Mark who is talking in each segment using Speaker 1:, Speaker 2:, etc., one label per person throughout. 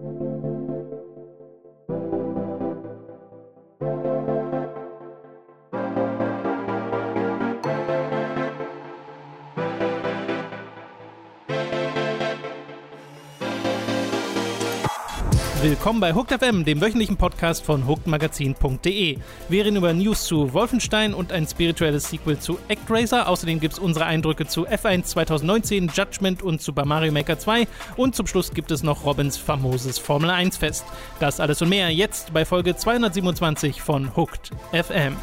Speaker 1: Thank you. Willkommen bei Hooked FM, dem wöchentlichen Podcast von hookedmagazin.de. Wir reden über News zu Wolfenstein und ein spirituelles Sequel zu ActRaiser. Außerdem gibt es unsere Eindrücke zu F1 2019, Judgment und Super Mario Maker 2. Und zum Schluss gibt es noch Robins famoses Formel 1 Fest. Das alles und mehr jetzt bei Folge 227 von Hooked FM.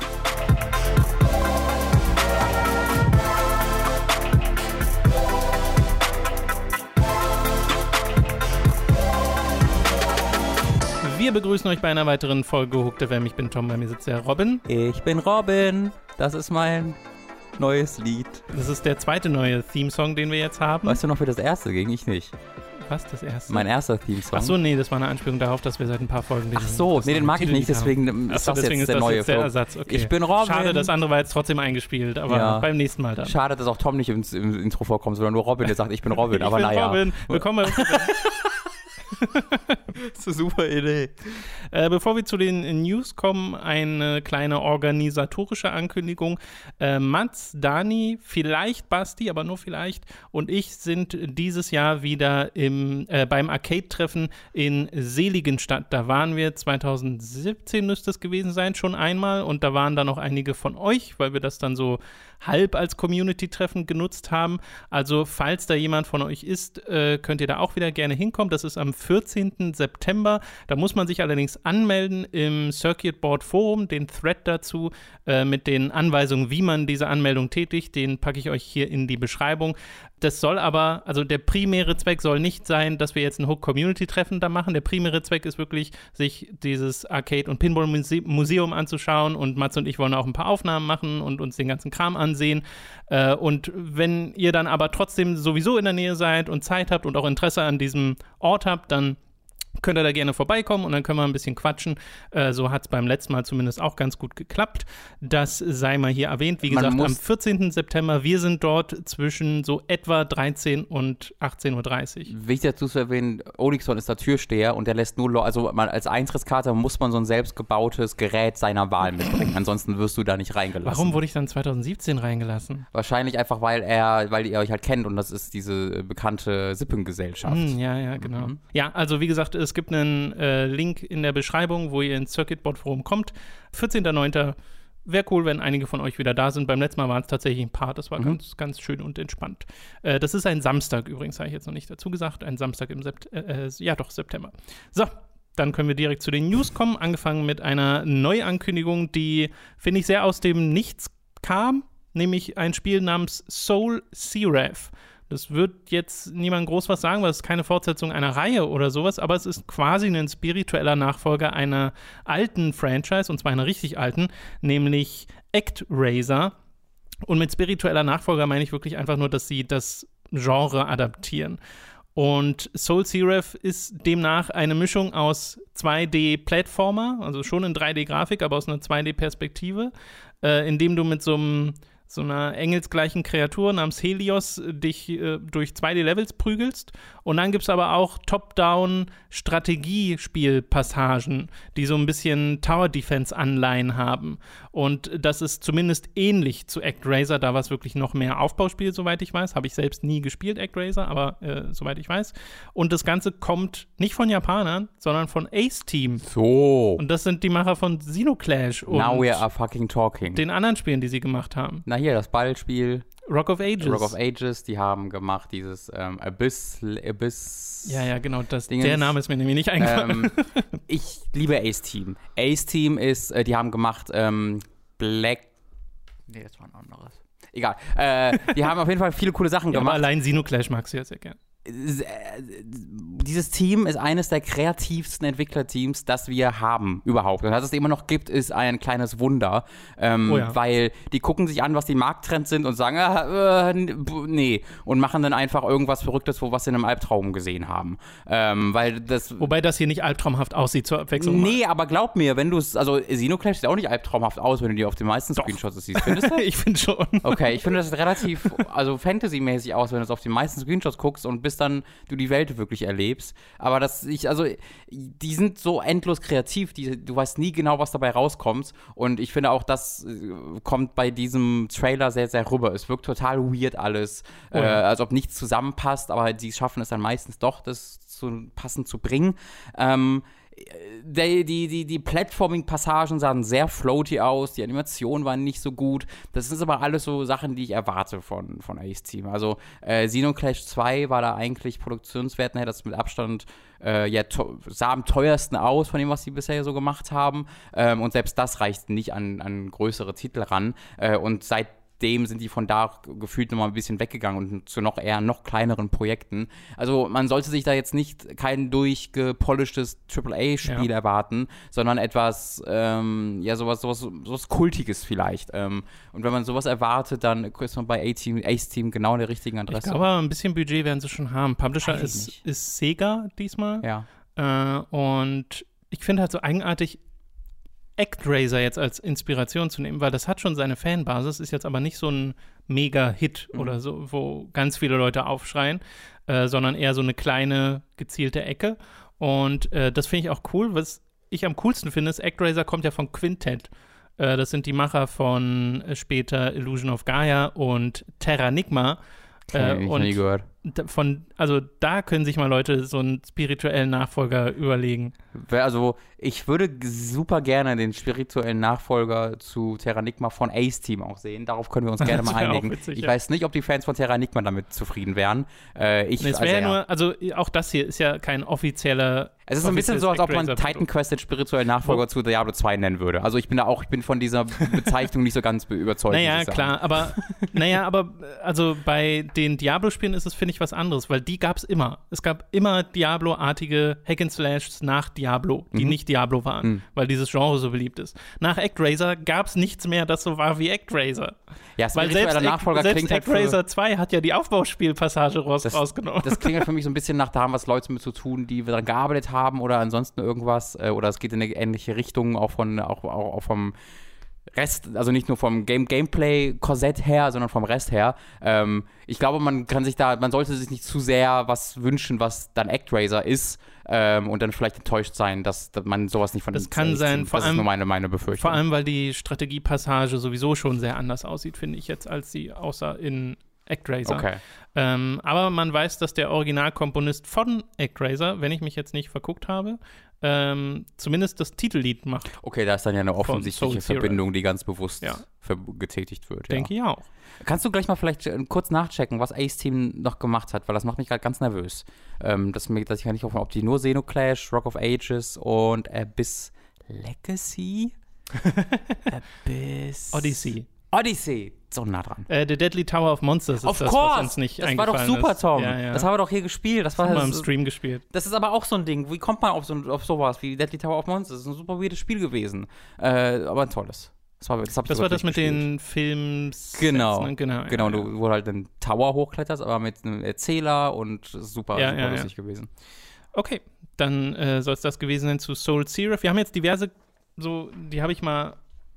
Speaker 1: Begrüßen euch bei einer weiteren Folge Hooked FM. Ich bin Tom, bei mir sitzt der Robin.
Speaker 2: Ich bin Robin. Das ist mein neues Lied.
Speaker 1: Das ist der zweite neue Theme-Song, den wir jetzt haben.
Speaker 2: Weißt du noch, wie das erste ging? Ich nicht.
Speaker 1: Was, das erste?
Speaker 2: Mein erster Theme-Song.
Speaker 1: Ach so, nee, das war eine Anspielung darauf, dass wir seit ein paar Folgen
Speaker 2: Ach so, nee, den mag ich nicht, deswegen
Speaker 1: ist Achso,
Speaker 2: das
Speaker 1: deswegen
Speaker 2: jetzt
Speaker 1: ist
Speaker 2: der
Speaker 1: das
Speaker 2: neue
Speaker 1: jetzt der. Ersatz. Okay.
Speaker 2: Ich bin Robin.
Speaker 1: Schade, das andere war jetzt trotzdem eingespielt, aber
Speaker 2: Ja.
Speaker 1: beim nächsten Mal dann.
Speaker 2: Schade, dass auch Tom nicht im, im Intro vorkommt, sondern nur Robin, der sagt, ich bin Robin.
Speaker 1: ich
Speaker 2: aber
Speaker 1: bin
Speaker 2: naja.
Speaker 1: Robin. Willkommen.
Speaker 2: Das ist eine super Idee.
Speaker 1: Äh, bevor wir zu den News kommen, eine kleine organisatorische Ankündigung. Äh, Mats, Dani, vielleicht Basti, aber nur vielleicht und ich sind dieses Jahr wieder im, äh, beim Arcade-Treffen in Seligenstadt. Da waren wir 2017 müsste es gewesen sein, schon einmal und da waren dann noch einige von euch, weil wir das dann so halb als Community-Treffen genutzt haben. Also falls da jemand von euch ist, äh, könnt ihr da auch wieder gerne hinkommen. Das ist am 14. September. Da muss man sich allerdings anmelden im Circuit Board Forum, den Thread dazu äh, mit den Anweisungen, wie man diese Anmeldung tätigt. Den packe ich euch hier in die Beschreibung. Das soll aber, also der primäre Zweck soll nicht sein, dass wir jetzt ein Hook-Community-Treffen da machen. Der primäre Zweck ist wirklich, sich dieses Arcade- und Pinball-Museum anzuschauen und Mats und ich wollen auch ein paar Aufnahmen machen und uns den ganzen Kram ansehen. Äh, und wenn ihr dann aber trotzdem sowieso in der Nähe seid und Zeit habt und auch Interesse an diesem Ort habt, dann könnt ihr da gerne vorbeikommen und dann können wir ein bisschen quatschen. Äh, so hat es beim letzten Mal zumindest auch ganz gut geklappt. Das sei mal hier erwähnt. Wie gesagt, am
Speaker 2: muss-
Speaker 1: 14. September, wir sind dort zwischen so etwa 13 und 18.30 Uhr.
Speaker 2: Wichtig dazu zu erwähnen, Olixon ist der Türsteher und der lässt nur, also man, als Eintrittskarte muss man so ein selbstgebautes Gerät seiner Wahl mitbringen. Ansonsten wirst du da nicht reingelassen.
Speaker 1: Warum wurde ich dann 2017 reingelassen?
Speaker 2: Wahrscheinlich einfach, weil er, weil ihr euch halt kennt und das ist diese bekannte Sippengesellschaft.
Speaker 1: Hm, ja, ja, genau.
Speaker 2: Mhm.
Speaker 1: Ja, also wie gesagt, es gibt einen äh, Link in der Beschreibung, wo ihr ins Circuitboard Forum kommt. 14.09. Wäre cool, wenn einige von euch wieder da sind. Beim letzten Mal waren es tatsächlich ein paar. Das war
Speaker 2: Mhm.
Speaker 1: ganz, ganz schön und entspannt. Äh, das ist ein Samstag übrigens, habe ich jetzt noch nicht dazu gesagt. Ein Samstag im Sept äh, äh, ja doch, September. So, dann können wir direkt zu den News kommen. Angefangen mit einer Neuankündigung, die, finde ich, sehr aus dem Nichts kam. Nämlich ein Spiel namens Soul Seraph. Das wird jetzt niemand groß was sagen, weil es ist keine Fortsetzung einer Reihe oder sowas, aber es ist quasi ein spiritueller Nachfolger einer alten Franchise, und zwar einer richtig alten, nämlich ActRaiser. Und mit spiritueller Nachfolger meine ich wirklich einfach nur, dass sie das Genre adaptieren. Und Soul Seraph ist demnach eine Mischung aus 2D-Plattformer, also schon in 3D-Grafik, aber aus einer 2D-Perspektive, äh, in dem du mit so einem so einer engelsgleichen Kreatur namens Helios äh, dich äh, durch 2D-Levels prügelst. Und dann gibt es aber auch Top-Down-Strategiespielpassagen, die so ein bisschen Tower-Defense-Anleihen haben. Und das ist zumindest ähnlich zu ActRaiser. Da war es wirklich noch mehr Aufbauspiel, soweit ich weiß. Habe ich selbst nie gespielt, ActRaiser, aber äh, soweit ich weiß. Und das Ganze kommt nicht von Japanern, sondern von Ace Team.
Speaker 2: So.
Speaker 1: Und das sind die Macher von Xenoclash und
Speaker 2: Now we are fucking talking.
Speaker 1: den anderen Spielen, die sie gemacht haben.
Speaker 2: Na hier, das Ballspiel,
Speaker 1: Rock of Ages.
Speaker 2: Rock of Ages, die haben gemacht dieses ähm, Abyss, Abyss.
Speaker 1: Ja, ja, genau. Das,
Speaker 2: Dingens.
Speaker 1: der Name ist mir nämlich nicht eingefallen.
Speaker 2: Ähm, ich liebe Ace Team. Ace Team ist, äh, die haben gemacht ähm, Black. Nee, das war ein anderes. Egal. Äh, die haben auf jeden Fall viele coole Sachen
Speaker 1: ja, aber
Speaker 2: gemacht.
Speaker 1: allein Xenoclash magst du ja sehr gern.
Speaker 2: Äh, dieses Team ist eines der kreativsten Entwicklerteams, das wir haben überhaupt. Und dass es immer noch gibt, ist ein kleines Wunder, ähm,
Speaker 1: Oh ja.
Speaker 2: weil die gucken sich an, was die Markttrends sind und sagen, ah, äh, nee, und machen dann einfach irgendwas Verrücktes, wo was sie in einem Albtraum gesehen haben. Ähm, weil das
Speaker 1: Wobei das hier nicht albtraumhaft aussieht zur Abwechslung.
Speaker 2: Nee, aber glaub mir, wenn du es, also Xenoclash sieht auch nicht albtraumhaft aus, wenn du die auf den meisten Screenshots siehst. Findest du?
Speaker 1: ich finde schon.
Speaker 2: Okay, ich finde das relativ, also Fantasy-mäßig aus, wenn du es auf die meisten Screenshots guckst und bis bis dann du die Welt wirklich erlebst. Aber das, ich, also, die sind so endlos kreativ, die, du weißt nie genau, was dabei rauskommt. Und ich finde auch, das äh, kommt bei diesem Trailer sehr, sehr rüber. Es wirkt total weird alles, oh ja. äh, als ob nichts zusammenpasst, aber sie schaffen es dann meistens doch, das zu, passend zu bringen. Ähm, die, die, die, die Platforming-Passagen sahen sehr floaty aus, die Animationen waren nicht so gut. Das sind aber alles so Sachen, die ich erwarte von, von Ace Team. Also äh, Xenoclash 2 war da eigentlich Produktionswerten her, das mit Abstand äh, ja, sah am teuersten aus von dem, was sie bisher so gemacht haben. Ähm, und selbst das reicht nicht an, an größere Titel ran. Äh, und seit dem sind die von da gefühlt nochmal ein bisschen weggegangen und zu noch eher noch kleineren Projekten. Also man sollte sich da jetzt nicht kein durchgepolischtes AAA-Spiel ja. erwarten, sondern etwas, ähm, ja, sowas, sowas, sowas Kultiges vielleicht. Ähm, und wenn man sowas erwartet, dann ist man bei A-Team, Ace-Team genau an der richtigen Adresse.
Speaker 1: Glaube, ein bisschen Budget werden sie schon haben. Publisher ist, ist Sega diesmal.
Speaker 2: Ja.
Speaker 1: Äh, und ich finde halt so eigenartig, ActRaiser jetzt als Inspiration zu nehmen, weil das hat schon seine Fanbasis, ist jetzt aber nicht so ein Mega-Hit mhm. oder so, wo ganz viele Leute aufschreien, äh, sondern eher so eine kleine, gezielte Ecke. Und äh, das finde ich auch cool. Was ich am coolsten finde, ist, ActRaiser kommt ja von Quintet. Äh, das sind die Macher von äh, später Illusion of Gaia und Terranigma.
Speaker 2: Äh, und nie gehört.
Speaker 1: Von, also da können sich mal Leute so einen spirituellen Nachfolger überlegen.
Speaker 2: Also ich würde super gerne den spirituellen Nachfolger zu Terranigma von Ace Team auch sehen. Darauf können wir uns gerne mal einigen. Witzig, ich ja. weiß nicht, ob die Fans von Terranigma damit zufrieden wären. Äh, ich,
Speaker 1: nee, es wäre also, ja nur, also auch das hier ist ja kein offizieller
Speaker 2: es ist ein bisschen so, als ob man Titan Quest den spirituellen Nachfolger Wo? zu Diablo 2 nennen würde. Also ich bin da auch, ich bin von dieser Bezeichnung nicht so ganz überzeugt.
Speaker 1: Naja, klar, aber naja, aber also bei den Diablo-Spielen ist es, finde ich, was anderes, weil die gab es immer. Es gab immer Diablo-artige Hack and Slashs nach Diablo, die mhm. nicht Diablo waren, mhm. weil dieses Genre so beliebt ist. Nach ActRaiser gab es nichts mehr, das so war wie ActRaiser.
Speaker 2: Ja, weil selbst, Nachfolger
Speaker 1: selbst klingt halt ActRaiser 2 hat ja die Aufbauspielpassage raus,
Speaker 2: das,
Speaker 1: rausgenommen.
Speaker 2: Das klingt halt für mich so ein bisschen nach, da haben was Leute mit zu tun, die daran gearbeitet haben oder ansonsten irgendwas. Äh, oder es geht in eine ähnliche Richtung, auch von, auch, auch, auch vom Rest, also nicht nur vom Game Gameplay-Korsett her, sondern vom Rest her. Ähm, ich glaube, man kann sich da, man sollte sich nicht zu sehr was wünschen, was dann ActRaiser ist. Ähm, und dann vielleicht enttäuscht sein, dass, dass man sowas nicht von
Speaker 1: Das kann sein, vor
Speaker 2: das
Speaker 1: allem,
Speaker 2: ist nur meine, meine Befürchtung.
Speaker 1: Vor allem, weil die Strategiepassage sowieso schon sehr anders aussieht, finde ich jetzt, als sie außer in ActRaiser.
Speaker 2: Okay.
Speaker 1: Ähm, aber man weiß, dass der Originalkomponist von ActRaiser, wenn ich mich jetzt nicht verguckt habe, ähm, zumindest das Titellied macht.
Speaker 2: Okay, da ist dann ja eine offensichtliche Verbindung, die ganz bewusst ja. getätigt wird.
Speaker 1: Denke
Speaker 2: ja.
Speaker 1: ich auch.
Speaker 2: Kannst du gleich mal vielleicht äh, kurz nachchecken, was Ace Team noch gemacht hat, weil das macht mich gerade ganz nervös. Ähm, dass, mir, dass ich gar nicht hoffe, ob die nur Xenoclash, Rock of Ages und Abyss Legacy?
Speaker 1: Abyss. Odyssey.
Speaker 2: Odyssey. So nah dran.
Speaker 1: Äh, The Deadly Tower of Monsters ist
Speaker 2: of
Speaker 1: das,
Speaker 2: course.
Speaker 1: was uns nicht
Speaker 2: Das war doch super,
Speaker 1: ist.
Speaker 2: Tom.
Speaker 1: Ja, ja.
Speaker 2: Das haben wir doch hier gespielt. Das, war
Speaker 1: das haben wir im Stream gespielt.
Speaker 2: Das ist aber auch so ein Ding. Wie kommt man auf, so, auf sowas wie Deadly Tower of Monsters? Das ist ein super weirdes Spiel gewesen. Äh, aber ein tolles.
Speaker 1: Das war das, das, war das mit den Films.
Speaker 2: Genau.
Speaker 1: Ne?
Speaker 2: Genau, genau ja, du, wo halt den Tower hochkletterst, aber mit einem Erzähler und super,
Speaker 1: ja,
Speaker 2: super lustig gewesen.
Speaker 1: Okay, dann äh, soll es das gewesen sein zu Soul Seraph. Wir haben jetzt diverse, so, die habe ich mal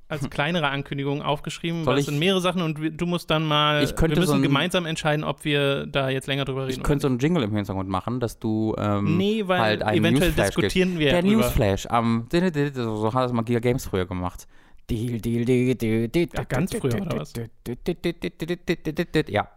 Speaker 1: als hm. kleinere Ankündigung aufgeschrieben. Soll das sind mehrere Sachen und du musst dann mal.
Speaker 2: Ich könnte
Speaker 1: wir müssen
Speaker 2: so ein,
Speaker 1: gemeinsam entscheiden, ob wir da jetzt länger drüber reden.
Speaker 2: Ich könnte so einen Jingle im Hintergrund machen, dass du ähm,
Speaker 1: nee, weil
Speaker 2: halt einen
Speaker 1: eventuell
Speaker 2: Newsflash
Speaker 1: diskutieren
Speaker 2: gibst.
Speaker 1: wir
Speaker 2: Der Newsflash am so hat das mal Giga Games früher gemacht. Deal, deal, deal, deal, deal,
Speaker 1: ja, ganz früher oder was?
Speaker 2: Ja.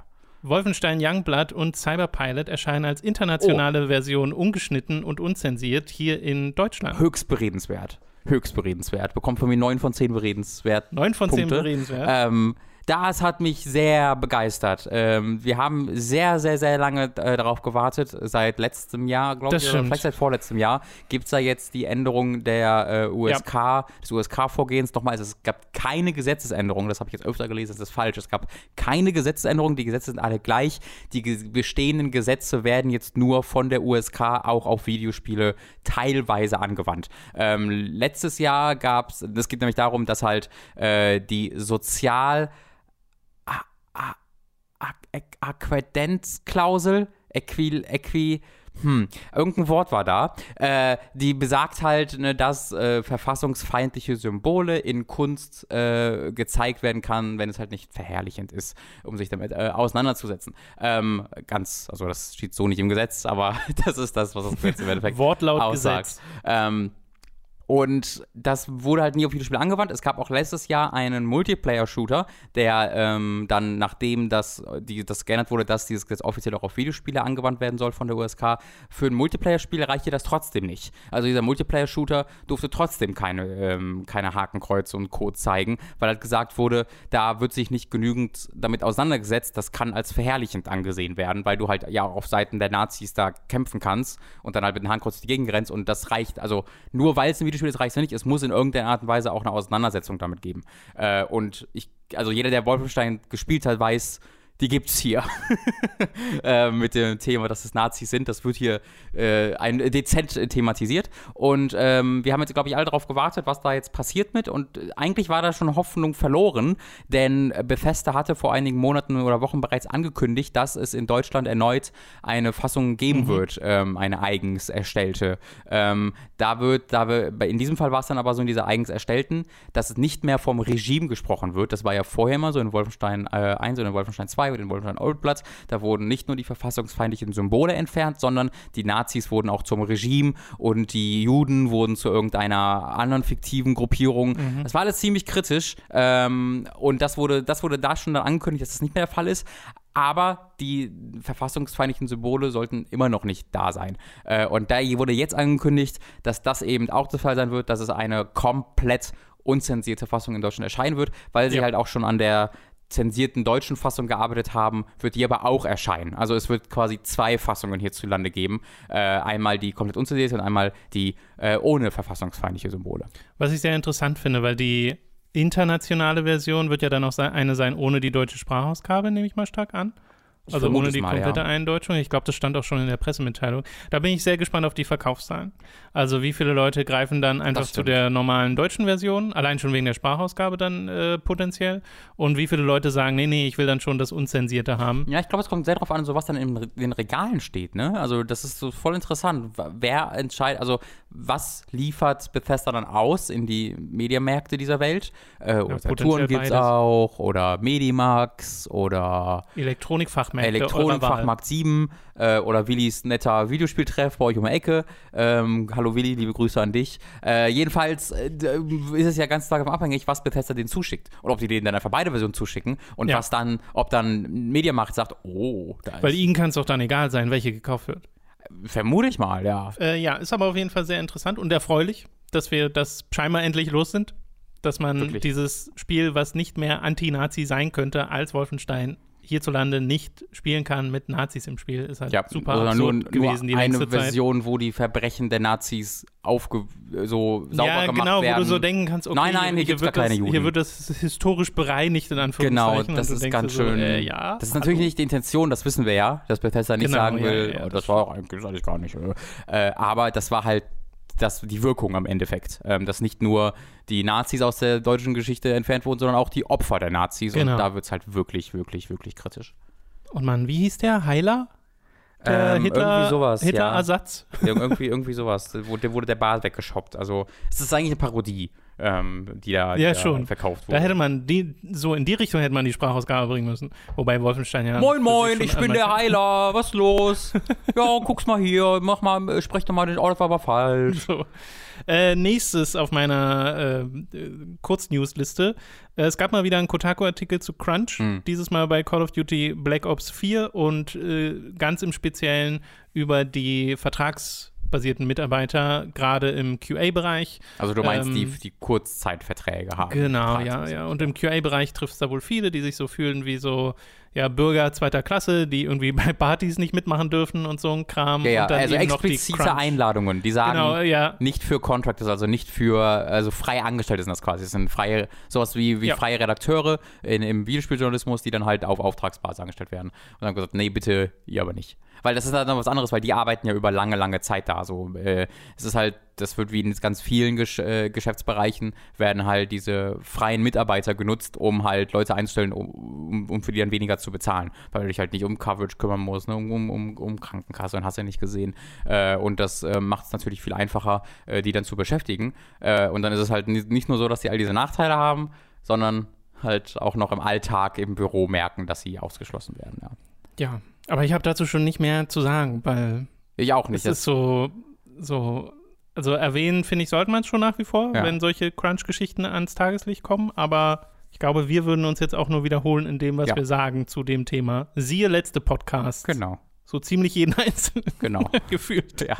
Speaker 1: Wolfenstein Youngblood und Cyberpilot erscheinen als internationale oh. Version ungeschnitten und unzensiert hier in Deutschland.
Speaker 2: Höchst beredenswert höchst beredenswert. Bekommt von mir 9 von 10 beredenswert.
Speaker 1: 9 von 10 beredenswert.
Speaker 2: Ähm, das hat mich sehr begeistert. Ähm, wir haben sehr, sehr, sehr lange äh, darauf gewartet. Seit letztem Jahr, glaube ich, oder vielleicht seit vorletztem Jahr, gibt es da jetzt die Änderung der äh, USK, ja. des USK-Vorgehens. Nochmal, also es gab keine Gesetzesänderung, das habe ich jetzt öfter gelesen, das ist falsch. Es gab keine Gesetzesänderung, die Gesetze sind alle gleich. Die ge bestehenden Gesetze werden jetzt nur von der USK auch auf Videospiele teilweise angewandt. Ähm, letztes Jahr gab es, das geht nämlich darum, dass halt äh, die sozial Aquadenzklausel, Äqui, Äqui, hm, irgendein Wort war da, äh, die besagt halt, ne, dass äh, verfassungsfeindliche Symbole in Kunst äh, gezeigt werden kann, wenn es halt nicht verherrlichend ist, um sich damit äh, auseinanderzusetzen. Ähm, ganz, also das steht so nicht im Gesetz, aber das ist das, was das Gesetz im Endeffekt
Speaker 1: Wortlaut
Speaker 2: aussagt.
Speaker 1: Gesetz.
Speaker 2: Ähm, und das wurde halt nie auf Videospiele angewandt. Es gab auch letztes Jahr einen Multiplayer-Shooter, der ähm, dann, nachdem das, die, das geändert wurde, dass dieses Gesetz offiziell auch auf Videospiele angewandt werden soll von der USK, für ein Multiplayer-Spiel reichte das trotzdem nicht. Also dieser Multiplayer-Shooter durfte trotzdem keine, ähm, keine Hakenkreuze und Code zeigen, weil halt gesagt wurde, da wird sich nicht genügend damit auseinandergesetzt, das kann als verherrlichend angesehen werden, weil du halt ja auf Seiten der Nazis da kämpfen kannst und dann halt mit dem Hakenkreuz die Gegend rennst und das reicht, also nur weil es ein Videospiel ist, reicht es nicht, es muss in irgendeiner Art und Weise auch eine Auseinandersetzung damit geben. Äh, und ich, also jeder, der Wolfenstein gespielt hat, weiß, die gibt's hier. äh, mit dem Thema, dass es Nazis sind. Das wird hier äh, ein, dezent thematisiert. Und ähm, wir haben jetzt, glaube ich, alle darauf gewartet, was da jetzt passiert mit. Und äh, eigentlich war da schon Hoffnung verloren, denn Bethesda hatte vor einigen Monaten oder Wochen bereits angekündigt, dass es in Deutschland erneut eine Fassung geben mhm. wird, ähm, eine eigens erstellte. Ähm, da wird, da wir, in diesem Fall war es dann aber so in dieser eigens erstellten, dass es nicht mehr vom Regime gesprochen wird. Das war ja vorher immer so in Wolfenstein äh, 1 und in Wolfenstein 2 in Wolfenstein Oldblood. Da wurden nicht nur die verfassungsfeindlichen Symbole entfernt, sondern die Nazis wurden auch zum Regime und die Juden wurden zu irgendeiner anderen fiktiven Gruppierung. Mhm. Das war alles ziemlich kritisch ähm, und das wurde, das wurde da schon dann angekündigt, dass das nicht mehr der Fall ist. Aber die verfassungsfeindlichen Symbole sollten immer noch nicht da sein. Äh, und da wurde jetzt angekündigt, dass das eben auch der Fall sein wird, dass es eine komplett unzensierte Fassung in Deutschland erscheinen wird, weil sie ja. halt auch schon an der zensierten deutschen Fassung gearbeitet haben, wird die aber auch erscheinen. Also es wird quasi zwei Fassungen hierzulande geben. Äh, einmal die komplett unzensierte und einmal die äh, ohne verfassungsfeindliche Symbole.
Speaker 1: Was ich sehr interessant finde, weil die internationale Version wird ja dann auch eine sein ohne die deutsche Sprachausgabe, nehme ich mal stark an. Also ohne die mal, komplette ja. Eindeutschung. Ich glaube, das stand auch schon in der Pressemitteilung. Da bin ich sehr gespannt auf die Verkaufszahlen. Also wie viele Leute greifen dann einfach zu der normalen deutschen Version, allein schon wegen der Sprachausgabe dann äh, potenziell. Und wie viele Leute sagen, nee, nee, ich will dann schon das Unzensierte haben.
Speaker 2: Ja, ich glaube, es kommt sehr darauf an, so was dann in den Regalen steht. Ne? Also das ist so voll interessant. Wer entscheidet, also was liefert Bethesda dann aus in die Mediamärkte dieser Welt? Äh, oder ja, Saturn gibt es auch, oder Medimax, oder
Speaker 1: Elektronikfachmärkte.
Speaker 2: Elektronikfachmarkt 7, äh, oder Willis netter Videospieltreff bei euch um die Ecke. Ähm, hallo Willi, liebe Grüße an dich. Äh, jedenfalls äh, ist es ja ganz stark abhängig, was Bethesda denen zuschickt. Und ob die denen dann einfach beide Versionen zuschicken und ja. was dann, ob dann Mediamarkt sagt, oh,
Speaker 1: da ist Weil ihnen kann es doch dann egal sein, welche gekauft wird.
Speaker 2: Vermute ich mal, ja.
Speaker 1: Äh, ja, ist aber auf jeden Fall sehr interessant und erfreulich, dass wir das scheinbar endlich los sind. Dass man Wirklich? dieses Spiel, was nicht mehr Anti-Nazi sein könnte, als Wolfenstein hierzulande nicht spielen kann mit Nazis im Spiel, ist halt ja, super
Speaker 2: absurd nur, gewesen. Nur eine Version, Zeit. wo die Verbrechen der Nazis aufge so sauber ja, gemacht
Speaker 1: genau,
Speaker 2: werden.
Speaker 1: Genau, wo du so denken kannst,
Speaker 2: okay, nein, nein, hier, hier gibt es keine Juden.
Speaker 1: Hier wird das historisch bereinigt, in Anführungszeichen.
Speaker 2: Genau, das ist ganz schön. So, äh, ja, das ist natürlich also, nicht die Intention, das wissen wir ja, dass Bethesda nicht genau, sagen will, ja, oh, das, das war eigentlich gar nicht. Äh, aber das war halt das, die Wirkung am Endeffekt. Ähm, dass nicht nur die Nazis aus der deutschen Geschichte entfernt wurden, sondern auch die Opfer der Nazis. Genau. Und da wird es halt wirklich, wirklich, wirklich kritisch.
Speaker 1: Und man, wie hieß der? Heiler? Der ähm, Hitler, irgendwie sowas, Hitler-Ersatz?
Speaker 2: Ja. irgendwie, irgendwie sowas. Der wurde der Bart weggeschoppt. Also, es ist eigentlich eine Parodie ähm, die da,
Speaker 1: ja,
Speaker 2: die
Speaker 1: schon.
Speaker 2: verkauft wurde.
Speaker 1: Da hätte man die, so in die Richtung hätte man die Sprachausgabe bringen müssen. Wobei Wolfenstein ja.
Speaker 2: Moin, moin, ich bin der Heiler, was los? ja, guck's mal hier, mach mal, sprech doch mal den Ort, war aber falsch. So.
Speaker 1: Äh, nächstes auf meiner äh, Kurznewsliste. Äh, es gab mal wieder einen Kotaku-Artikel zu Crunch, mhm. dieses Mal bei Call of Duty Black Ops 4 und äh, ganz im Speziellen über die Vertrags- basierten Mitarbeiter, gerade im QA-Bereich.
Speaker 2: Also du meinst, ähm, die, die Kurzzeitverträge haben.
Speaker 1: Genau, ja, ja. Und im QA-Bereich trifft es da wohl viele, die sich so fühlen wie so ja, Bürger zweiter Klasse, die irgendwie bei Partys nicht mitmachen dürfen und so ein Kram.
Speaker 2: Ja, ja.
Speaker 1: also
Speaker 2: explizite Einladungen, die sagen genau, ja. nicht für Contractors, also nicht für, also freie Angestellte sind das quasi. Das sind freie, sowas wie, wie ja. freie Redakteure in, im Videospieljournalismus, die dann halt auf Auftragsbasis angestellt werden. Und dann gesagt, nee, bitte, ihr aber nicht. Weil das ist halt noch was anderes, weil die arbeiten ja über lange, lange Zeit da. So, äh, es ist halt das wird wie in ganz vielen Gesch äh, Geschäftsbereichen, werden halt diese freien Mitarbeiter genutzt, um halt Leute einzustellen, um, um, für die dann weniger zu bezahlen, weil du dich halt nicht um Coverage kümmern musst, ne? um, um, um Krankenkasse und hast ja nicht gesehen. Äh, und das äh, macht es natürlich viel einfacher, äh, die dann zu beschäftigen. Äh, und dann ist es halt nicht nur so, dass sie all diese Nachteile haben, sondern halt auch noch im Alltag im Büro merken, dass sie ausgeschlossen werden. Ja,
Speaker 1: ja aber ich habe dazu schon nicht mehr zu sagen, weil
Speaker 2: ich auch nicht.
Speaker 1: Es ist so, so, also erwähnen, finde ich, sollte man es schon nach wie vor, ja. wenn solche Crunch-Geschichten ans Tageslicht kommen, aber ich glaube, wir würden uns jetzt auch nur wiederholen in dem, was ja. wir sagen zu dem Thema. Siehe letzte Podcast.
Speaker 2: Genau.
Speaker 1: So ziemlich jeden einzelnen.
Speaker 2: Genau.
Speaker 1: gefühlt. Ja.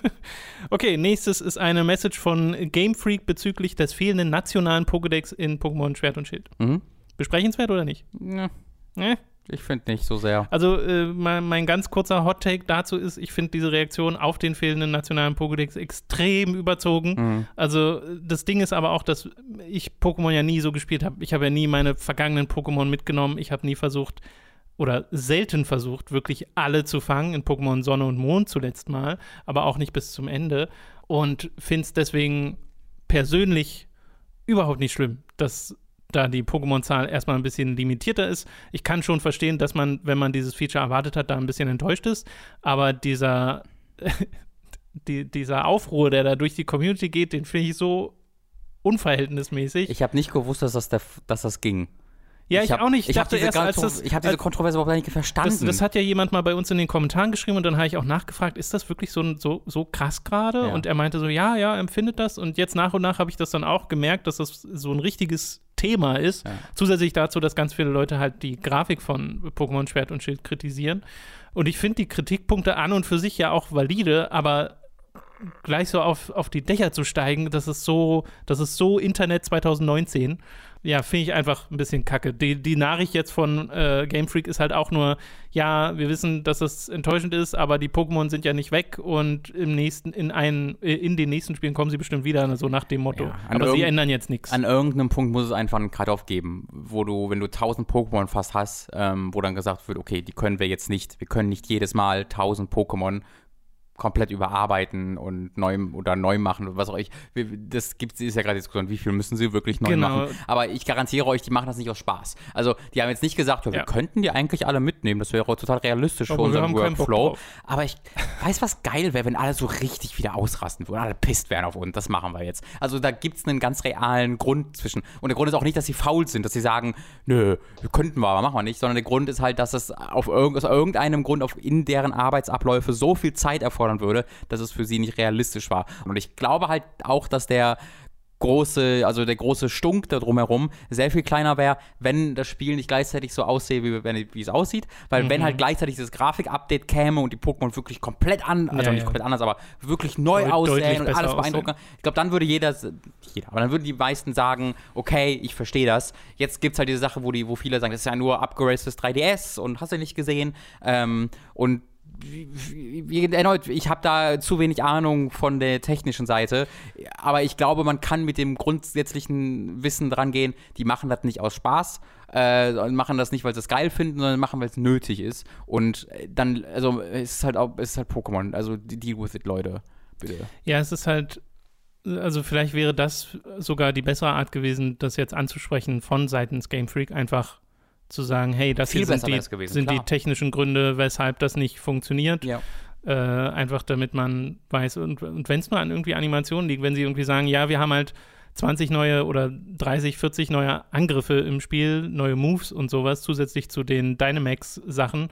Speaker 1: okay, nächstes ist eine Message von Game Freak bezüglich des fehlenden nationalen Pokédex in Pokémon Schwert und Schild. Mhm. Besprechenswert oder nicht?
Speaker 2: Ja. Ne? Ich finde nicht so sehr.
Speaker 1: Also äh, mein, mein, ganz kurzer Hot-Take dazu ist, ich finde diese Reaktion auf den fehlenden nationalen Pokédex extrem überzogen. Mhm. Also das Ding ist aber auch, dass ich Pokémon ja nie so gespielt habe. Ich habe ja nie meine vergangenen Pokémon mitgenommen. Ich habe nie versucht oder selten versucht, wirklich alle zu fangen, in Pokémon Sonne und Mond zuletzt mal, aber auch nicht bis zum Ende. Und finde es deswegen persönlich überhaupt nicht schlimm, dass da die Pokémon-Zahl erstmal ein bisschen limitierter ist. Ich kann schon verstehen, dass man, wenn man dieses Feature erwartet hat, da ein bisschen enttäuscht ist. Aber dieser, die, dieser Aufruhr, der da durch die Community geht, den finde ich so unverhältnismäßig.
Speaker 2: Ich habe nicht gewusst, dass das, der, dass das ging.
Speaker 1: Ja, ich, ich hab, auch nicht.
Speaker 2: Ich, ich dachte erst, als das, ich habe diese Kontroverse überhaupt nicht verstanden.
Speaker 1: Das, das, hat ja jemand mal bei uns in den Kommentaren geschrieben und dann habe ich auch nachgefragt, ist das wirklich so, so, so krass gerade? Ja. Und er meinte so, ja, ja, empfindet das. Und jetzt nach und nach habe ich das dann auch gemerkt, dass das so ein richtiges Thema ist. Ja. Zusätzlich dazu, dass ganz viele Leute halt die Grafik von Pokémon Schwert und Schild kritisieren. Und ich finde die Kritikpunkte an und für sich ja auch valide, aber gleich so auf, auf die Dächer zu steigen, das ist so, das ist so Internet 2019 ja, finde ich einfach ein bisschen kacke. Die, die Nachricht jetzt von äh, Game Freak ist halt auch nur, ja, wir wissen, dass es enttäuschend ist, aber die Pokémon sind ja nicht weg und im nächsten, in einen, äh, in den nächsten Spielen kommen sie bestimmt wieder, so nach dem Motto. Ja, aber sie ändern jetzt nichts.
Speaker 2: An irgendeinem Punkt muss es einfach einen Cut-Off geben, wo du, wenn du 1000 Pokémon fast hast, ähm, wo dann gesagt wird, okay, die können wir jetzt nicht, wir können nicht jedes Mal 1000 Pokémon komplett überarbeiten und neu oder neu machen, was auch ich. Das gibt ist ja gerade Diskussion, wie viel müssen sie wirklich neu genau. machen. Aber ich garantiere euch, die machen das nicht aus Spaß. Also die haben jetzt nicht gesagt, ja, wir ja. könnten die eigentlich alle mitnehmen. Das wäre total realistisch Aber für unseren Workflow. Aber ich weiß, was geil wäre, wenn alle so richtig wieder ausrasten würden, alle pisst wären auf uns. Das machen wir jetzt. Also da gibt es einen ganz realen Grund zwischen. Und der Grund ist auch nicht, dass sie faul sind, dass sie sagen, nö, könnten wir, aber machen wir nicht, sondern der Grund ist halt, dass es auf irg aus irgendeinem Grund auf in deren Arbeitsabläufe so viel Zeit erfordert einfordern würde, dass es für sie nicht realistisch war. Und ich glaube halt auch, dass der große, also der große Stunk da drumherum sehr viel kleiner wäre, wenn das Spiel nicht gleichzeitig so aussehe, wie, wenn, wie es aussieht. Weil mhm. wenn halt gleichzeitig das Grafik-Update käme und die Pokémon wirklich komplett an, also ja, nicht ja. komplett anders, aber wirklich neu Deut aussehen und alles beeindrucken, ich glaube, dann würde jeder, jeder, aber dann würden die meisten sagen, okay, ich verstehe das. Jetzt gibt es halt diese Sache, wo die, wo viele sagen, das ist ja nur upgrades 3DS und hast du nicht gesehen. Ähm, und erneut, ich habe da zu wenig Ahnung von der technischen Seite, aber ich glaube, man kann mit dem grundsätzlichen Wissen dran gehen, die machen das nicht aus Spaß, äh, machen das nicht, weil sie es geil finden, sondern machen, weil es nötig ist. Und dann, also es ist halt auch, es ist halt Pokémon, also deal with it, Leute, bitte.
Speaker 1: Ja, es ist halt, also vielleicht wäre das sogar die bessere Art gewesen, das jetzt anzusprechen von seitens Game Freak, einfach zu sagen, hey, das Viel hier sind, die, gewesen, sind die, technischen Gründe, weshalb das nicht funktioniert. Ja. Äh, einfach damit man weiß, und, und wenn es nur an irgendwie Animationen liegt, wenn sie irgendwie sagen, ja, wir haben halt 20 neue oder 30, 40 neue Angriffe im Spiel, neue Moves und sowas, zusätzlich zu den Dynamax-Sachen.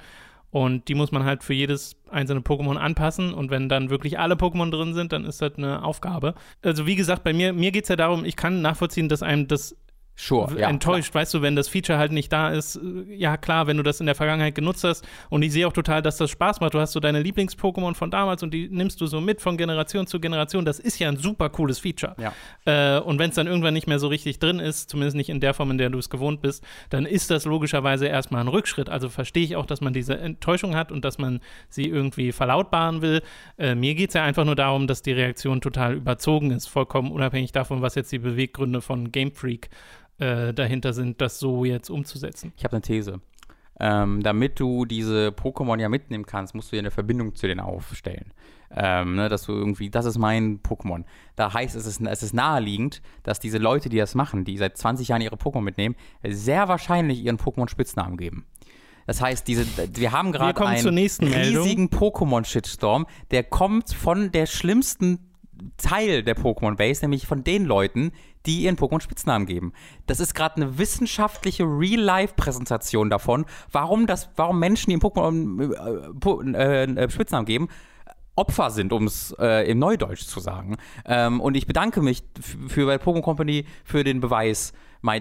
Speaker 1: Und die muss man halt für jedes einzelne Pokémon anpassen. Und wenn dann wirklich alle Pokémon drin sind, dann ist das eine Aufgabe. Also wie gesagt, bei mir, mir geht es ja darum, ich kann nachvollziehen, dass einem das
Speaker 2: Sure,
Speaker 1: ja, enttäuscht, klar. weißt du, wenn das Feature halt nicht da ist. Äh, ja, klar, wenn du das in der Vergangenheit genutzt hast. Und ich sehe auch total, dass das Spaß macht. Du hast so deine Lieblings-Pokémon von damals und die nimmst du so mit von Generation zu Generation. Das ist ja ein super cooles Feature.
Speaker 2: Ja.
Speaker 1: Äh, und wenn es dann irgendwann nicht mehr so richtig drin ist, zumindest nicht in der Form, in der du es gewohnt bist, dann ist das logischerweise erstmal ein Rückschritt. Also verstehe ich auch, dass man diese Enttäuschung hat und dass man sie irgendwie verlautbaren will. Äh, mir geht es ja einfach nur darum, dass die Reaktion total überzogen ist, vollkommen unabhängig davon, was jetzt die Beweggründe von Game Freak äh, dahinter sind, das so jetzt umzusetzen.
Speaker 2: Ich habe eine These. Ähm, damit du diese Pokémon ja mitnehmen kannst, musst du ja eine Verbindung zu denen aufstellen. Ähm, ne, dass du irgendwie, das ist mein Pokémon. Da heißt es, ist, es ist naheliegend, dass diese Leute, die das machen, die seit 20 Jahren ihre Pokémon mitnehmen, sehr wahrscheinlich ihren Pokémon Spitznamen geben. Das heißt, diese, wir haben gerade einen riesigen Pokémon-Shitstorm, der kommt von der schlimmsten Teil der Pokémon-Base, nämlich von den Leuten, die ihren Pokémon Spitznamen geben. Das ist gerade eine wissenschaftliche Real-Life-Präsentation davon, warum, das, warum Menschen, die ihren Pokémon äh, äh, äh, Spitznamen geben, Opfer sind, um es äh, im Neudeutsch zu sagen. Ähm, und ich bedanke mich für bei Pokémon Company für den Beweis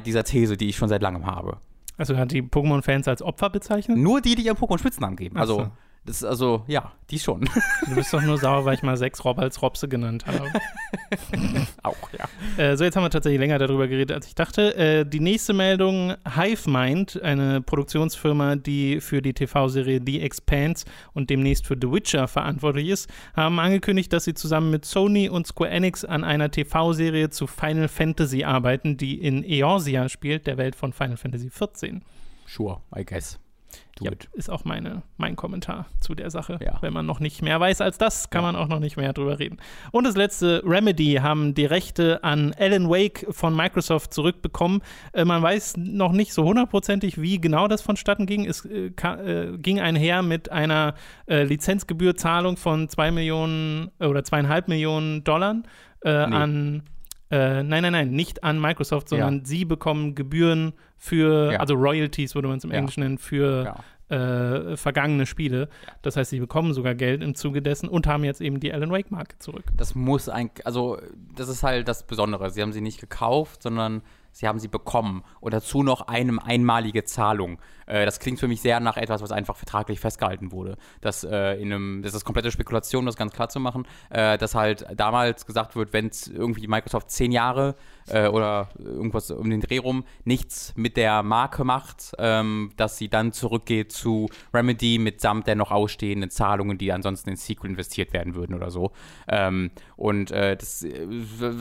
Speaker 2: dieser These, die ich schon seit langem habe.
Speaker 1: Also hat die Pokémon-Fans als Opfer bezeichnet?
Speaker 2: Nur die, die ihren Pokémon Spitznamen geben. Also,
Speaker 1: so.
Speaker 2: Das ist also, ja, die schon.
Speaker 1: Du bist doch nur sauer, weil ich mal sechs Rob als Robse genannt habe.
Speaker 2: Auch, ja.
Speaker 1: Äh, so, jetzt haben wir tatsächlich länger darüber geredet, als ich dachte. Äh, die nächste Meldung: HiveMind, eine Produktionsfirma, die für die TV-Serie The Expanse und demnächst für The Witcher verantwortlich ist, haben angekündigt, dass sie zusammen mit Sony und Square Enix an einer TV-Serie zu Final Fantasy arbeiten, die in Eorzea spielt, der Welt von Final Fantasy XIV.
Speaker 2: Sure, I guess.
Speaker 1: Ja, ist auch meine, mein Kommentar zu der Sache.
Speaker 2: Ja.
Speaker 1: Wenn man noch nicht mehr weiß als das, kann
Speaker 2: Ja.
Speaker 1: man auch noch nicht mehr drüber reden. Und das letzte, Remedy haben die Rechte an Alan Wake von Microsoft zurückbekommen. Äh, man weiß noch nicht so hundertprozentig, wie genau das vonstatten ging. Es äh, äh, ging einher mit einer äh, Lizenzgebührzahlung von zwei Millionen äh, oder zweieinhalb Millionen Dollar äh,
Speaker 2: Nee.
Speaker 1: an äh, nein, nein, nein, nicht an Microsoft, sondern sie bekommen Gebühren für,
Speaker 2: Ja.
Speaker 1: also Royalties würde man es im
Speaker 2: Ja.
Speaker 1: Englischen nennen, für
Speaker 2: Ja.
Speaker 1: äh, vergangene Spiele. Das heißt, sie bekommen sogar Geld im Zuge dessen und haben jetzt eben die Alan Wake-Marke zurück.
Speaker 2: Das muss eigentlich, also das ist halt das Besondere. Sie haben sie nicht gekauft, sondern sie haben sie bekommen. Und dazu noch eine einmalige Zahlung. Äh, das klingt für mich sehr nach etwas, was einfach vertraglich festgehalten wurde. Das, äh, in einem, das ist komplette Spekulation, das ganz klar zu machen, äh, dass halt damals gesagt wird, wenn irgendwie Microsoft zehn Jahre äh, oder irgendwas um den Dreh rum nichts mit der Marke macht, ähm, dass sie dann zurückgeht zu Remedy mitsamt der noch ausstehenden Zahlungen, die ansonsten in Sequel investiert werden würden oder so. Ähm, und äh, das,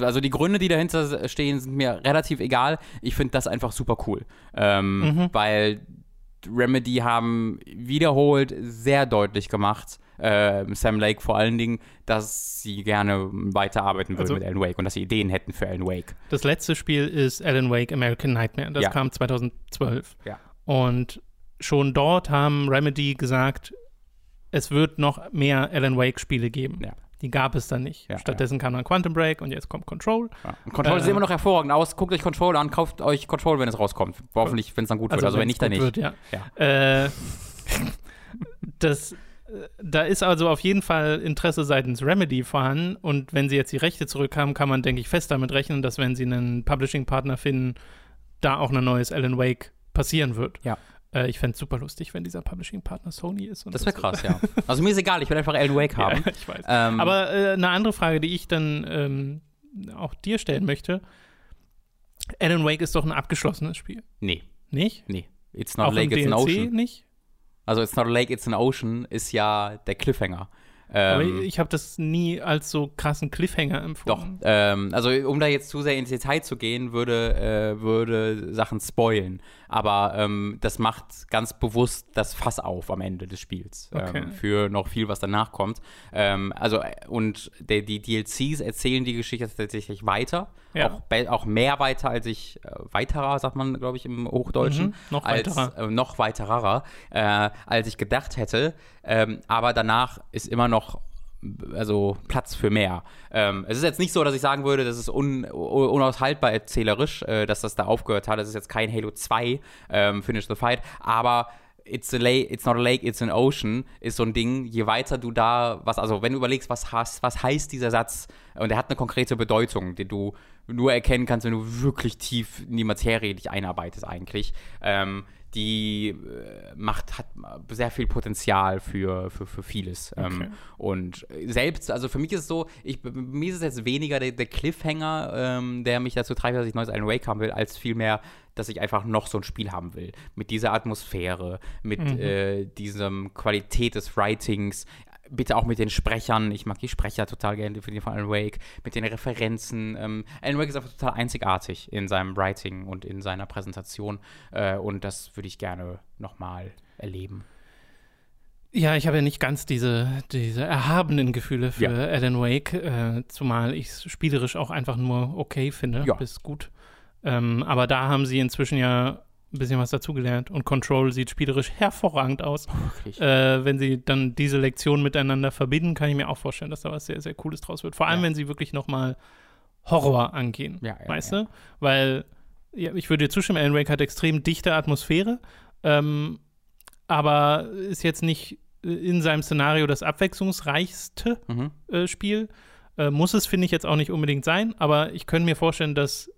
Speaker 2: also die Gründe, die dahinter stehen, sind mir relativ egal. Ich finde das einfach super cool, ähm, weil Remedy haben wiederholt sehr deutlich gemacht, äh, Sam Lake vor allen Dingen, dass sie gerne weiterarbeiten würden
Speaker 1: Also-
Speaker 2: mit Alan Wake und dass sie Ideen hätten für Alan Wake.
Speaker 1: Das letzte Spiel ist Alan Wake American Nightmare. Das
Speaker 2: Ja.
Speaker 1: kam 2012.
Speaker 2: Ja.
Speaker 1: Und schon dort haben Remedy gesagt, es wird noch mehr Alan Wake-Spiele geben.
Speaker 2: Ja.
Speaker 1: Die gab es dann nicht.
Speaker 2: Ja,
Speaker 1: Stattdessen kam dann Quantum Break und jetzt kommt Control.
Speaker 2: Ja. Und Control
Speaker 1: Äh,
Speaker 2: sieht immer noch hervorragend aus. Guckt euch Control an, kauft euch Control, wenn es rauskommt. Hoffentlich, wenn es dann gut wird. Also wenn
Speaker 1: wenn's
Speaker 2: nicht, dann nicht.
Speaker 1: Wird, ja. Äh, das, da ist also auf jeden Fall Interesse seitens Remedy vorhanden und wenn sie jetzt die Rechte zurückhaben, kann man, denke ich, fest damit rechnen, dass wenn sie einen Publishing-Partner finden, da auch ein neues Alan Wake passieren wird.
Speaker 2: Ja.
Speaker 1: Äh, ich fände es super lustig, wenn dieser Publishing-Partner Sony ist. Und
Speaker 2: Das wäre krass, ja. Also mir ist egal, ich will einfach Alan Wake haben.
Speaker 1: Ja, ich weiß.
Speaker 2: Ähm,
Speaker 1: Aber äh, eine andere Frage, die ich dann ähm, auch dir stellen möchte: Alan Wake ist doch ein abgeschlossenes Spiel,
Speaker 2: nee,
Speaker 1: nicht?
Speaker 2: nee. It's not
Speaker 1: auch
Speaker 2: a lake, it's an ocean.
Speaker 1: nicht?
Speaker 2: Also It's not a lake, it's an ocean ist ja der Cliffhanger.
Speaker 1: Aber
Speaker 2: Ähm,
Speaker 1: ich habe das nie als so krassen Cliffhanger
Speaker 2: Doch,
Speaker 1: empfunden.
Speaker 2: ähm, also um da jetzt zu sehr ins Detail zu gehen, würde, äh, würde Sachen spoilen. Aber ähm, das macht ganz bewusst das Fass auf am Ende des Spiels.
Speaker 1: Okay.
Speaker 2: Ähm, für noch viel, was danach kommt. Ähm, also, äh, und der, die DLCs erzählen die Geschichte tatsächlich weiter.
Speaker 1: Ja.
Speaker 2: Auch, auch mehr weiter als ich, äh, weiterer, sagt man, glaube ich, im Hochdeutschen.
Speaker 1: Mhm, noch
Speaker 2: als,
Speaker 1: weiterer.
Speaker 2: Äh, noch weiterer, äh, als ich gedacht hätte. Ähm, aber danach ist immer noch also Platz für mehr. Ähm, es ist jetzt nicht so, dass ich sagen würde, das ist un, un, unaushaltbar erzählerisch, äh, dass das da aufgehört hat. Das ist jetzt kein Halo 2 ähm, Finish the Fight, aber It's, a it's not a lake, it's an ocean ist so ein Ding, je weiter du da, was, also wenn du überlegst, was, hast, was heißt dieser Satz, und der hat eine konkrete Bedeutung, die du nur erkennen kannst, wenn du wirklich tief in die Materie dich einarbeitest eigentlich. Ähm, die äh, macht, hat sehr viel Potenzial für, für, für vieles.
Speaker 1: Okay.
Speaker 2: Ähm, und selbst, also für mich ist es so, ich, mir ist es jetzt weniger der, der Cliffhanger, ähm, der mich dazu treibt, dass ich neues Alan Wake haben will, als vielmehr, dass ich einfach noch so ein Spiel haben will. Mit dieser Atmosphäre, mit
Speaker 1: Mhm.
Speaker 2: äh, diesem Qualität des Writings, bitte auch mit den Sprechern. Ich mag die Sprecher total gerne für den von Alan Wake, mit den Referenzen. Ähm, Alan Wake ist einfach total einzigartig in seinem Writing und in seiner Präsentation. Äh, und das würde ich gerne nochmal erleben.
Speaker 1: Ja, ich habe ja nicht ganz diese, diese erhabenen Gefühle für
Speaker 2: Ja.
Speaker 1: Alan Wake, äh, zumal ich es spielerisch auch einfach nur okay finde,
Speaker 2: Ja.
Speaker 1: bis gut. Ähm, aber da haben sie inzwischen ja ein bisschen was dazugelernt und Control sieht spielerisch hervorragend aus.
Speaker 2: Wirklich.
Speaker 1: Äh, wenn sie dann diese Lektionen miteinander verbinden, kann ich mir auch vorstellen, dass da was sehr, sehr Cooles draus wird. Vor allem,
Speaker 2: Ja.
Speaker 1: wenn sie wirklich nochmal Horror angehen,
Speaker 2: Ja, ja,
Speaker 1: weißt du? Weil, ich würde dir zustimmen, Alan Wake hat extrem dichte Atmosphäre, ähm, aber ist jetzt nicht äh, in seinem Szenario das abwechslungsreichste
Speaker 2: Mhm.
Speaker 1: äh, Spiel. Äh, muss es, finde ich, jetzt auch nicht unbedingt sein, aber ich könnte mir vorstellen, dass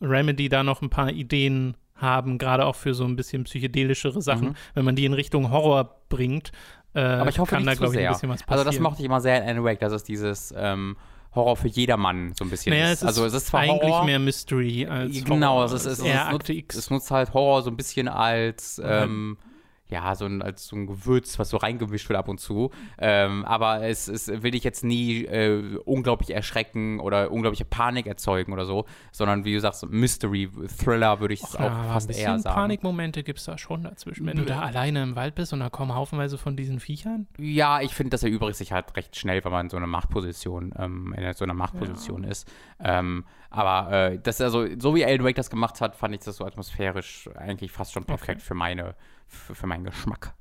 Speaker 1: Remedy da noch ein paar Ideen haben, gerade auch für so ein bisschen psychedelischere Sachen,
Speaker 2: Mhm.
Speaker 1: wenn man die in Richtung Horror bringt. Äh,
Speaker 2: Aber ich hoffe
Speaker 1: kann
Speaker 2: nicht
Speaker 1: da,
Speaker 2: zu
Speaker 1: glaube ich,
Speaker 2: sehr.
Speaker 1: ein bisschen was passieren.
Speaker 2: Also das mochte ich immer sehr in Wake, dass es dieses ähm, Horror für jedermann so ein bisschen
Speaker 1: naja,
Speaker 2: ist.
Speaker 1: es ist,
Speaker 2: also es ist zwar
Speaker 1: eigentlich
Speaker 2: Horror,
Speaker 1: mehr Mystery als
Speaker 2: genau,
Speaker 1: Horror.
Speaker 2: es ist, es, ist,
Speaker 1: eher
Speaker 2: es,
Speaker 1: Akte
Speaker 2: nutzt, es nutzt halt Horror so ein bisschen als ähm, ja, so ein, als so ein Gewürz, was so reingemischt wird ab und zu. Ähm, aber es, es will dich jetzt nie äh, unglaublich erschrecken oder unglaubliche Panik erzeugen oder so, sondern wie du sagst, Mystery, Thriller würde ich es
Speaker 1: Ja,
Speaker 2: auch
Speaker 1: ein
Speaker 2: fast eher sagen.
Speaker 1: Panikmomente gibt es da schon dazwischen. Wenn du da alleine im Wald bist und da kommen haufenweise von diesen Viechern.
Speaker 2: Ja, ich finde, das erübrigt sich halt recht schnell, wenn man in so einer Machtposition, ähm, in so einer Machtposition ist. Ähm, aber äh, das also, so wie Alan Wake das gemacht hat, fand ich das so atmosphärisch eigentlich fast schon perfekt für meine, für, für meinen Geschmack.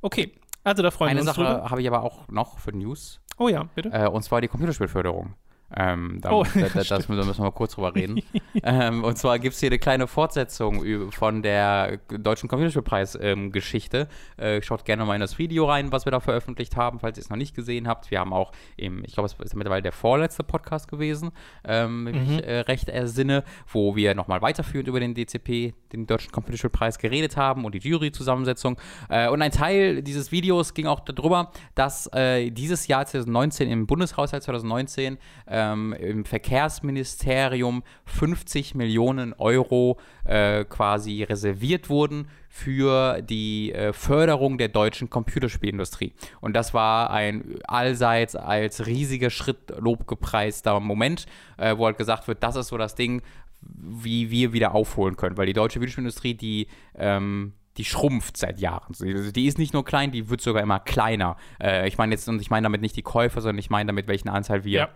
Speaker 1: Okay, also da freuen
Speaker 2: Eine
Speaker 1: wir uns
Speaker 2: Sache
Speaker 1: drüber.
Speaker 2: habe ich aber auch noch für News,
Speaker 1: Oh ja, bitte.
Speaker 2: äh, und zwar die Computerspielförderung. Ähm, da,
Speaker 1: Oh,
Speaker 2: da, da, das, da müssen wir mal kurz drüber reden. ähm, und zwar gibt es hier eine kleine Fortsetzung von der Deutschen Computerspielpreis-Geschichte. äh, schaut gerne mal in das Video rein, was wir da veröffentlicht haben, falls ihr es noch nicht gesehen habt. Wir haben auch im, ich glaube, es ist mittlerweile der vorletzte Podcast gewesen, ähm, wenn ich mich äh, recht ersinne, wo wir nochmal weiterführend über den DCP, den Deutschen Computerspielpreis, geredet haben und die Jury-Zusammensetzung. Äh, und ein Teil dieses Videos ging auch darüber, dass äh, dieses Jahr 2019 im Bundeshaushalt 2019 ähm, im Verkehrsministerium 50 Millionen Euro äh, quasi reserviert wurden für die äh, Förderung der deutschen Computerspielindustrie. Und das war ein allseits als riesiger Schritt lobgepreister Moment, äh, wo halt gesagt wird, das ist so das Ding, wie wir wieder aufholen können. Weil die deutsche Videospielindustrie, die ähm, die schrumpft seit Jahren. Also Die ist nicht nur klein, die wird sogar immer kleiner. Äh, ich meine jetzt, und ich meine damit nicht die Käufer, sondern ich meine damit, welchen Anteil wir
Speaker 1: ja.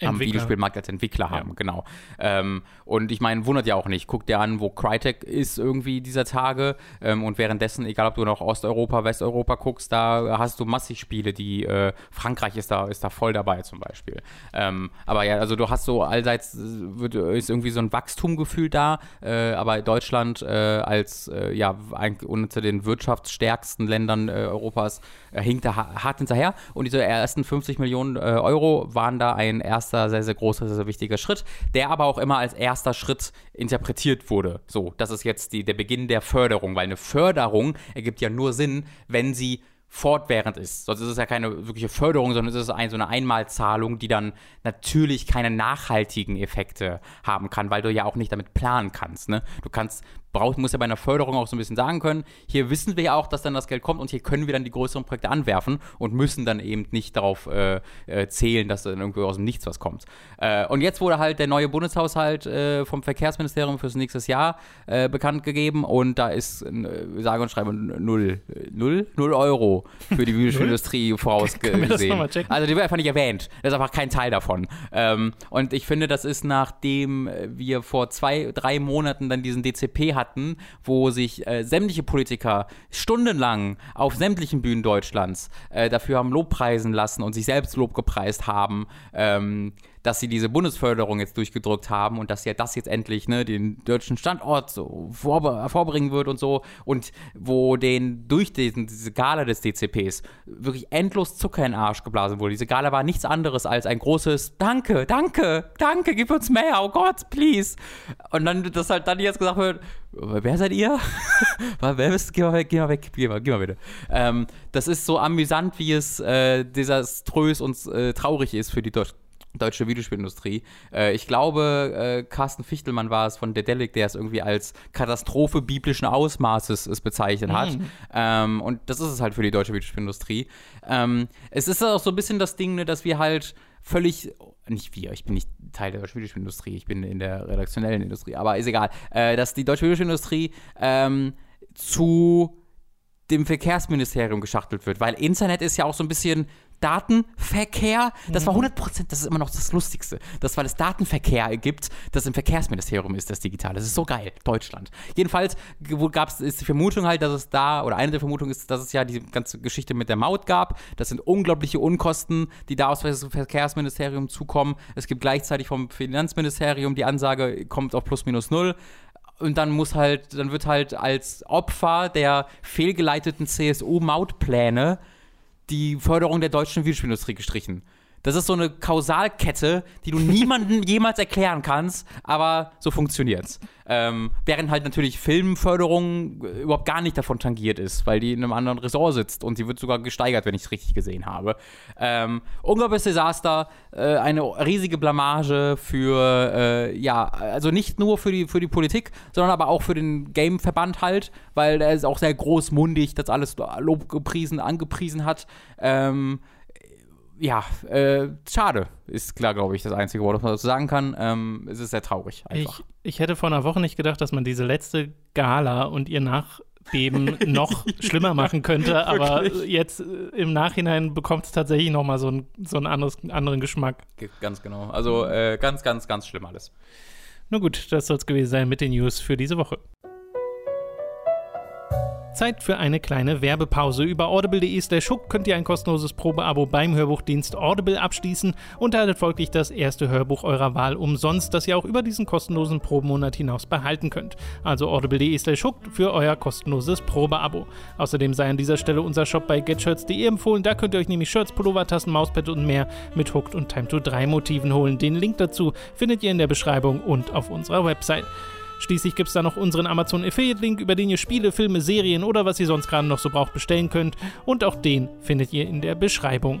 Speaker 2: Am
Speaker 1: Entwickler.
Speaker 2: Videospielmarkt als Entwickler haben, genau. Ähm, und ich meine, wundert ja auch nicht. Guck dir an, wo Crytek ist irgendwie dieser Tage. Ähm, und währenddessen, egal ob du noch Osteuropa, Westeuropa guckst, da hast du massig Spiele, die äh, Frankreich ist da, ist da voll dabei zum Beispiel. Ähm, aber ja, also du hast so allseits äh, wird, ist irgendwie so ein Wachstumgefühl da, äh, aber Deutschland äh, als äh, ja ein, unter den wirtschaftsstärksten Ländern äh, Europas hinkt da ha- hart hinterher. Und diese ersten 50 Millionen Euro waren da ein erster sehr, sehr großer, sehr, sehr wichtiger Schritt, der aber auch immer als erster Schritt interpretiert wurde. So, das ist jetzt die, der Beginn der Förderung, weil eine Förderung ergibt ja nur Sinn, wenn sie fortwährend ist. Sonst ist es ja keine wirkliche Förderung, sondern es ist ein, so eine Einmalzahlung, die dann natürlich keine nachhaltigen Effekte haben kann, weil du ja auch nicht damit planen kannst. Ne? Du kannst, brauchst, musst ja bei einer Förderung auch so ein bisschen sagen können, hier wissen wir ja auch, dass dann das Geld kommt und hier können wir dann die größeren Projekte anwerfen und müssen dann eben nicht darauf äh, äh, zählen, dass dann irgendwie aus dem Nichts was kommt. Äh, und jetzt wurde halt der neue Bundeshaushalt äh, vom Verkehrsministerium fürs nächste Jahr äh, bekannt gegeben und da ist äh, sage und schreibe null, null, null Euro für die
Speaker 1: wir das
Speaker 2: vorausgesehen. Also die wird einfach nicht erwähnt. Das ist einfach kein Teil davon. Ähm, und ich finde, das ist nachdem wir vor zwei, drei Monaten dann diesen DCP hatten, wo sich äh, sämtliche Politiker stundenlang auf sämtlichen Bühnen Deutschlands äh, dafür haben Lobpreisen lassen und sich selbst Lob gepreist haben, ähm, dass sie diese Bundesförderung jetzt durchgedrückt haben und dass ja das jetzt endlich ne, den deutschen Standort so vorbe vorbringen wird und so und wo den durch diesen, diese Gala des DCPs wirklich endlos Zucker in den Arsch geblasen wurde. Diese Gala war nichts anderes als ein großes Danke, danke, danke, gib uns mehr, oh Gott, please. Und dann, dass halt dann jetzt gesagt wird, wer seid ihr? wer bist Geh mal weg, geh mal weg, geh mal, geh mal bitte. Ähm, das ist so amüsant, wie es äh, desaströs und äh, traurig ist für die Deutschen deutsche Videospielindustrie. Äh, ich glaube, äh, Carsten Fichtelmann war es von Dedelic, der es irgendwie als Katastrophe biblischen Ausmaßes es bezeichnet hat. Ähm, und das ist es halt für die deutsche Videospielindustrie. Ähm, es ist auch so ein bisschen das Ding, ne, dass wir halt völlig, nicht wir, ich bin nicht Teil der deutschen Videospielindustrie, ich bin in der redaktionellen Industrie, aber ist egal, äh, dass die deutsche Videospielindustrie ähm, zu dem Verkehrsministerium geschachtelt wird, weil Internet ist ja auch so ein bisschen Datenverkehr. Das war 100 Prozent, das ist immer noch das Lustigste. Das, weil es Datenverkehr gibt, das im Verkehrsministerium ist, das Digitale. Das ist so geil, Deutschland. Jedenfalls gab es die Vermutung halt, dass es da, oder eine der Vermutungen ist, dass es ja die ganze Geschichte mit der Maut gab. Das sind unglaubliche Unkosten, die da aus dem Verkehrsministerium zukommen. Es gibt gleichzeitig vom Finanzministerium die Ansage, kommt auf plus minus null und dann muss halt, dann wird halt als Opfer der fehlgeleiteten CSU-Mautpläne die Förderung der deutschen Videospielindustrie gestrichen. Das ist so eine Kausalkette, die du niemandem jemals erklären kannst, aber so funktioniert's. Ähm, während halt natürlich Filmförderung überhaupt gar nicht davon tangiert ist, weil die in einem anderen Ressort sitzt und sie wird sogar gesteigert, wenn ich es richtig gesehen habe. Ähm, unglaubliches Desaster, äh, eine riesige Blamage für, äh, ja, also nicht nur für die, für die Politik, sondern aber auch für den Game-Verband halt, weil er ist auch sehr großmundig das alles lobgepriesen, angepriesen hat. Ähm, ja, äh, schade ist klar, glaube ich, das einzige Wort, was man dazu sagen kann. Ähm, es ist sehr traurig
Speaker 1: einfach. Ich, ich hätte vor einer Woche nicht gedacht, dass man diese letzte Gala und ihr Nachbeben noch schlimmer machen könnte, aber jetzt äh, im Nachhinein bekommt es tatsächlich nochmal so, ein, so einen anderes, anderen Geschmack.
Speaker 2: Ganz genau. Also äh, ganz, ganz, ganz schlimm alles.
Speaker 1: Na gut, das soll es gewesen sein mit den News für diese Woche. Zeit für eine kleine Werbepause. Über audible.de slash hook könnt ihr ein kostenloses Probeabo beim Hörbuchdienst Audible abschließen und erhaltet folglich das erste Hörbuch eurer Wahl umsonst, das ihr auch über diesen kostenlosen Probemonat hinaus behalten könnt. Also audible.de slash hook für euer kostenloses Probeabo. Außerdem sei an dieser Stelle unser Shop bei getshirts.de empfohlen. Da könnt ihr euch nämlich Shirts, Pullover, Tassen, Mauspad und mehr mit Hooked und Time to 3 Motiven holen. Den Link dazu findet ihr in der Beschreibung und auf unserer Website. Schließlich gibt es da noch unseren Amazon Affiliate Link, über den ihr Spiele, Filme, Serien oder was ihr sonst gerade noch so braucht bestellen könnt. Und auch den findet ihr in der Beschreibung.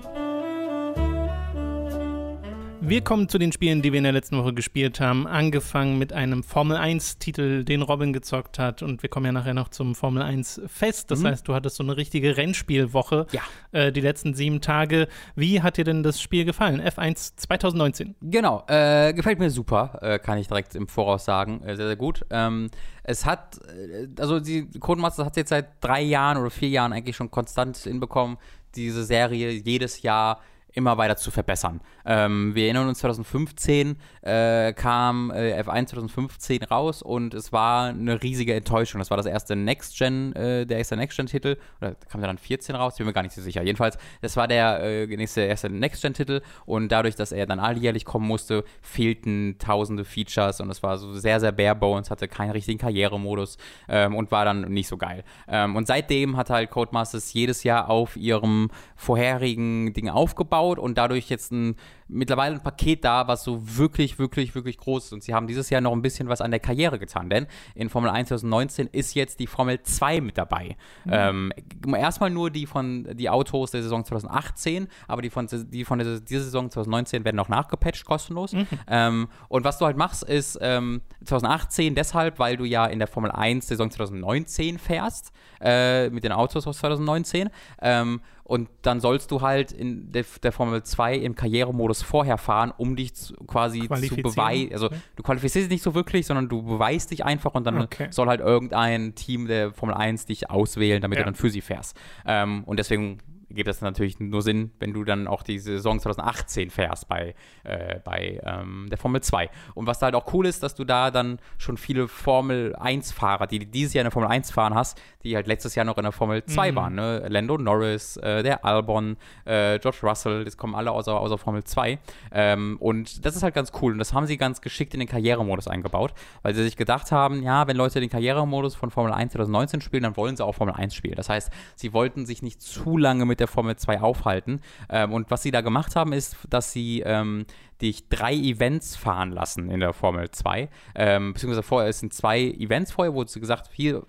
Speaker 1: Wir kommen zu den Spielen, die wir in der letzten Woche gespielt haben. Angefangen mit einem Formel 1-Titel, den Robin gezockt hat. Und wir kommen ja nachher noch zum Formel 1-Fest. Das mhm. heißt, du hattest so eine richtige Rennspielwoche
Speaker 2: ja.
Speaker 1: äh, die letzten sieben Tage. Wie hat dir denn das Spiel gefallen? F1 2019.
Speaker 2: Genau, äh, gefällt mir super, äh, kann ich direkt im Voraus sagen. Äh, sehr, sehr gut. Ähm, es hat, äh, also die Codemasters hat es jetzt seit drei Jahren oder vier Jahren eigentlich schon konstant hinbekommen, diese Serie jedes Jahr immer weiter zu verbessern. Ähm, wir erinnern uns, 2015 äh, kam äh, F1 2015 raus und es war eine riesige Enttäuschung. Das war das erste Next-Gen, äh, der erste Next-Gen-Titel. Oder kam der dann 14 raus? Bin mir gar nicht so sicher. Jedenfalls, das war der äh, nächste, erste Next-Gen-Titel und dadurch, dass er dann alljährlich kommen musste, fehlten tausende Features und es war so sehr, sehr bare bones, hatte keinen richtigen Karrieremodus ähm, und war dann nicht so geil. Ähm, und seitdem hat halt Codemasters jedes Jahr auf ihrem vorherigen Ding aufgebaut und dadurch jetzt ein mittlerweile ein Paket da, was so wirklich, wirklich, wirklich groß ist. Und sie haben dieses Jahr noch ein bisschen was an der Karriere getan, denn in Formel 1 2019 ist jetzt die Formel 2 mit dabei. Mhm. Ähm, erstmal nur die von die Autos der Saison 2018, aber die von, die von der, dieser Saison 2019 werden noch nachgepatcht, kostenlos. Mhm. Ähm, und was du halt machst, ist ähm, 2018 deshalb, weil du ja in der Formel 1 Saison 2019 fährst, äh, mit den Autos aus 2019. Ähm, und dann sollst du halt in der, der Formel 2 im Karrieremodus vorher fahren, um dich zu, quasi zu beweisen. Also okay. du qualifizierst dich nicht so wirklich, sondern du beweist dich einfach und dann okay. soll halt irgendein Team der Formel 1 dich auswählen, damit ja. du dann für sie fährst. Ähm, und deswegen gibt das natürlich nur Sinn, wenn du dann auch die Saison 2018 fährst bei, äh, bei ähm, der Formel 2. Und was da halt auch cool ist, dass du da dann schon viele Formel 1-Fahrer, die dieses Jahr in der Formel 1 fahren hast, die halt letztes Jahr noch in der Formel 2 mhm. waren. Ne? Lando Norris, äh, der Albon, äh, George Russell, das kommen alle außer, außer Formel 2. Ähm, und das ist halt ganz cool. Und das haben sie ganz geschickt in den Karrieremodus eingebaut, weil sie sich gedacht haben, ja, wenn Leute den Karrieremodus von Formel 1 2019 spielen, dann wollen sie auch Formel 1 spielen. Das heißt, sie wollten sich nicht zu lange mit der Formel 2 aufhalten. Ähm, und was sie da gemacht haben, ist, dass sie ähm, dich drei Events fahren lassen in der Formel 2. Ähm, beziehungsweise vorher, es sind zwei Events vorher, wo sie gesagt, hier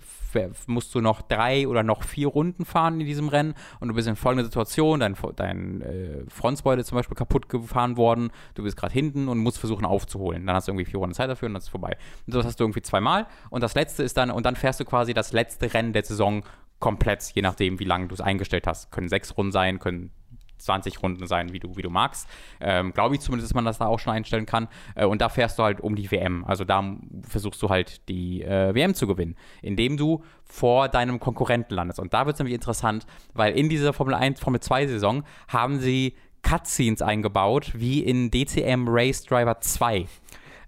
Speaker 2: musst du noch drei oder noch vier Runden fahren in diesem Rennen und du bist in folgender Situation, dein, dein äh, Frontspoiler zum Beispiel kaputt gefahren worden, du bist gerade hinten und musst versuchen aufzuholen. Dann hast du irgendwie vier Runden Zeit dafür und dann ist es vorbei. Und das hast du irgendwie zweimal und das letzte ist dann, und dann fährst du quasi das letzte Rennen der Saison komplett, je nachdem, wie lange du es eingestellt hast. Können sechs Runden sein, können 20 Runden sein, wie du, wie du magst. Ähm, Glaube ich zumindest, dass man das da auch schon einstellen kann. Äh, und da fährst du halt um die WM. Also da versuchst du halt die äh, WM zu gewinnen, indem du vor deinem Konkurrenten landest. Und da wird es nämlich interessant, weil in dieser Formel 1, Formel 2 Saison haben sie Cutscenes eingebaut, wie in DCM Race Driver 2.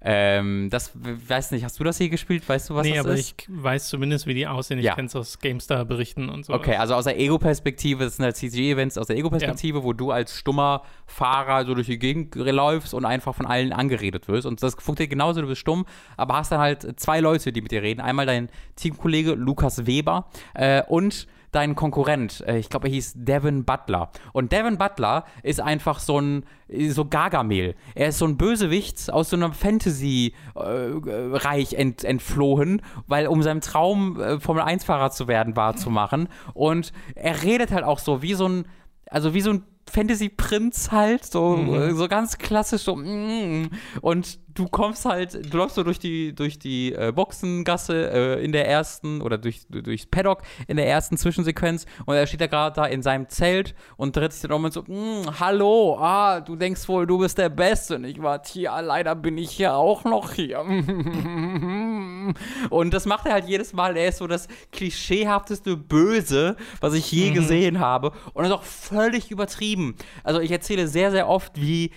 Speaker 2: Ähm, das weiß nicht, hast du das hier gespielt? Weißt du, was nee, das ist? Nee, aber
Speaker 1: ich weiß zumindest, wie die aussehen. Ich ja. kenne es aus GameStar-Berichten und so.
Speaker 2: Okay, also aus der Ego-Perspektive, das sind halt CG-Events aus der Ego-Perspektive, ja. wo du als stummer Fahrer so durch die Gegend läufst und einfach von allen angeredet wirst. Und das funktioniert genauso, du bist stumm, aber hast dann halt zwei Leute, die mit dir reden. Einmal dein Teamkollege Lukas Weber äh, und dein Konkurrent, äh, ich glaube, er hieß Devin Butler. Und Devin Butler ist einfach so ein so Gargamel. Er ist so ein Bösewicht aus so einem Fantasy-Reich äh, ent, entflohen, weil um seinem Traum äh, Formel 1-Fahrer zu werden wahrzumachen. Und er redet halt auch so wie so ein, also wie so ein Fantasy-Prinz halt, so, mhm. so ganz klassisch so. Mm. Und du kommst halt, du läufst so durch die, durch die äh, Boxengasse äh, in der ersten oder durch, durchs Paddock in der ersten Zwischensequenz und er steht da gerade da in seinem Zelt und dreht sich dann um und so, mm, hallo, ah, du denkst wohl, du bist der Beste und ich war hier, leider bin ich ja auch noch hier. und das macht er halt jedes Mal, er ist so das klischeehafteste Böse, was ich je mhm. gesehen habe und ist auch völlig übertrieben. Also ich erzähle sehr, sehr oft, wie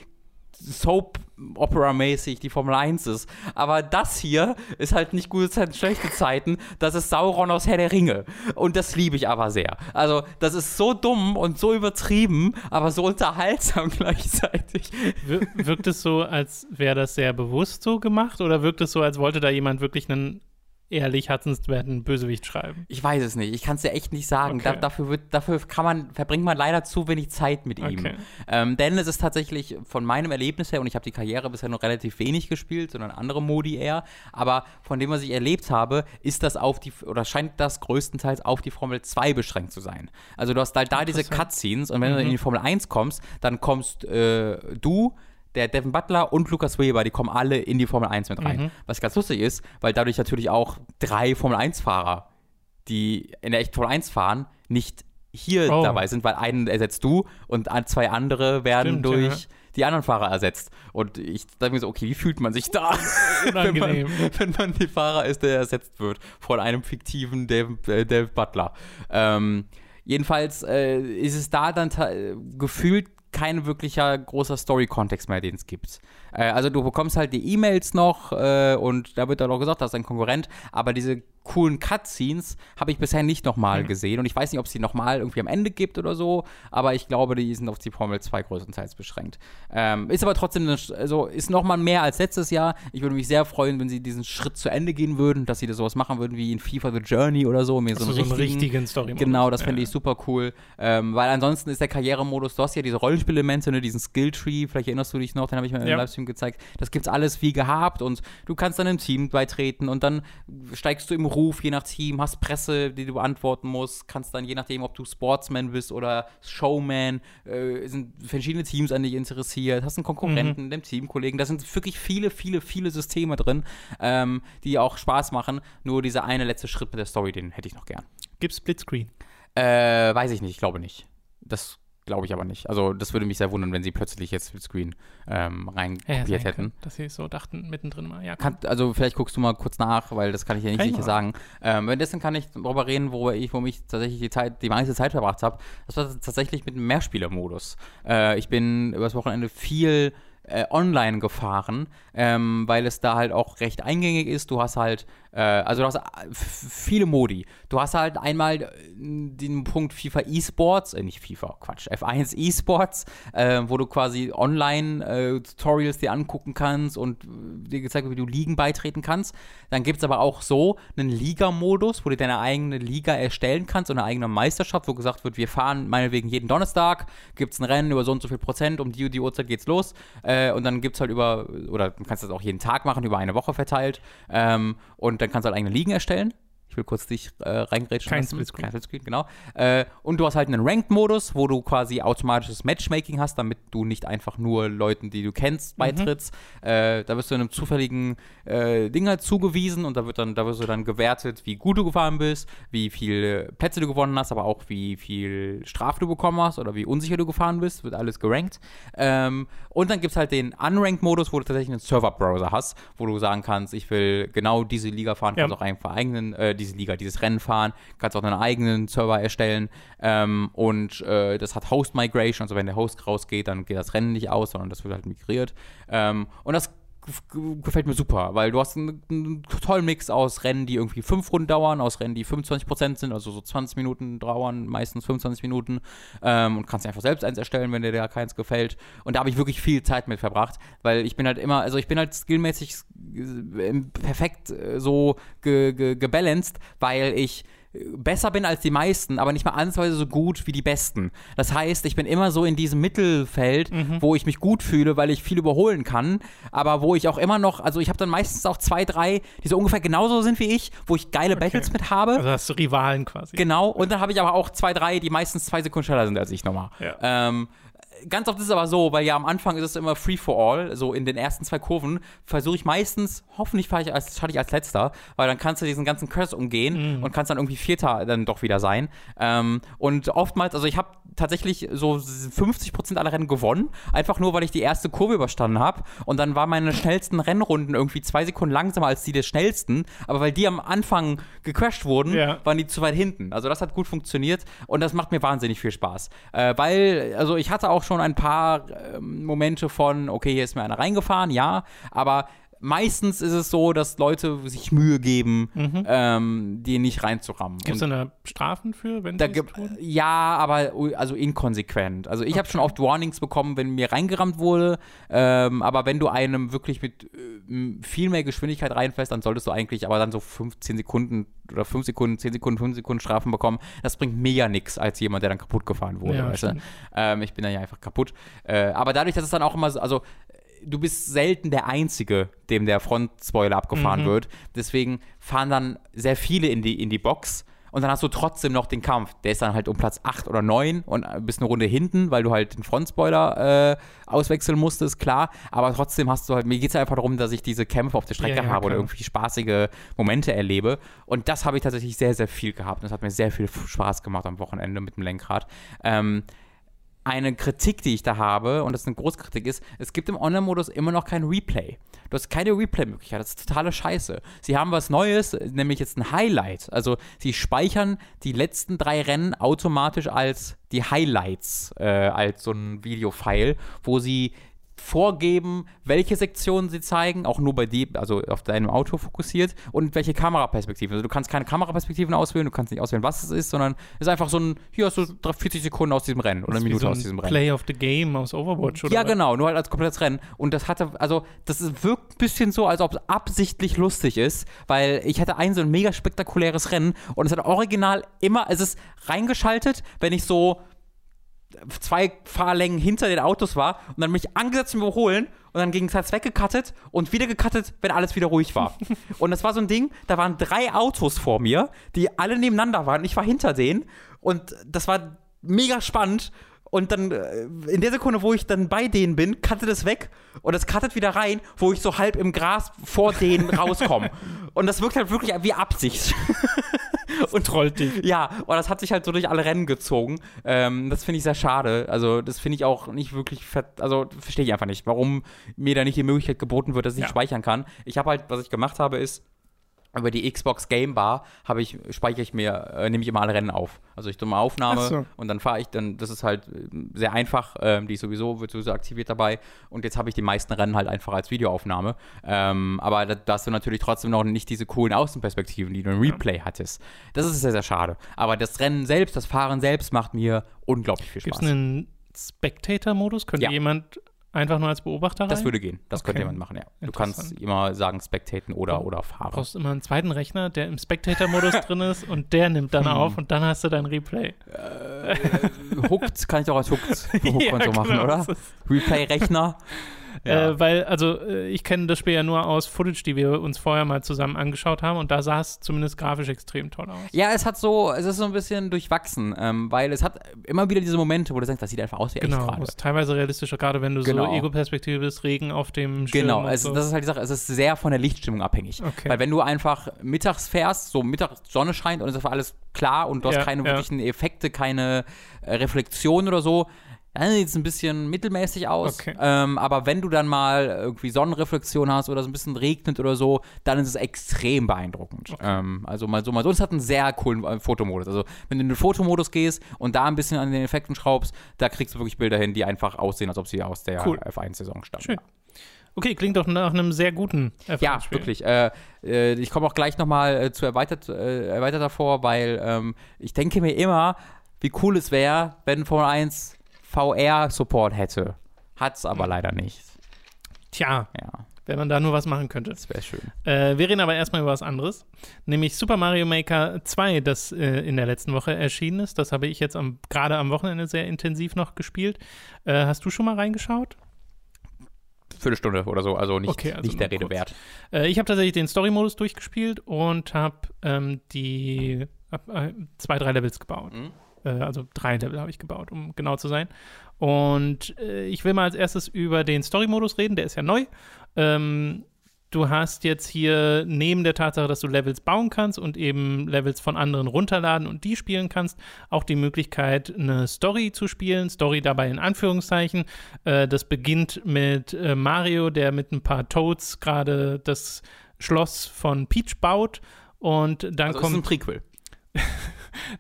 Speaker 2: Soap-Opera-mäßig die Formel 1 ist. Aber das hier ist halt nicht gute Zeiten, schlechte Zeiten. Das ist Sauron aus Herr der Ringe. Und das liebe ich aber sehr. Also, das ist so dumm und so übertrieben, aber so unterhaltsam gleichzeitig.
Speaker 1: Wir wirkt es so, als wäre das sehr bewusst so gemacht? Oder wirkt es so, als wollte da jemand wirklich einen ehrlich hassenswerten Bösewicht schreiben?
Speaker 2: Ich weiß es nicht. Ich kann es dir echt nicht sagen. Okay. Da, dafür, wird, dafür kann man, verbringt man leider zu wenig Zeit mit ihm. Okay. Ähm, denn es ist tatsächlich von meinem Erlebnis her, und ich habe die Karriere bisher noch relativ wenig gespielt, sondern andere Modi eher, aber von dem, was ich erlebt habe, ist das auf die, oder scheint das größtenteils auf die Formel 2 beschränkt zu sein. Also du hast halt da diese Cutscenes und wenn mhm. du in die Formel 1 kommst, dann kommst äh, du, der Devin Butler und Lukas Weber, die kommen alle in die Formel 1 mit rein. Mhm. Was ganz lustig ist, weil dadurch natürlich auch drei Formel 1-Fahrer, die in der echten Formel 1 fahren, nicht hier oh. dabei sind, weil einen ersetzt du und zwei andere werden Stimmt, durch ja. die anderen Fahrer ersetzt. Und ich dachte mir so, okay, wie fühlt man sich da, wenn man, wenn man die Fahrer ist, der ersetzt wird von einem fiktiven Dave, äh, Dave Butler. Ähm, jedenfalls äh, ist es da dann gefühlt kein wirklicher großer Story-Kontext mehr, den es gibt. Äh, also du bekommst halt die E-Mails noch äh, und da wird dann auch gesagt, das ist ein Konkurrent, aber diese coolen Cutscenes habe ich bisher nicht nochmal mhm. gesehen und ich weiß nicht, ob es die nochmal irgendwie am Ende gibt oder so, aber ich glaube, die sind auf die Formel 2 größtenteils beschränkt. Ähm, ist aber trotzdem, eine, also ist nochmal mehr als letztes Jahr. Ich würde mich sehr freuen, wenn sie diesen Schritt zu Ende gehen würden, dass sie das sowas machen würden wie in FIFA The Journey oder so. Mir so, einen, so richtigen, einen richtigen Story -Modus. Genau, das fände ich super cool, ähm, weil ansonsten ist der Karrieremodus, du hast ja diese Rollenspielelemente, ne, diesen Skilltree, vielleicht erinnerst du dich noch, den habe ich mir ja. im Livestream gezeigt. Das gibt's alles wie gehabt und du kannst dann im Team beitreten und dann steigst du im Ruf, je nach Team, hast Presse, die du beantworten musst, kannst dann je nachdem, ob du Sportsman bist oder Showman, äh, sind verschiedene Teams an dich interessiert, hast einen Konkurrenten, mhm. den Teamkollegen, da sind wirklich viele, viele, viele Systeme drin, ähm, die auch Spaß machen. Nur dieser eine letzte Schritt mit der Story, den hätte ich noch gern.
Speaker 1: Gibt's Splitscreen?
Speaker 2: Äh, weiß ich nicht, ich glaube nicht. Das Glaube ich aber nicht. Also das würde mich sehr wundern, wenn sie plötzlich jetzt Splitscreen ähm, reinkopiert ja, hätten.
Speaker 1: Dass sie so dachten, mittendrin mal. Ja,
Speaker 2: kann, also vielleicht guckst du mal kurz nach, weil das kann ich ja nicht sicher sagen. Ähm, währenddessen kann ich darüber reden, wo ich, wo ich tatsächlich die Zeit, die meiste Zeit verbracht habe. Das war tatsächlich mit einem Mehrspielermodus. Äh, ich bin übers Wochenende viel äh, online gefahren, ähm, weil es da halt auch recht eingängig ist. Du hast halt also du hast äh, viele Modi. Du hast halt einmal äh, den Punkt FIFA eSports, äh, nicht FIFA, Quatsch, F1 eSports, äh, wo du quasi Online-Tutorials dir angucken kannst und dir gezeigt wird, wie du Ligen beitreten kannst. Dann gibt es aber auch so einen Liga-Modus, wo du deine eigene Liga erstellen kannst und eine eigene Meisterschaft, wo gesagt wird, wir fahren meinetwegen jeden Donnerstag, gibt es ein Rennen über so und so viel Prozent, um die, die Uhrzeit geht's los. Äh, und dann gibt es halt über, oder du kannst das auch jeden Tag machen, über eine Woche verteilt. Ähm, und dann kannst du halt eigene Ligen erstellen Ich will kurz dich äh, reingrätschen
Speaker 1: Kein. Splitscreen.
Speaker 2: Kein Splitscreen, genau. Äh, und du hast halt einen Ranked-Modus, wo du quasi automatisches Matchmaking hast, damit du nicht einfach nur Leuten, die du kennst, beitrittst. Äh, da wirst du einem zufälligen äh, Ding halt zugewiesen und da wird dann, da wirst du dann gewertet, wie gut du gefahren bist, wie viele Plätze du gewonnen hast, aber auch wie viel Strafe du bekommen hast oder wie unsicher du gefahren bist, wird alles gerankt. Ähm, und dann gibt es halt den Unranked-Modus, wo du tatsächlich einen Server-Browser hast, wo du sagen kannst, ich will genau diese Liga fahren,
Speaker 1: Ja.
Speaker 2: kannst auch einfach eigenen, äh, diese Liga, dieses Rennen fahren, kannst auch einen eigenen Server erstellen ähm, und äh, das hat Host Migration, also wenn der Host rausgeht, dann geht das Rennen nicht aus, sondern das wird halt migriert. Ähm, und das gefällt mir super, weil du hast einen, einen tollen Mix aus Rennen, die irgendwie fünf Runden dauern, aus Rennen, die 25% sind, also so 20 Minuten dauern, meistens 25 Minuten ähm, und kannst einfach selbst eins erstellen, wenn dir da keins gefällt. Und da habe ich wirklich viel Zeit mit verbracht, weil ich bin halt immer, also ich bin halt skillmäßig äh, perfekt äh, so ge ge gebalanced, weil ich besser bin als die meisten, aber nicht mal ansatzweise so gut wie die Besten. Das heißt, ich bin immer so in diesem Mittelfeld, wo ich mich gut fühle, weil ich viel überholen kann, aber wo ich auch immer noch, also ich habe dann meistens auch zwei, drei, die so ungefähr genauso sind wie ich, wo ich geile Battles mit habe.
Speaker 1: Also hast du Rivalen quasi.
Speaker 2: Genau, und dann habe ich aber auch zwei, drei, die meistens zwei Sekunden schneller sind als ich nochmal.
Speaker 1: Ja.
Speaker 2: Ähm, ganz oft ist es aber so, weil ja am Anfang ist es immer free for all, so in den ersten zwei Kurven versuche ich meistens, hoffentlich fahre ich als, ich als letzter, weil dann kannst du diesen ganzen Curse umgehen und kannst dann irgendwie Vierter dann doch wieder sein. Ähm, und oftmals, also ich habe tatsächlich so 50% aller Rennen gewonnen, einfach nur, weil ich die erste Kurve überstanden habe und dann waren meine schnellsten Rennrunden irgendwie zwei Sekunden langsamer als die des schnellsten, aber weil die am Anfang gecrashed wurden,
Speaker 1: Ja.
Speaker 2: waren die zu weit hinten. Also das hat gut funktioniert und das macht mir wahnsinnig viel Spaß. Äh, weil, also ich hatte auch schon ein paar ähm, Momente von, okay, hier ist mir einer reingefahren, ja, aber meistens ist es so, dass Leute sich Mühe geben, ähm, die nicht reinzurammen.
Speaker 1: Gibt es da Strafen für, wenn
Speaker 2: da gibt, ja, aber also inkonsequent. Also ich habe schon oft Warnings bekommen, wenn mir reingerammt wurde. Ähm, aber wenn du einem wirklich mit äh, viel mehr Geschwindigkeit reinfährst, dann solltest du eigentlich aber dann so 15 Sekunden oder 5 Sekunden, 10 Sekunden, 5 Sekunden Strafen bekommen. Das bringt mir ja nichts als jemand, der dann kaputt gefahren wurde.
Speaker 1: Ja,
Speaker 2: weißt du? ähm, ich bin dann ja einfach kaputt. Äh, aber dadurch, dass es dann auch immer so, also du bist selten der Einzige, dem der Frontspoiler abgefahren
Speaker 1: Mhm.
Speaker 2: wird. Deswegen fahren dann sehr viele in die, in die Box. Und dann hast du trotzdem noch den Kampf. Der ist dann halt um Platz 8 oder 9 und äh, bist eine Runde hinten, weil du halt den Frontspoiler äh, auswechseln musstest, klar. Aber trotzdem hast du halt, mir geht es einfach darum, dass ich diese Kämpfe auf der Strecke
Speaker 1: Ja, ja,
Speaker 2: habe oder
Speaker 1: klar.
Speaker 2: irgendwie spaßige Momente erlebe. Und das habe ich tatsächlich sehr, sehr viel gehabt. Und das hat mir sehr viel Spaß gemacht am Wochenende mit dem Lenkrad. Ähm, eine Kritik, die ich da habe, und das ist eine Großkritik ist, es gibt im Online-Modus immer noch kein Replay. Du hast keine Replay-Möglichkeit. Das ist totale Scheiße. Sie haben was Neues, nämlich jetzt ein Highlight. Also sie speichern die letzten drei Rennen automatisch als die Highlights, äh, als so ein Videofile, wo sie vorgeben, welche Sektionen sie zeigen, auch nur bei dir, also auf deinem Auto fokussiert und welche Kameraperspektiven. Also du kannst keine Kameraperspektiven auswählen, du kannst nicht auswählen, was es ist, sondern es ist einfach so ein, hier hast du 40 Sekunden aus diesem Rennen oder eine Minute
Speaker 1: so
Speaker 2: aus
Speaker 1: ein
Speaker 2: diesem Rennen.
Speaker 1: Play of the Game aus Overwatch oder
Speaker 2: Ja, genau, nur halt als komplettes Rennen. Und das hatte, also, das wirkt ein bisschen so, als ob es absichtlich lustig ist, weil ich hatte ein so ein mega spektakuläres Rennen und es hat original immer, es ist reingeschaltet, wenn ich so zwei Fahrlängen hinter den Autos war und dann mich angesetzt zum Überholen und dann ging es halt weggekattet und wieder gekattet, wenn alles wieder ruhig war. und das war so ein Ding, da waren drei Autos vor mir, die alle nebeneinander waren. Ich war hinter denen und das war mega spannend. Und dann äh, in der Sekunde, wo ich dann bei denen bin, cuttet es weg und es cuttet wieder rein, wo ich so halb im Gras vor denen rauskomme. Und das wirkt halt wirklich wie Absicht.
Speaker 1: Und trollt dich.
Speaker 2: Ja, und das hat sich halt so durch alle Rennen gezogen. Ähm, das finde ich sehr schade. Also, das finde ich auch nicht wirklich, fett, also verstehe ich einfach nicht, warum mir da nicht die Möglichkeit geboten wird, dass ich
Speaker 1: Ja.
Speaker 2: speichern kann. Ich habe halt, was ich gemacht habe, ist, über die Xbox Game Bar habe ich, speichere ich mir, äh, nehme ich immer alle Rennen auf. Also ich tue eine Aufnahme
Speaker 1: so.
Speaker 2: und dann fahre ich dann, das ist halt äh, sehr einfach, ähm, die ist sowieso, wird sowieso aktiviert dabei und jetzt habe ich die meisten Rennen halt einfach als Videoaufnahme. Ähm, aber da, da hast du natürlich trotzdem noch nicht diese coolen Außenperspektiven, die du im Replay hattest. Das ist sehr, sehr schade. Aber das Rennen selbst, das Fahren selbst macht mir unglaublich viel
Speaker 1: Gibt
Speaker 2: Spaß.
Speaker 1: es einen Spectator-Modus? Könnte
Speaker 2: Ja.
Speaker 1: jemand einfach nur als Beobachter rein?
Speaker 2: Das würde gehen. Das könnte
Speaker 1: Okay.
Speaker 2: jemand machen, ja. Du kannst immer sagen, spectaten oder, oder
Speaker 1: Du
Speaker 2: fahren.
Speaker 1: brauchst immer einen zweiten Rechner, der im Spectator-Modus drin ist und der nimmt
Speaker 2: Hm.
Speaker 1: dann auf und dann hast du dein Replay.
Speaker 2: Hooked kann ich auch als Hooked, Hooked
Speaker 1: Ja,
Speaker 2: so machen,
Speaker 1: genau.
Speaker 2: oder? Replay-Rechner. Ja.
Speaker 1: Äh, weil, also, äh, ich kenne das Spiel ja nur aus Footage, die wir uns vorher mal zusammen angeschaut haben und da sah es zumindest grafisch extrem toll aus.
Speaker 2: Ja, es hat so, es ist so ein bisschen durchwachsen, ähm, weil es hat immer wieder diese Momente, wo du denkst, das sieht einfach aus wie echt
Speaker 1: Genau,
Speaker 2: gerade.
Speaker 1: ist teilweise realistischer, gerade wenn du
Speaker 2: Genau.
Speaker 1: so Ego-Perspektive bist, Regen auf dem Schirm
Speaker 2: Genau, es,
Speaker 1: so.
Speaker 2: das ist halt die Sache, es ist sehr von der Lichtstimmung abhängig.
Speaker 1: Okay.
Speaker 2: Weil wenn du einfach mittags fährst, so mittags Sonne scheint und es ist einfach alles klar und du
Speaker 1: Ja,
Speaker 2: hast keine
Speaker 1: ja.
Speaker 2: wirklichen Effekte, keine äh, Reflexion oder so, dann sieht es ein bisschen mittelmäßig aus.
Speaker 1: Okay.
Speaker 2: Ähm, aber wenn du dann mal irgendwie Sonnenreflexion hast oder es ein bisschen regnet oder so, dann ist es extrem beeindruckend. Ähm, also mal so, mal so. Und es hat einen sehr coolen äh, Fotomodus. Also wenn du in den Fotomodus gehst und da ein bisschen an den Effekten schraubst, da kriegst du wirklich Bilder hin, die einfach aussehen, als ob sie aus der
Speaker 1: Cool.
Speaker 2: F1-Saison stammen.
Speaker 1: Schön. Okay, klingt doch nach einem sehr guten
Speaker 2: Ja,
Speaker 1: F1-Spiel.
Speaker 2: wirklich. Äh, äh, ich komme auch gleich nochmal äh, zu erweitert, erweitert davor, weil ähm, ich denke mir immer, wie cool es wäre, wenn Formel 1 VR-Support hätte. Hat's aber leider nicht.
Speaker 1: Tja,
Speaker 2: Ja,
Speaker 1: wenn man da nur was machen könnte.
Speaker 2: das wäre schön.
Speaker 1: Äh, wir reden aber erstmal über was anderes, nämlich Super Mario Maker 2, das äh, in der letzten Woche erschienen ist. Das habe ich jetzt am, gerade am Wochenende sehr intensiv noch gespielt. Äh, hast du schon mal reingeschaut?
Speaker 2: Viertelstunde oder so, also nicht,
Speaker 1: Okay, also
Speaker 2: nicht der Rede
Speaker 1: kurz.
Speaker 2: wert.
Speaker 1: Äh, ich habe tatsächlich den Story-Modus durchgespielt und habe ähm, die hab, äh, zwei, drei Levels gebaut.
Speaker 2: Mhm.
Speaker 1: Äh, also drei Level habe ich gebaut, um genau zu sein. Und äh, ich will mal als erstes über den Story-Modus reden, der ist ja neu. Ähm, du hast jetzt hier neben der Tatsache, dass du Levels bauen kannst und eben Levels von anderen runterladen und die spielen kannst, auch die Möglichkeit, eine Story zu spielen. Story dabei in Anführungszeichen. Äh, das beginnt mit äh, Mario, der mit ein paar Toads gerade das Schloss von Peach baut. Und dann
Speaker 2: Also es ist
Speaker 1: kommt
Speaker 2: ein Prequel.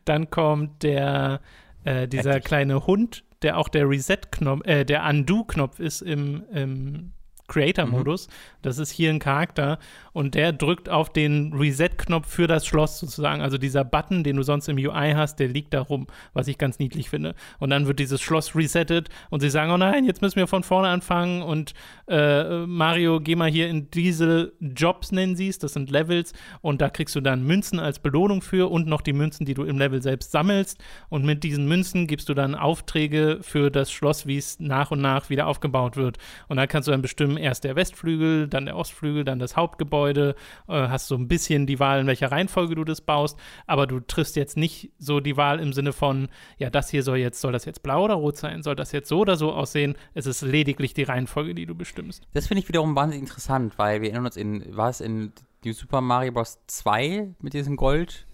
Speaker 1: Dann kommt der, äh, dieser
Speaker 2: Heftig.
Speaker 1: kleine Hund, der auch der Reset-Knopf, äh, der Undo-Knopf ist im, im Creator-Modus. Das ist hier ein Charakter und der drückt auf den Reset-Knopf für das Schloss sozusagen. Also dieser Button, den du sonst im UI hast, der liegt da rum, was ich ganz niedlich finde. Und dann wird dieses Schloss resettet und sie sagen, oh nein, jetzt müssen wir von vorne anfangen und äh, Mario, geh mal hier in diese Jobs, nennen sie es, das sind Levels und da kriegst du dann Münzen als Belohnung für und noch die Münzen, die du im Level selbst sammelst und mit diesen Münzen gibst du dann Aufträge für das Schloss, wie es nach und nach wieder aufgebaut wird. Und da kannst du dann bestimmen, erst der Westflügel, dann der Ostflügel, dann das Hauptgebäude, äh, hast so ein bisschen die Wahl, in welcher Reihenfolge du das baust, aber du triffst jetzt nicht so die Wahl im Sinne von, ja, das hier soll jetzt, soll das jetzt blau oder rot sein, soll das jetzt so oder so aussehen, es ist lediglich die Reihenfolge, die du bestimmst.
Speaker 2: Das finde ich wiederum wahnsinnig interessant, weil wir erinnern uns in, war es in New Super Mario Bros. 2 mit diesem Gold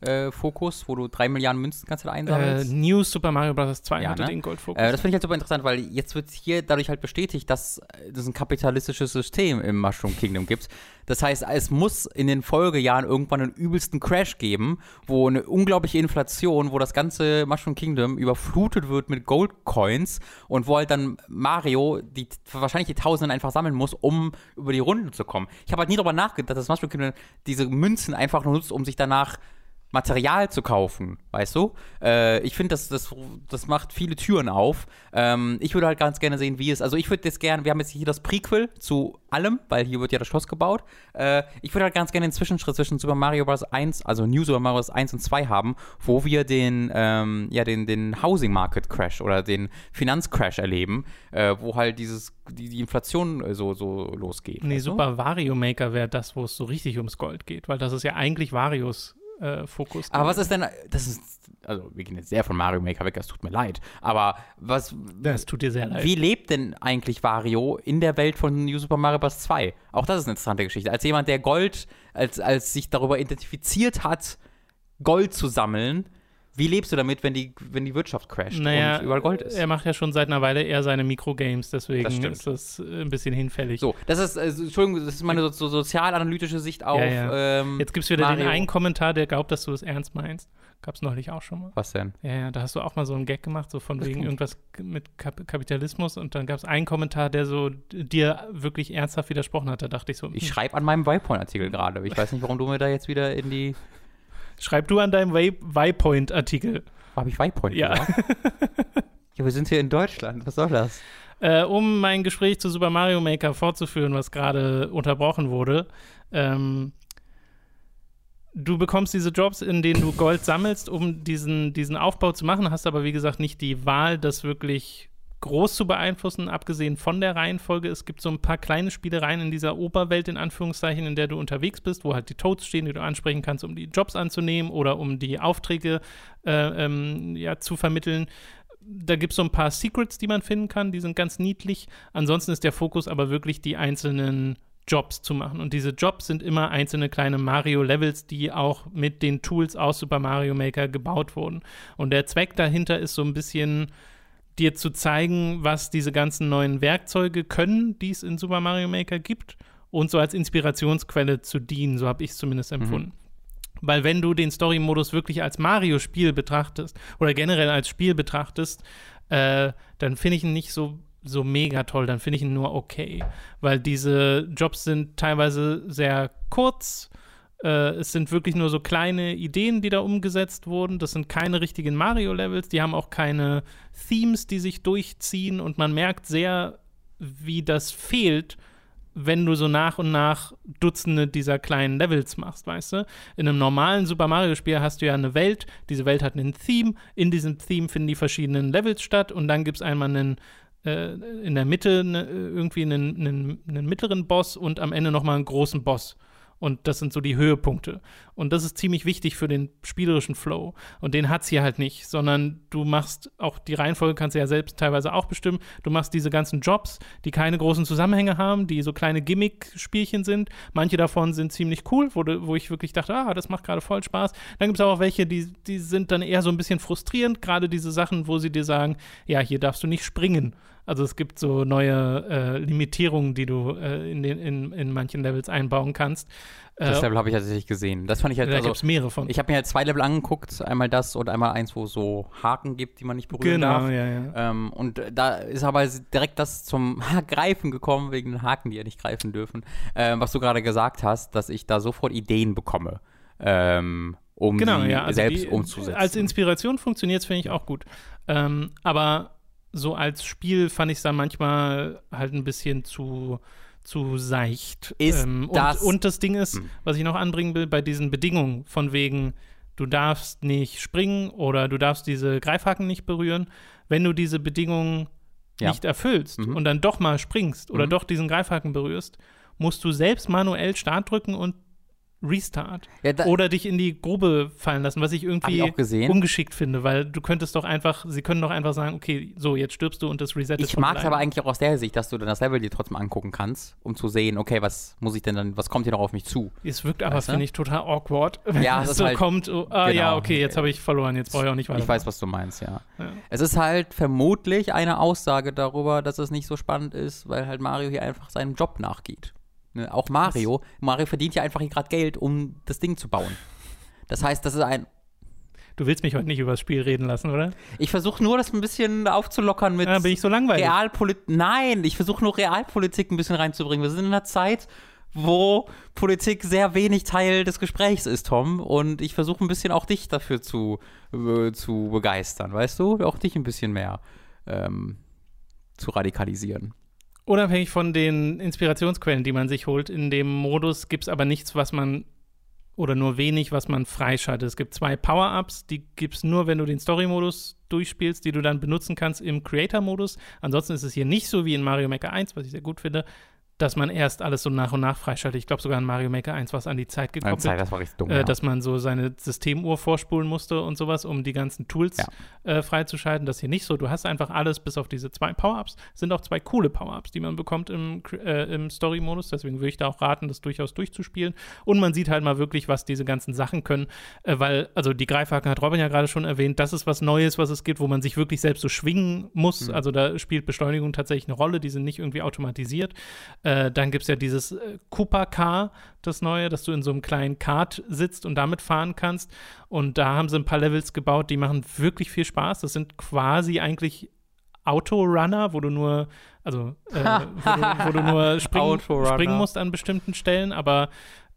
Speaker 2: äh, Fokus, wo du drei Milliarden Münzen kannst du da
Speaker 1: Äh,
Speaker 2: einsammelst?
Speaker 1: New Super Mario Bros. 2
Speaker 2: Ja,
Speaker 1: hatte
Speaker 2: ne?
Speaker 1: den Goldfokus.
Speaker 2: Äh, das finde ich halt super interessant, weil jetzt wird hier dadurch halt bestätigt, dass äh, es ein kapitalistisches System im Mushroom Kingdom gibt. Das heißt, es muss in den Folgejahren irgendwann einen übelsten Crash geben, wo eine unglaubliche Inflation, wo das ganze Mushroom Kingdom überflutet wird mit Goldcoins und wo halt dann Mario die wahrscheinlich die Tausenden einfach sammeln muss, um über die Runden zu kommen. Ich habe halt nie darüber nachgedacht, dass das Mushroom Kingdom diese Münzen einfach nur nutzt, um sich danach Material zu kaufen, weißt du? Äh, ich finde, das, das, das macht viele Türen auf. Ähm, ich würde halt ganz gerne sehen, wie es, also ich würde das gerne, wir haben jetzt hier das Prequel zu allem, weil hier wird ja das Schloss gebaut. Äh, ich würde halt ganz gerne den Zwischenschritt zwischen Super Mario Bros. 1, also New Super Mario Bros. 1 und 2 haben, wo wir den, ähm, ja, den, den Housing Market Crash oder den Finanzcrash erleben, äh, wo halt dieses, die, die Inflation äh, so, so losgeht.
Speaker 1: nee,
Speaker 2: weißt du?
Speaker 1: Super Wario Maker wäre das, wo es so richtig ums Gold geht, weil das ist ja eigentlich Varios äh, Fokus.
Speaker 2: Aber was ist denn, das ist, also wir gehen jetzt sehr von Mario Maker weg, es tut mir leid, aber was,
Speaker 1: Das tut dir sehr leid.
Speaker 2: wie lebt denn eigentlich Wario in der Welt von New Super Mario Bros. 2? Auch das ist eine interessante Geschichte. Als jemand, der Gold, als, als sich darüber identifiziert hat, Gold zu sammeln, wie lebst du damit, wenn die, wenn die Wirtschaft crasht
Speaker 1: Naja,
Speaker 2: und überall Gold ist?
Speaker 1: er macht ja schon seit einer Weile eher seine Mikrogames, deswegen
Speaker 2: Das
Speaker 1: ist das äh, ein bisschen hinfällig.
Speaker 2: so, das ist, äh, Entschuldigung, das ist meine so, so sozialanalytische Sicht auf.
Speaker 1: Ja, ja.
Speaker 2: Ähm,
Speaker 1: Jetzt gibt es wieder den
Speaker 2: Mario.
Speaker 1: einen Kommentar, der glaubt, dass du es ernst meinst. Gab es neulich auch schon mal.
Speaker 2: was denn?
Speaker 1: Ja, ja, da hast du auch mal so einen Gag gemacht, so von
Speaker 2: Das
Speaker 1: wegen irgendwas mit Kap Kapitalismus und dann gab es einen Kommentar, der so dir wirklich ernsthaft widersprochen hat. Da dachte ich so,
Speaker 2: Ich
Speaker 1: hm,
Speaker 2: schreibe an meinem Waypoint-Artikel gerade. Ich weiß nicht, warum du mir da jetzt wieder in die.
Speaker 1: Schreib du an deinem Way- Waypoint-Artikel.
Speaker 2: Habe ich Waypoint
Speaker 1: Ja.
Speaker 2: Ja, wir sind hier in Deutschland. Was soll das?
Speaker 1: Äh, um mein Gespräch zu Super Mario Maker fortzuführen, was gerade unterbrochen wurde. Ähm, du bekommst diese Jobs, in denen du Gold sammelst, um diesen, diesen Aufbau zu machen, hast aber wie gesagt nicht die Wahl, das wirklich groß zu beeinflussen, abgesehen von der Reihenfolge. Es gibt so ein paar kleine Spielereien in dieser Oberwelt, in Anführungszeichen, in der du unterwegs bist, wo halt die Toads stehen, die du ansprechen kannst, um die Jobs anzunehmen oder um die Aufträge äh, ähm, ja, zu vermitteln. Da gibt es so ein paar Secrets, die man finden kann, die sind ganz niedlich. Ansonsten ist der Fokus aber wirklich die einzelnen Jobs zu machen. Und diese Jobs sind immer einzelne kleine Mario-Levels, die auch mit den Tools aus Super Mario Maker gebaut wurden. Und der Zweck dahinter ist so ein bisschen dir zu zeigen, was diese ganzen neuen Werkzeuge können, die es in Super Mario Maker gibt, und so als Inspirationsquelle zu dienen. So habe ich es zumindest mhm. empfunden. Mhm. Weil wenn du den Story-Modus wirklich als Mario-Spiel betrachtest oder generell als Spiel betrachtest, äh, dann finde ich ihn nicht so, so mega toll, dann finde ich ihn nur okay. Weil diese Jobs sind teilweise sehr kurz äh, es sind wirklich nur so kleine Ideen, die da umgesetzt wurden. Das sind keine richtigen Mario-Levels. Die haben auch keine Themes, die sich durchziehen. Und man merkt sehr, wie das fehlt, wenn du so nach und nach Dutzende dieser kleinen Levels machst, weißt du? In einem normalen Super Mario-Spiel hast du ja eine Welt. Diese Welt hat einen Theme. In diesem Theme finden die verschiedenen Levels statt. Und dann gibt es einmal einen äh, in der Mitte ne, irgendwie einen, einen, einen mittleren Boss und am Ende nochmal einen großen Boss. Und das sind so die Höhepunkte. Und das ist ziemlich wichtig für den spielerischen Flow. Und den hat es hier halt nicht, sondern du machst auch die Reihenfolge kannst du ja selbst teilweise auch bestimmen. Du machst diese ganzen Jobs, die keine großen Zusammenhänge haben, die so kleine Gimmick-Spielchen sind. Manche davon sind ziemlich cool, wo, wo ich wirklich dachte, ah, das macht gerade voll Spaß. Dann gibt es auch welche, die, die sind dann eher so ein bisschen frustrierend. Gerade diese Sachen, wo sie dir sagen, ja, hier darfst du nicht springen. Also es gibt so neue äh, Limitierungen, die du äh, in, den, in, in manchen Levels einbauen kannst.
Speaker 2: Das äh, Level habe ich tatsächlich gesehen. Das fand ich halt.
Speaker 1: Da
Speaker 2: also,
Speaker 1: gibt es mehrere von.
Speaker 2: Ich habe mir halt zwei Level angeguckt. Einmal das und einmal eins, wo es so Haken gibt, die man nicht berühren
Speaker 1: genau,
Speaker 2: darf.
Speaker 1: Genau, ja, ja.
Speaker 2: Ähm, und da ist aber direkt das zum Greifen gekommen, wegen den Haken, die ja nicht greifen dürfen. Ähm, was du gerade gesagt hast, dass ich da sofort Ideen bekomme. Ähm, um
Speaker 1: genau,
Speaker 2: sie
Speaker 1: ja, also
Speaker 2: selbst
Speaker 1: die,
Speaker 2: umzusetzen.
Speaker 1: Als Inspiration funktioniert es, finde ich auch gut. Ähm, aber so als Spiel fand ich es dann manchmal halt ein bisschen zu, zu seicht.
Speaker 2: Ist ähm,
Speaker 1: das und, und das Ding ist, hm. was ich noch anbringen will, bei diesen Bedingungen von wegen, du darfst nicht springen oder du darfst diese Greifhaken nicht berühren, wenn du diese Bedingungen ja. nicht erfüllst mhm. und dann doch mal springst oder mhm. doch diesen Greifhaken berührst, musst du selbst manuell Start drücken und Restart. Ja, oder dich in die Grube fallen lassen, was ich irgendwie
Speaker 2: ich
Speaker 1: ungeschickt finde, weil du könntest doch einfach, sie können doch einfach sagen, okay, so, jetzt stirbst du und das Reset
Speaker 2: Ich mag es aber eigentlich auch aus der Sicht, dass du dann das Level dir trotzdem angucken kannst, um zu sehen, okay, was muss ich denn dann, was kommt hier noch auf mich zu?
Speaker 1: Es wirkt aber, finde ich, total awkward, wenn
Speaker 2: ja,
Speaker 1: es so halt, kommt, oh, ah genau. ja, okay, jetzt habe ich verloren, jetzt brauche ich auch nicht weiter.
Speaker 2: Ich weiß, was du meinst, ja. ja. Es ist halt vermutlich eine Aussage darüber, dass es nicht so spannend ist, weil halt Mario hier einfach seinem Job nachgeht. Ne? Auch Mario. Mario verdient ja einfach hier gerade Geld, um das Ding zu bauen. Das heißt, das ist ein.
Speaker 1: Du willst mich heute nicht über das Spiel reden lassen, oder?
Speaker 2: Ich versuche nur, das ein bisschen aufzulockern mit.
Speaker 1: Ja, bin ich so langweilig?
Speaker 2: Realpolitik. Nein, ich versuche nur Realpolitik ein bisschen reinzubringen. Wir sind in einer Zeit, wo Politik sehr wenig Teil des Gesprächs ist, Tom. Und ich versuche ein bisschen auch dich dafür zu, äh, zu begeistern, weißt du? Auch dich ein bisschen mehr ähm, zu radikalisieren.
Speaker 1: Unabhängig von den Inspirationsquellen, die man sich holt, in dem Modus gibt es aber nichts, was man oder nur wenig, was man freischaltet. Es gibt zwei Power-Ups, die gibt es nur, wenn du den Story-Modus durchspielst, die du dann benutzen kannst im Creator-Modus. Ansonsten ist es hier nicht so wie in Mario Maker 1, was ich sehr gut finde, dass man erst alles so nach und nach freischaltet. Ich glaube sogar in Mario Maker 1 was an die Zeit gekoppelt.
Speaker 2: Zeit, das war richtig dumm,
Speaker 1: äh, ja. Dass man so seine Systemuhr vorspulen musste und sowas, um die ganzen Tools ja. äh, freizuschalten. Das hier nicht so. Du hast einfach alles bis auf diese zwei Power-Ups. Sind auch zwei coole Power-Ups, die man bekommt im, äh, im Story-Modus. Deswegen würde ich da auch raten, das durchaus durchzuspielen. Und man sieht halt mal wirklich, was diese ganzen Sachen können. Äh, weil, also die Greifhaken hat Robin ja gerade schon erwähnt, das ist was Neues, was es gibt, wo man sich wirklich selbst so schwingen muss. Mhm. Also da spielt Beschleunigung tatsächlich eine Rolle. Die sind nicht irgendwie automatisiert. Äh, dann gibt es ja diese dieses äh, Cooper Car, das neue, dass du in so einem kleinen Kart sitzt und damit fahren kannst. Und da haben sie ein paar Levels gebaut, die machen wirklich viel Spaß. Das sind quasi eigentlich Autorunner, wo du nur, also äh, wo, du, wo, du, nur springen, springen, musst an bestimmten Stellen, aber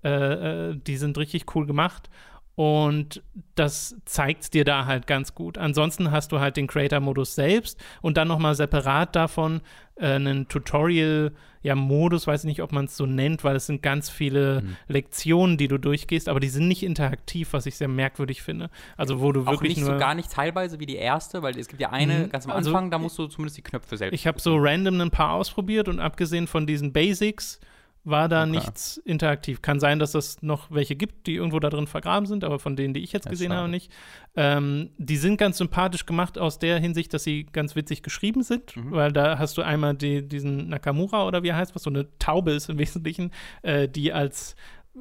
Speaker 1: äh, äh die sind richtig cool gemacht. Und das zeigt dir da halt ganz gut. Ansonsten hast du halt den Creator-Modus selbst und dann nochmal separat davon äh, einen Tutorial- ja, Modus, weiß ich nicht, ob man es so nennt, weil es sind ganz viele mhm. Lektionen, die du durchgehst, aber die sind nicht interaktiv, was ich sehr merkwürdig finde. Also wo du
Speaker 2: Auch
Speaker 1: wirklich
Speaker 2: nicht
Speaker 1: nur
Speaker 2: so gar nicht teilweise wie die erste, weil es gibt ja eine
Speaker 1: Mhm.
Speaker 2: ganz am
Speaker 1: Also,
Speaker 2: Anfang, da musst du zumindest die Knöpfe selbst.
Speaker 1: Ich habe so random ein paar ausprobiert und abgesehen von diesen Basics war da
Speaker 2: Okay.
Speaker 1: nichts interaktiv. Kann sein, dass es noch welche gibt, die irgendwo da drin vergraben sind, aber von denen, die ich jetzt gesehen habe, nicht. Ähm, die sind ganz sympathisch gemacht aus der Hinsicht, dass sie ganz witzig geschrieben sind,
Speaker 2: Mhm.
Speaker 1: weil da hast du einmal die, diesen Nakamura oder wie er heißt, was so eine Taube ist im Wesentlichen, äh, die als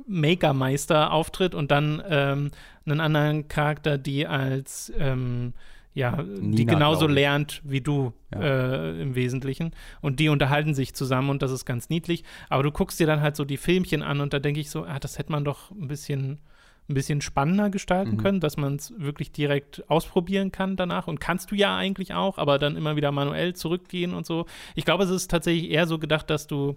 Speaker 1: Makermeister auftritt und dann ähm, einen anderen Charakter, die als ähm, ja, die
Speaker 2: Nina,
Speaker 1: genauso
Speaker 2: glaub ich.
Speaker 1: lernt wie du
Speaker 2: Ja.
Speaker 1: äh, im Wesentlichen. Und die unterhalten sich zusammen und das ist ganz niedlich. Aber du guckst dir dann halt so die Filmchen an und da denke ich so, ah, das hätte man doch ein bisschen, ein bisschen spannender gestalten
Speaker 2: Mhm.
Speaker 1: können, dass man es wirklich direkt ausprobieren kann danach. Und kannst du ja eigentlich auch, aber dann immer wieder manuell zurückgehen und so. Ich glaube, es ist tatsächlich eher so gedacht, dass du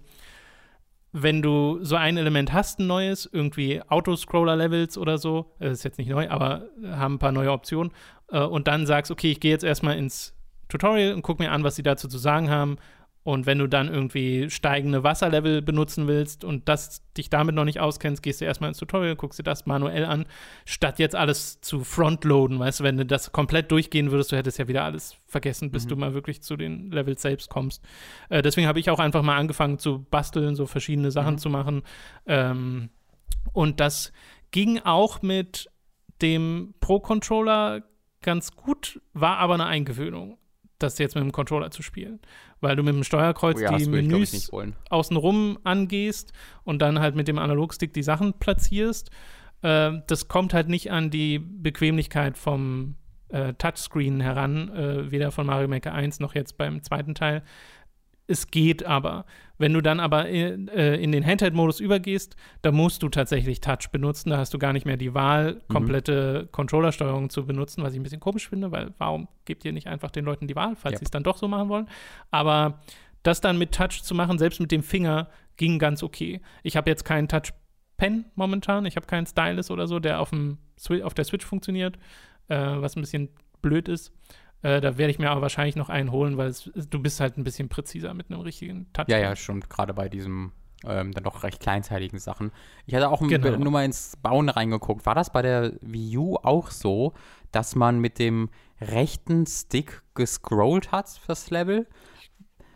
Speaker 1: wenn du so ein Element hast, ein neues, irgendwie Autoscroller-Levels oder so, äh, ist jetzt nicht neu, aber haben ein paar neue Optionen, äh, und dann sagst, okay, ich gehe jetzt erstmal ins Tutorial und guck mir an, was sie dazu zu sagen haben. Und wenn du dann irgendwie steigende Wasserlevel benutzen willst und das dich damit noch nicht auskennst, gehst du erstmal ins Tutorial, guckst dir das manuell an, statt jetzt alles zu frontloaden. Weißt du, wenn du das komplett durchgehen würdest, du hättest ja wieder alles vergessen, bis
Speaker 2: Mhm.
Speaker 1: du mal wirklich zu den Levels selbst kommst. Äh, deswegen habe ich auch einfach mal angefangen zu basteln, so verschiedene Sachen
Speaker 2: Mhm.
Speaker 1: zu machen. Ähm, und das ging auch mit dem Pro-Controller ganz gut, war aber eine Eingewöhnung, das jetzt mit dem Controller zu spielen. Weil du mit dem Steuerkreuz
Speaker 2: Oh ja,
Speaker 1: die Menüs außenrum angehst und dann halt mit dem Analogstick die Sachen platzierst. Äh, das kommt halt nicht an die Bequemlichkeit vom äh, Touchscreen heran, äh, weder von Mario Maker 1 noch jetzt beim zweiten Teil. Es geht aber. Wenn du dann aber in, äh, in den Handheld-Modus übergehst, da musst du tatsächlich Touch benutzen. Da hast du gar nicht mehr die Wahl, komplette Controllersteuerung zu benutzen, was ich ein bisschen komisch finde, weil warum gebt ihr nicht einfach den Leuten die Wahl, falls
Speaker 2: Yep.
Speaker 1: sie es dann doch so machen wollen? Aber das dann mit Touch zu machen, selbst mit dem Finger, ging ganz okay. Ich habe jetzt keinen Touch-Pen momentan. Ich habe keinen Stylus oder so, der auf, dem Swi- auf der Switch funktioniert, äh, was ein bisschen blöd ist. Äh, da werde ich mir aber wahrscheinlich noch einen holen, weil es, du bist halt ein bisschen präziser mit einem richtigen Touch.
Speaker 2: Ja, ja, schon gerade bei diesem ähm, dann doch recht kleinteiligen Sachen. Ich hatte auch
Speaker 1: Genau.
Speaker 2: nur mal ins Bauen reingeguckt. War das bei der Wii U auch so, dass man mit dem rechten Stick gescrollt hat für das Level?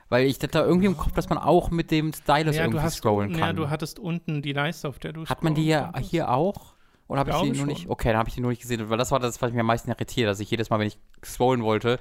Speaker 2: Weil ich hatte da irgendwie im Kopf, dass man auch mit dem Stylus
Speaker 1: Ja,
Speaker 2: irgendwie
Speaker 1: du hast,
Speaker 2: scrollen kann.
Speaker 1: ja, du hattest unten die Leiste, auf der du
Speaker 2: Hat man die ja hier auch? Oder habe ich die nur nicht? Okay, dann habe ich die nur nicht gesehen, weil das war das, was mich am meisten irritiert, dass ich jedes Mal, wenn ich scrollen wollte,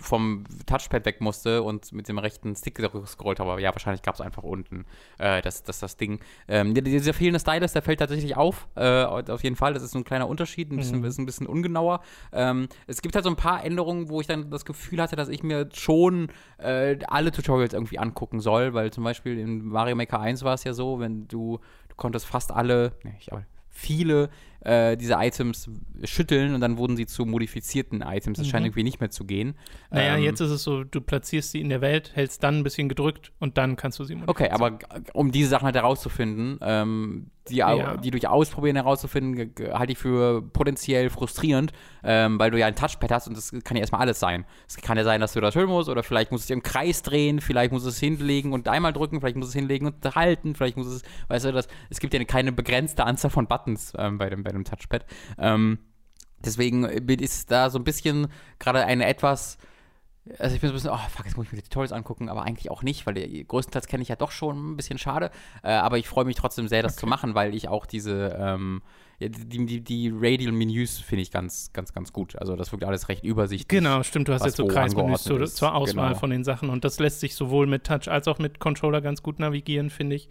Speaker 2: vom Touchpad weg musste und mit dem rechten Stick gescrollt habe. Aber ja, wahrscheinlich gab es einfach unten äh, das, das, das Ding. Ähm, dieser fehlende Stylus, der fällt tatsächlich auf. Äh, auf jeden Fall. Das ist so ein kleiner Unterschied, ein bisschen,
Speaker 1: Mhm.
Speaker 2: ist ein bisschen ungenauer. Ähm, es gibt halt so ein paar Änderungen, wo ich dann das Gefühl hatte, dass ich mir schon äh, alle Tutorials irgendwie angucken soll, weil zum Beispiel in Mario Maker 1 war es ja so, wenn du, du konntest fast alle, ne, ich, aber viele äh, diese Items schütteln und dann wurden sie zu modifizierten Items. Das
Speaker 1: Mhm.
Speaker 2: scheint irgendwie nicht mehr zu gehen.
Speaker 1: Naja,
Speaker 2: Ähm,
Speaker 1: jetzt ist es so, du platzierst sie in der Welt, hältst dann ein bisschen gedrückt und dann kannst du sie
Speaker 2: Okay,
Speaker 1: modifizieren.
Speaker 2: aber g- um diese Sachen halt herauszufinden, ähm, die,
Speaker 1: Ja.
Speaker 2: die durch Ausprobieren herauszufinden, halte ich für potenziell frustrierend, ähm, weil du ja ein Touchpad hast und das kann ja erstmal alles sein. Es kann ja sein, dass du das hören musst oder vielleicht musst du es im Kreis drehen, vielleicht musst du es hinlegen und einmal drücken, vielleicht musst du es hinlegen und halten, vielleicht musst du es, weißt du, das, es gibt ja keine begrenzte Anzahl von Buttons ähm, bei, dem, bei dem Touchpad. Ähm, deswegen ist da so ein bisschen gerade eine etwas also ich bin so ein bisschen, oh fuck, jetzt muss ich mir die Tutorials angucken, aber eigentlich auch nicht, weil die, größtenteils kenne ich ja doch schon ein bisschen schade. Äh, aber ich freue mich trotzdem sehr, das zu machen, weil ich auch diese, ähm, die, die, die Radial-Menüs finde ich ganz, ganz, ganz gut. Also das wirkt alles recht übersichtlich.
Speaker 1: Genau, stimmt, du hast jetzt so Kreismenüs zur, zur Auswahl
Speaker 2: Genau.
Speaker 1: von den Sachen und das lässt sich sowohl mit Touch als auch mit Controller ganz gut navigieren, finde ich.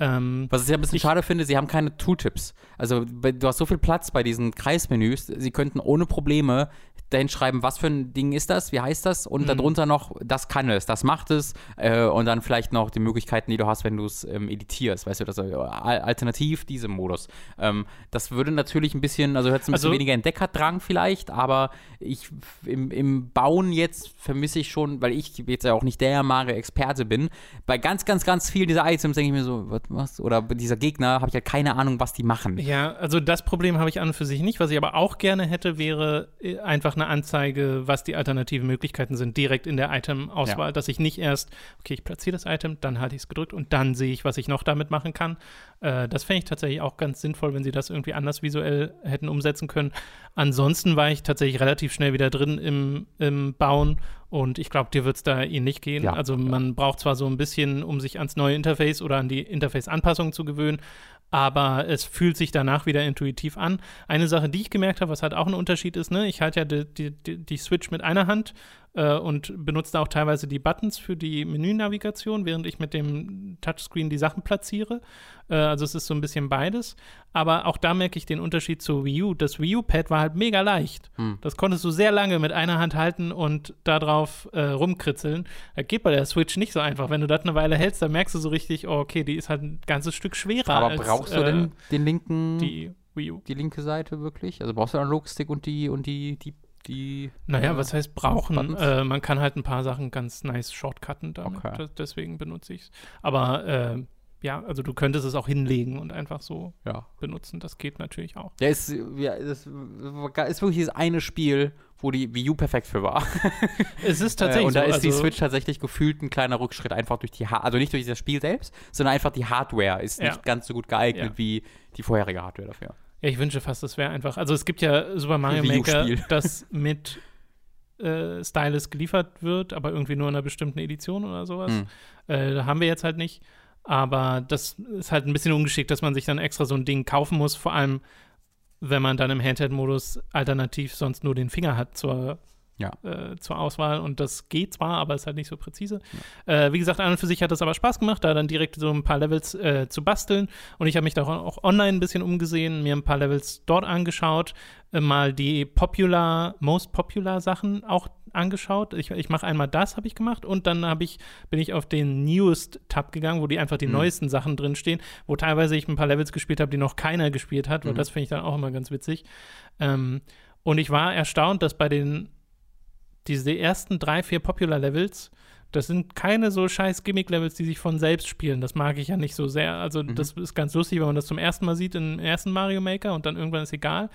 Speaker 1: Ähm,
Speaker 2: Was ich ja ein bisschen
Speaker 1: Ich-
Speaker 2: schade finde, sie haben keine Tooltips. Also du hast so viel Platz bei diesen Kreismenüs, sie könnten ohne Probleme dahin schreiben, was für ein Ding ist das, wie heißt das und
Speaker 1: Mhm.
Speaker 2: darunter noch, das kann es, das macht es äh, und dann vielleicht noch die Möglichkeiten, die du hast, wenn du es ähm, editierst, weißt du, das, äh, al- alternativ diesem Modus. Ähm, das würde natürlich ein bisschen, also hört es ein bisschen
Speaker 1: Also-
Speaker 2: weniger Entdeckerdrang vielleicht, aber ich im, im Bauen jetzt vermisse ich schon, weil ich jetzt ja auch nicht der Mario-Experte bin, bei ganz, ganz, ganz vielen dieser Items denke ich mir so, was? Oder bei dieser Gegner habe ich halt keine Ahnung, was die machen.
Speaker 1: ja, also das Problem habe ich an und für sich nicht. Was ich aber auch gerne hätte, wäre äh, einfach eine eine Anzeige, was die alternativen Möglichkeiten sind, direkt in der Item-Auswahl,
Speaker 2: Ja.
Speaker 1: dass ich nicht erst, okay, ich platziere das Item, dann halte ich es gedrückt und dann sehe ich, was ich noch damit machen kann. Äh, das fände ich tatsächlich auch ganz sinnvoll, wenn sie das irgendwie anders visuell hätten umsetzen können. Ansonsten war ich tatsächlich relativ schnell wieder drin im, im Bauen und ich glaube, dir wird es da ähnlich gehen.
Speaker 2: Ja,
Speaker 1: also
Speaker 2: ja.
Speaker 1: man braucht zwar so ein bisschen, um sich ans neue Interface oder an die Interface-Anpassungen zu gewöhnen, aber es fühlt sich danach wieder intuitiv an. Eine Sache, die ich gemerkt habe, was halt auch ein Unterschied ist, ne, ich halte ja die, die, die, die Switch mit einer Hand äh, und benutze da auch teilweise die Buttons für die Menünavigation, während ich mit dem Touchscreen die Sachen platziere. Äh, also es ist so ein bisschen beides. Aber auch da merke ich den Unterschied zu Wii U. Das Wii U-Pad war halt mega leicht.
Speaker 2: Hm.
Speaker 1: Das konntest du sehr lange mit einer Hand halten und darauf äh, rumkritzeln. Das geht bei der Switch nicht so einfach. Wenn du das eine Weile hältst, dann merkst du so richtig, oh, okay, die ist halt ein ganzes Stück schwerer
Speaker 2: Aber
Speaker 1: als
Speaker 2: brauchst du
Speaker 1: äh,
Speaker 2: denn den linken, die,
Speaker 1: die Wii U.
Speaker 2: linke Seite wirklich? Also brauchst du den Analogstick und die und die, die, die
Speaker 1: Naja,
Speaker 2: äh,
Speaker 1: was heißt brauchen? Äh, man kann halt ein paar Sachen ganz nice shortcutten damit.
Speaker 2: Okay.
Speaker 1: Deswegen benutze ich es. Aber äh, ja, also du könntest es auch hinlegen und einfach so
Speaker 2: Ja.
Speaker 1: benutzen. Das geht natürlich auch.
Speaker 2: Der ist, ja, das ist wirklich das eine Spiel, wo die Wii U perfekt für war.
Speaker 1: Es ist tatsächlich
Speaker 2: und da
Speaker 1: so.
Speaker 2: ist die
Speaker 1: also,
Speaker 2: Switch tatsächlich gefühlt ein kleiner Rückschritt, einfach durch die, ha also nicht durch das Spiel selbst, sondern einfach die Hardware ist
Speaker 1: Ja.
Speaker 2: nicht ganz so gut geeignet
Speaker 1: Ja.
Speaker 2: wie die vorherige Hardware dafür.
Speaker 1: Ja, ich wünsche fast, das wäre einfach. Also es gibt ja Super Mario Maker, das mit äh, Stylus geliefert wird, aber irgendwie nur in einer bestimmten Edition oder sowas.
Speaker 2: Hm.
Speaker 1: Äh, haben wir jetzt halt nicht. Aber das ist halt ein bisschen ungeschickt, dass man sich dann extra so ein Ding kaufen muss, vor allem wenn man dann im Handheld-Modus alternativ sonst nur den Finger hat zur,
Speaker 2: Ja.
Speaker 1: äh, zur Auswahl. Und das geht zwar, aber ist halt nicht so präzise. Äh, wie gesagt, an und für sich hat das aber Spaß gemacht, da dann direkt so ein paar Levels äh, zu basteln. Und ich habe mich da auch online ein bisschen umgesehen, mir ein paar Levels dort angeschaut, äh, mal die Popular, Most Popular Sachen auch angeschaut. Ich, ich mache einmal das, habe ich gemacht, und dann habe ich, bin ich auf den Newest-Tab gegangen, wo die einfach die
Speaker 2: Mhm.
Speaker 1: neuesten Sachen drinstehen, wo teilweise ich ein paar Levels gespielt habe, die noch keiner gespielt hat,
Speaker 2: Mhm.
Speaker 1: das finde ich dann auch immer ganz witzig. Ähm, und ich war erstaunt, dass bei den diese ersten drei, vier Popular-Levels, das sind keine so scheiß Gimmick-Levels, die sich von selbst spielen. Das mag ich ja nicht so sehr. Also,
Speaker 2: Mhm.
Speaker 1: das ist ganz lustig, wenn man das zum ersten Mal sieht im ersten Mario Maker und dann irgendwann ist egal.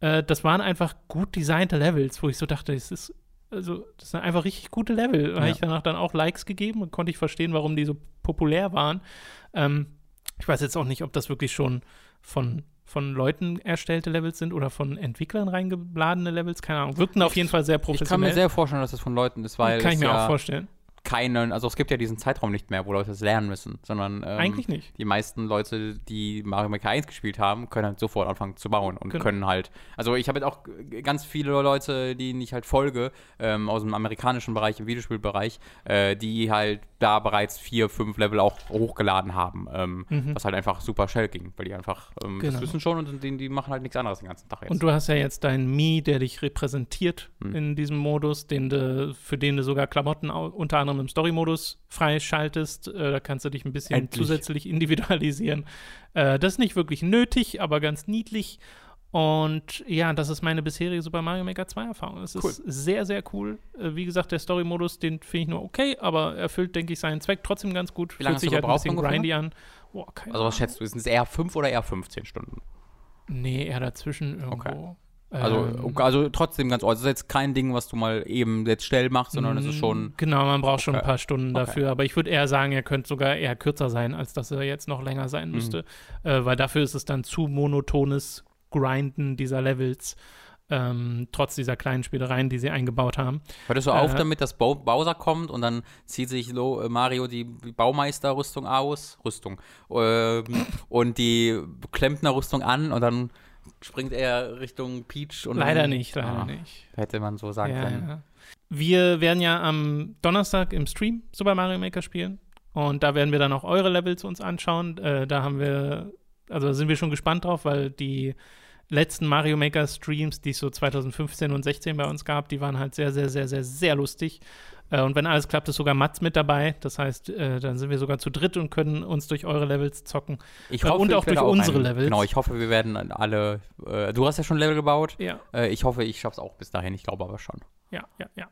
Speaker 1: Äh, das waren einfach gut designte Levels, wo ich so dachte, es ist, also, das sind einfach richtig gute Level. Da habe
Speaker 2: Ja.
Speaker 1: ich danach dann auch Likes gegeben und konnte ich verstehen, warum die so populär waren. Ähm, ich weiß jetzt auch nicht, ob das wirklich schon von von Leuten erstellte Levels sind oder von Entwicklern reingeladene Levels, keine Ahnung. Wirkten auf jeden Fall sehr
Speaker 2: Ich kann
Speaker 1: professionell.
Speaker 2: mir sehr vorstellen, dass das von Leuten ist, weil
Speaker 1: kann ich mir
Speaker 2: ja
Speaker 1: auch vorstellen.
Speaker 2: Keinen, also es gibt ja diesen Zeitraum nicht mehr, wo Leute das lernen müssen, sondern ähm,
Speaker 1: Eigentlich nicht.
Speaker 2: die meisten Leute, die Mario Maker 1 gespielt haben, können halt sofort anfangen zu bauen und
Speaker 1: Genau.
Speaker 2: können halt, also ich habe jetzt auch ganz viele Leute, denen ich halt folge, ähm, aus dem amerikanischen Bereich, im Videospielbereich, äh, die halt da bereits vier, fünf Level auch hochgeladen haben, ähm,
Speaker 1: Mhm.
Speaker 2: was halt einfach super schnell ging, weil die einfach ähm,
Speaker 1: Genau.
Speaker 2: das wissen schon und die, die machen halt nichts anderes den ganzen Tag jetzt.
Speaker 1: Und du hast ja jetzt deinen Mi, der dich repräsentiert
Speaker 2: Hm.
Speaker 1: in diesem Modus, den du, für den du sogar Klamotten unter anderem im Story-Modus freischaltest. Äh, da kannst du dich ein bisschen
Speaker 2: Endlich.
Speaker 1: zusätzlich individualisieren. Äh, das ist nicht wirklich nötig, aber ganz niedlich. Und ja, das ist meine bisherige Super Mario Maker 2 Erfahrung. Es
Speaker 2: Cool.
Speaker 1: ist sehr, sehr cool. Äh, wie gesagt, der Story-Modus, den finde ich nur okay, aber erfüllt, denke ich, seinen Zweck trotzdem ganz gut.
Speaker 2: Wie lange
Speaker 1: Fühlt sich halt ein bisschen grindy an. Keine
Speaker 2: also was schätzt du, sind es eher fünf oder eher 15 Stunden?
Speaker 1: Nee, eher dazwischen irgendwo.
Speaker 2: Also,
Speaker 1: Ähm,
Speaker 2: also trotzdem ganz ordentlich. Das ist jetzt kein Ding, was du mal eben jetzt schnell machst, sondern es ist schon.
Speaker 1: Genau, man braucht schon ein
Speaker 2: Okay.
Speaker 1: paar Stunden
Speaker 2: Okay.
Speaker 1: dafür. Aber ich würde eher sagen, er könnte sogar eher kürzer sein, als dass er jetzt noch länger sein
Speaker 2: Mhm.
Speaker 1: müsste. Äh, weil dafür ist es dann zu monotones Grinden dieser Levels. Ähm, trotz dieser kleinen Spielereien, die sie eingebaut haben.
Speaker 2: Hörtest du auf
Speaker 1: Äh,
Speaker 2: damit, dass Bo Bowser kommt und dann zieht sich Lo äh, Mario die Baumeisterrüstung aus, Rüstung, ähm, und die Klempnerrüstung an und dann springt er Richtung Peach und
Speaker 1: leider
Speaker 2: dann,
Speaker 1: nicht, leider
Speaker 2: Ah,
Speaker 1: nicht.
Speaker 2: Hätte man so sagen
Speaker 1: Ja,
Speaker 2: können.
Speaker 1: ja. Wir werden ja am Donnerstag im Stream Super Mario Maker spielen. Und da werden wir dann auch eure Levels uns anschauen. Äh, da haben wir, also da sind wir schon gespannt drauf, weil die letzten Mario Maker Streams, die es so 2015 und 16 bei uns gab, die waren halt sehr, sehr, sehr, sehr, sehr lustig. Äh, und wenn alles klappt, ist sogar Mats mit dabei. Das heißt, äh, dann sind wir sogar zu dritt und können uns durch eure Levels zocken.
Speaker 2: Ich
Speaker 1: Äh,
Speaker 2: hoffe,
Speaker 1: und auch durch unsere
Speaker 2: ein-
Speaker 1: Levels.
Speaker 2: Genau, ich hoffe, wir werden alle. Äh, du hast ja schon Level gebaut.
Speaker 1: Ja,
Speaker 2: Äh, ich hoffe, ich schaff's auch bis dahin. Ich glaube aber schon.
Speaker 1: ja, ja, ja.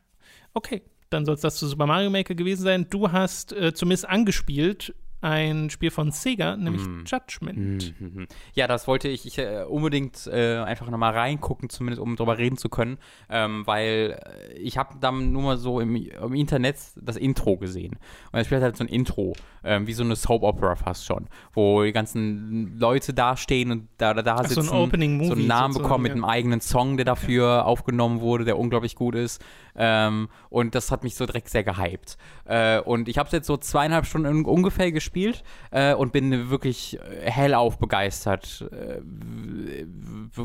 Speaker 1: Okay, dann soll es das zu Super Mario Maker gewesen sein. Du hast äh, zumindest angespielt ein Spiel von Sega, nämlich mm. Judgment.
Speaker 2: Mm Ja, das wollte ich, ich äh, unbedingt äh, einfach nochmal reingucken, zumindest um darüber reden zu können, ähm, weil äh, ich habe dann nur mal so im, im, Internet das Intro gesehen. Und das spielt halt so ein Intro, ähm, wie so eine Soap Opera fast schon, wo die ganzen Leute dastehen und da, da, da sitzen,
Speaker 1: so, ein Opening
Speaker 2: so einen Namen bekommen mit einem eigenen Song, der dafür ja. aufgenommen wurde, der unglaublich gut ist. Ähm, und das hat mich so direkt sehr gehypt. Äh, und ich habe es jetzt so zweieinhalb Stunden ungefähr gespielt äh, und bin wirklich äh, hellauf begeistert. Äh,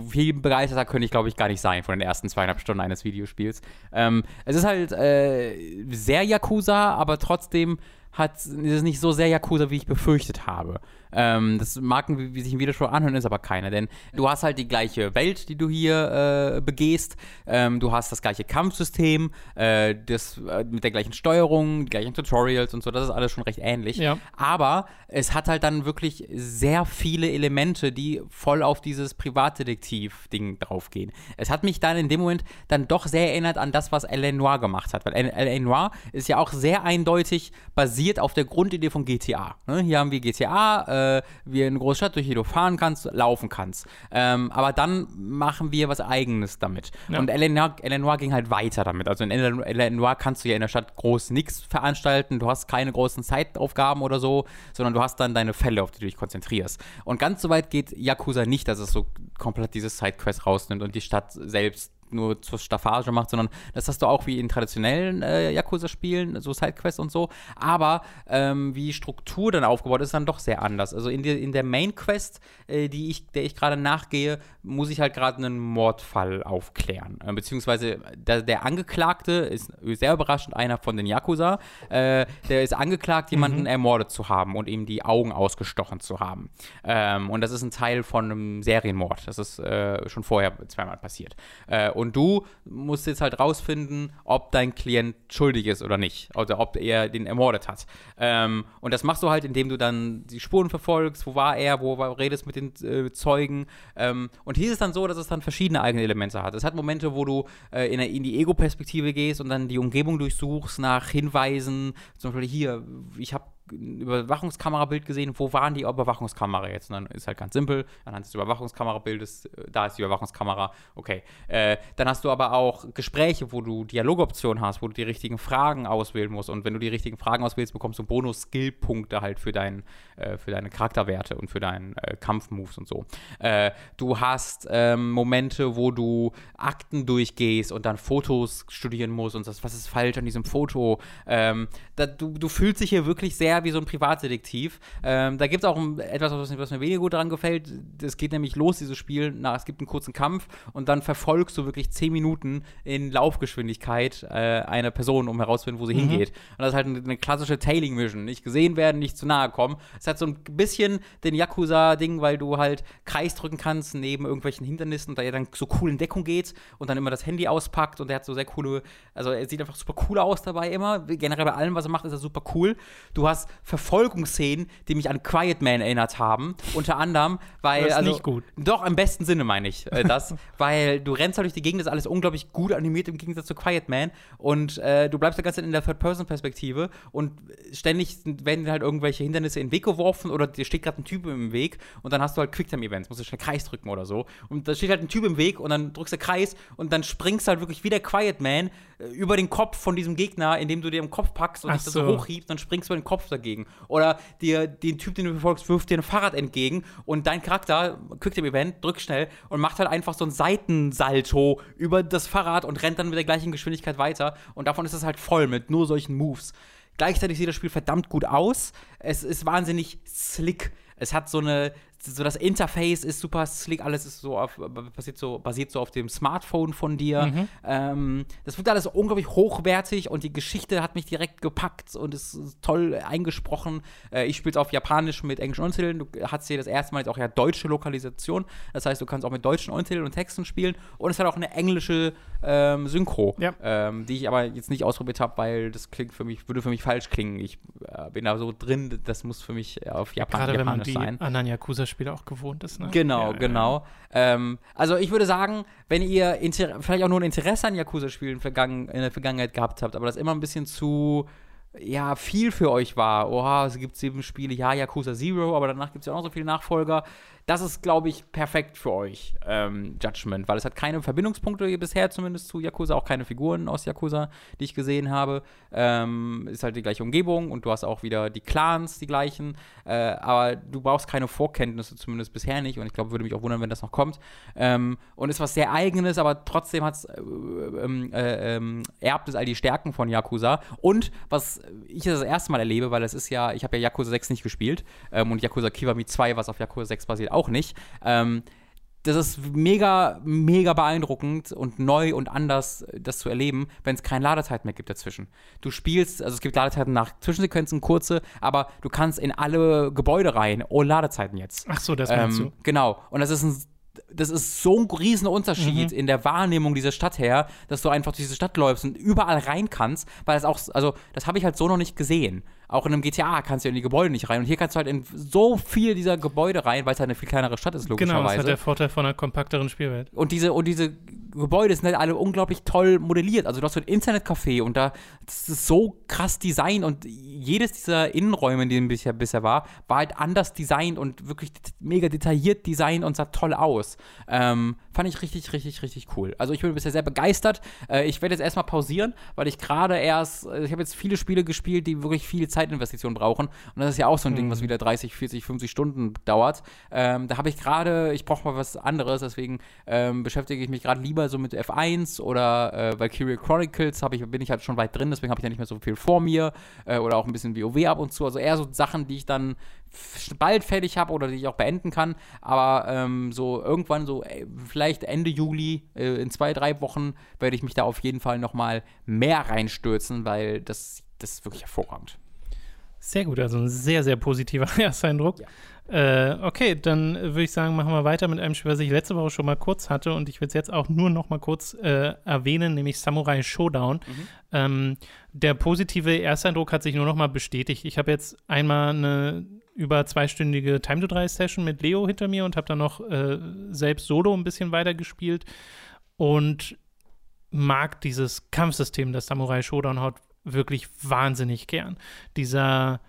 Speaker 2: viel begeisterter könnte ich, glaube ich, gar nicht sein von den ersten zweieinhalb Stunden eines Videospiels. Ähm, es ist halt äh, sehr Yakuza, aber trotzdem hat, ist es nicht so sehr Yakuza, wie ich befürchtet habe. Ähm, das mag wie, wie sich ein Widerspruch anhören, ist aber keiner, denn du hast halt die gleiche Welt, die du hier äh, begehst. Ähm, du hast das gleiche Kampfsystem, äh, das, äh, mit der gleichen Steuerung, die gleichen Tutorials und so. Das ist alles schon recht ähnlich.
Speaker 1: Ja.
Speaker 2: Aber es hat halt dann wirklich sehr viele Elemente, die voll auf dieses Privatdetektiv-Ding draufgehen. Es hat mich dann in dem Moment dann doch sehr erinnert an das, was L.A. Noir gemacht hat. Weil L.A. Noir ist ja auch sehr eindeutig basiert auf der Grundidee von GTA. Ne? Hier haben wir GTA, äh, äh, wie eine große Stadt, durch die du fahren kannst, laufen kannst. Ähm, aber dann machen wir was Eigenes damit. Ja. Und Eleanor ging halt weiter damit. Also in Eleanor kannst du ja in der Stadt groß nichts veranstalten. Du hast keine großen Zeitaufgaben oder so, sondern du hast dann deine Fälle, auf die du dich konzentrierst. Und ganz so weit geht Yakuza nicht, dass es so komplett dieses Sidequest rausnimmt und die Stadt selbst nur zur Staffage macht, sondern das hast du auch wie in traditionellen äh, Yakuza-Spielen, so Sidequests und so. Aber ähm, wie Struktur dann aufgebaut ist, dann doch sehr anders. Also in, die, in der Main-Quest, äh, die ich, der ich gerade nachgehe, muss ich halt gerade einen Mordfall aufklären. Äh, beziehungsweise der, der, Angeklagte ist sehr überraschend einer von den Yakuza. Äh, der ist angeklagt, jemanden mhm. ermordet zu haben und ihm die Augen ausgestochen zu haben. Ähm, und das ist ein Teil von einem Serienmord. Das ist äh, schon vorher zweimal passiert. Äh, und und du musst jetzt halt rausfinden, ob dein Klient schuldig ist oder nicht. Oder ob er den ermordet hat. Ähm, und das machst du halt, indem du dann die Spuren verfolgst. Wo war er? Wo war, redest mit den äh, Zeugen? Ähm, und hier ist es dann so, dass es dann verschiedene eigene Elemente hat. Es hat Momente, wo du äh, in, in, die Ego-Perspektive gehst und dann die Umgebung durchsuchst nach Hinweisen. Zum Beispiel hier, ich habe Überwachungskamerabild gesehen, wo waren die Überwachungskamera jetzt? Und dann ist halt ganz simpel, anhand des Überwachungskamerabildes, äh, da ist die Überwachungskamera, okay. Äh, dann hast du aber auch Gespräche, wo du Dialogoptionen hast, wo du die richtigen Fragen auswählen musst. Und wenn du die richtigen Fragen auswählst, bekommst du Bonus-Skill-Punkte halt für, dein, äh, für deine Charakterwerte und für deinen äh, Kampfmoves und so. Äh, du hast ähm, Momente, wo du Akten durchgehst und dann Fotos studieren musst und sagst, was ist falsch an diesem Foto. Ähm, da, du, du fühlst dich hier wirklich sehr eher wie so ein Privatdetektiv. Ähm, da gibt es auch ein, etwas, was, was, mir weniger gut daran gefällt. Es geht nämlich los, dieses Spiel. Na, es gibt einen kurzen Kampf und dann verfolgst du wirklich zehn Minuten in Laufgeschwindigkeit äh, eine Person, um herauszufinden, wo sie mhm. hingeht. Und das ist halt eine, eine klassische Tailing-Mission. Nicht gesehen werden, nicht zu nahe kommen. Es hat so ein bisschen den Yakuza-Ding, weil du halt Kreis drücken kannst neben irgendwelchen Hindernissen und da er dann so cool in Deckung geht und dann immer das Handy auspackt und der hat so sehr coole, also er sieht einfach super cool aus dabei immer. Generell bei allem, was er macht, ist er super cool. Du hast Verfolgungsszenen, die mich an Quiet Man erinnert haben. Unter anderem, weil.
Speaker 1: Das ist
Speaker 2: also,
Speaker 1: nicht gut.
Speaker 2: Doch, im besten Sinne meine ich äh, das. weil du rennst halt durch die Gegend, das ist alles unglaublich gut animiert im Gegensatz zu Quiet Man. Und äh, du bleibst die ganze Zeit in der Third-Person-Perspektive und ständig werden halt irgendwelche Hindernisse in den Weg geworfen oder dir steht gerade ein Typ im Weg und dann hast du halt Quicktime-Events, musst du schnell Kreis drücken oder so. Und da steht halt ein Typ im Weg und dann drückst du Kreis und dann springst du halt wirklich wie der Quiet Man äh, über den Kopf von diesem Gegner, indem du dir im Kopf packst und
Speaker 1: Ach
Speaker 2: dich so. so hochhiebst, dann springst du über den Kopf dagegen. Oder dir, den Typ, den du verfolgst, wirft dir ein Fahrrad entgegen und dein Charakter, Quicktime Event, drückt schnell und macht halt einfach so ein Seitensalto über das Fahrrad und rennt dann mit der gleichen Geschwindigkeit weiter. Und davon ist es halt voll mit nur solchen Moves. Gleichzeitig sieht das Spiel verdammt gut aus. Es ist wahnsinnig slick. Es hat so eine, so das Interface ist super slick, alles ist so auf, basiert so, basiert so auf dem Smartphone von dir. Mhm. Ähm, das wirkt alles unglaublich hochwertig und die Geschichte hat mich direkt gepackt und ist toll eingesprochen. Äh, ich spiele es auf Japanisch mit englischen Untertiteln. Du hast hier das erste Mal jetzt auch ja deutsche Lokalisation. Das heißt, du kannst auch mit deutschen Untertiteln und Texten spielen. Und es hat auch eine englische ähm, Synchro,
Speaker 1: ja.
Speaker 2: ähm, die ich aber jetzt nicht ausprobiert habe, weil das klingt für mich, würde für mich falsch klingen. Ich äh, bin da so drin, das muss für mich auf Japan,
Speaker 1: Gerade
Speaker 2: Japanisch
Speaker 1: wenn man die
Speaker 2: sein.
Speaker 1: anderen Yakuza Spiele auch gewohnt ist. Ne?
Speaker 2: Genau, ja, genau. Ja. Ähm, also ich würde sagen, wenn ihr Inter vielleicht auch nur ein Interesse an Yakuza-Spielen in der Vergangenheit gehabt habt, aber das immer ein bisschen zu ja, viel für euch war. Oha, es gibt sieben Spiele, ja, Yakuza Zero, aber danach gibt es ja auch noch so viele Nachfolger. Das ist, glaube ich, perfekt für euch, ähm, Judgment, weil es hat keine Verbindungspunkte bisher zumindest zu Yakuza, auch keine Figuren aus Yakuza, die ich gesehen habe. Ähm, ist halt die gleiche Umgebung und du hast auch wieder die Clans, die gleichen, äh, aber du brauchst keine Vorkenntnisse, zumindest bisher nicht und ich glaube, würde mich auch wundern, wenn das noch kommt. Ähm, und ist was sehr Eigenes, aber trotzdem hat's, äh, ähm, äh, ähm, erbt es all die Stärken von Yakuza und was ich das erste Mal erlebe, weil es ist ja, ich habe ja Yakuza 6 nicht gespielt ähm, und Yakuza Kiwami 2, was auf Yakuza 6 basiert, auch nicht. Ähm, das ist mega, mega beeindruckend und neu und anders, das zu erleben, wenn es keine Ladezeit mehr gibt dazwischen. Du spielst, also es gibt Ladezeiten nach Zwischensequenzen, kurze, aber du kannst in alle Gebäude rein, ohne Ladezeiten jetzt.
Speaker 1: Ach so, das meinst
Speaker 2: ähm, du. Genau. Und das ist ein das ist so ein riesen Unterschied mhm. in der Wahrnehmung dieser Stadt her, dass du einfach durch diese Stadt läufst und überall rein kannst, weil es auch, also das habe ich halt so noch nicht gesehen. Auch in einem GTA kannst du in die Gebäude nicht rein. Und hier kannst du halt in so viel dieser Gebäude rein, weil es halt eine viel kleinere Stadt ist, logischerweise. Genau, das
Speaker 1: hat der Vorteil von einer kompakteren Spielwelt.
Speaker 2: Und diese, und diese Gebäude sind halt alle unglaublich toll modelliert. Also du hast so ein Internetcafé und da das ist so krass designt und jedes dieser Innenräume, in denen bisher, bisher war, war halt anders designt und wirklich mega detailliert designt und sah toll aus. Ähm, fand ich richtig, richtig, richtig cool. Also ich bin bisher sehr begeistert. Äh, ich werde jetzt erstmal pausieren, weil ich gerade erst, ich habe jetzt viele Spiele gespielt, die wirklich viel Zeitinvestition brauchen. Und das ist ja auch so ein mhm. Ding, was mhm. wieder 30, 40, 50 Stunden dauert. Ähm, da habe ich gerade, ich brauche mal was anderes, deswegen ähm, beschäftige ich mich gerade lieber so mit F1 oder äh, Valkyria Chronicles ich, bin ich halt schon weit drin, deswegen habe ich ja nicht mehr so viel vor mir. Äh, oder auch ein bisschen WoW ab und zu. Also eher so Sachen, die ich dann bald fertig habe oder die ich auch beenden kann. Aber ähm, so irgendwann, so ey, vielleicht Ende Juli, äh, in zwei, drei Wochen, werde ich mich da auf jeden Fall nochmal mehr reinstürzen, weil das, das ist wirklich hervorragend.
Speaker 1: Sehr gut, also ein sehr, sehr positiver Ersteindruck. Ja. Äh, okay, dann würde ich sagen, machen wir weiter mit einem Spiel, was ich letzte Woche schon mal kurz hatte und ich will es jetzt auch nur noch mal kurz äh, erwähnen, nämlich Samurai Showdown. Mhm. Ähm, der positive Ersteindruck hat sich nur noch mal bestätigt. Ich habe jetzt einmal eine über zweistündige Time-to-3-Session mit Leo hinter mir und habe dann noch äh, selbst solo ein bisschen weiter gespielt und mag dieses Kampfsystem, das Samurai Showdown hat, wirklich wahnsinnig gern. Dieser,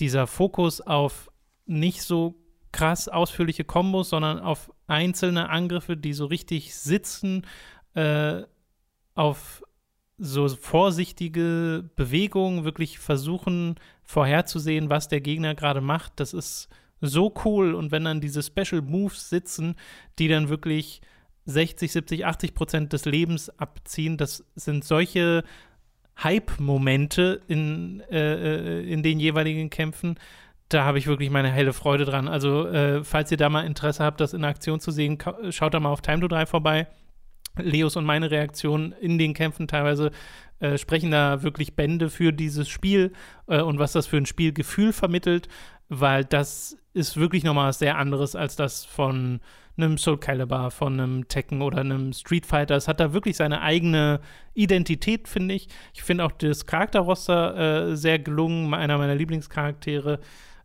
Speaker 1: dieser Fokus auf nicht so krass ausführliche Kombos, sondern auf einzelne Angriffe, die so richtig sitzen, äh, auf so vorsichtige Bewegungen, wirklich versuchen vorherzusehen, was der Gegner gerade macht. Das ist so cool. Und wenn dann diese Special Moves sitzen, die dann wirklich 60, 70, 80 Prozent des Lebens abziehen, das sind solche Hype-Momente in, äh, äh, in den jeweiligen Kämpfen. Da habe ich wirklich meine helle Freude dran. Also, äh, falls ihr da mal Interesse habt, das in Aktion zu sehen, schaut da mal auf Time to 3 vorbei. Leos und meine Reaktionen in den Kämpfen teilweise äh, sprechen da wirklich Bände für dieses Spiel äh, und was das für ein Spielgefühl vermittelt, weil das ist wirklich nochmal was sehr anderes als das von einem Soul Calibur, von einem Tekken oder einem Street Fighter. Es hat da wirklich seine eigene Identität, finde ich. Ich finde auch das Charakterroster äh, sehr gelungen, einer meiner Lieblingscharaktere.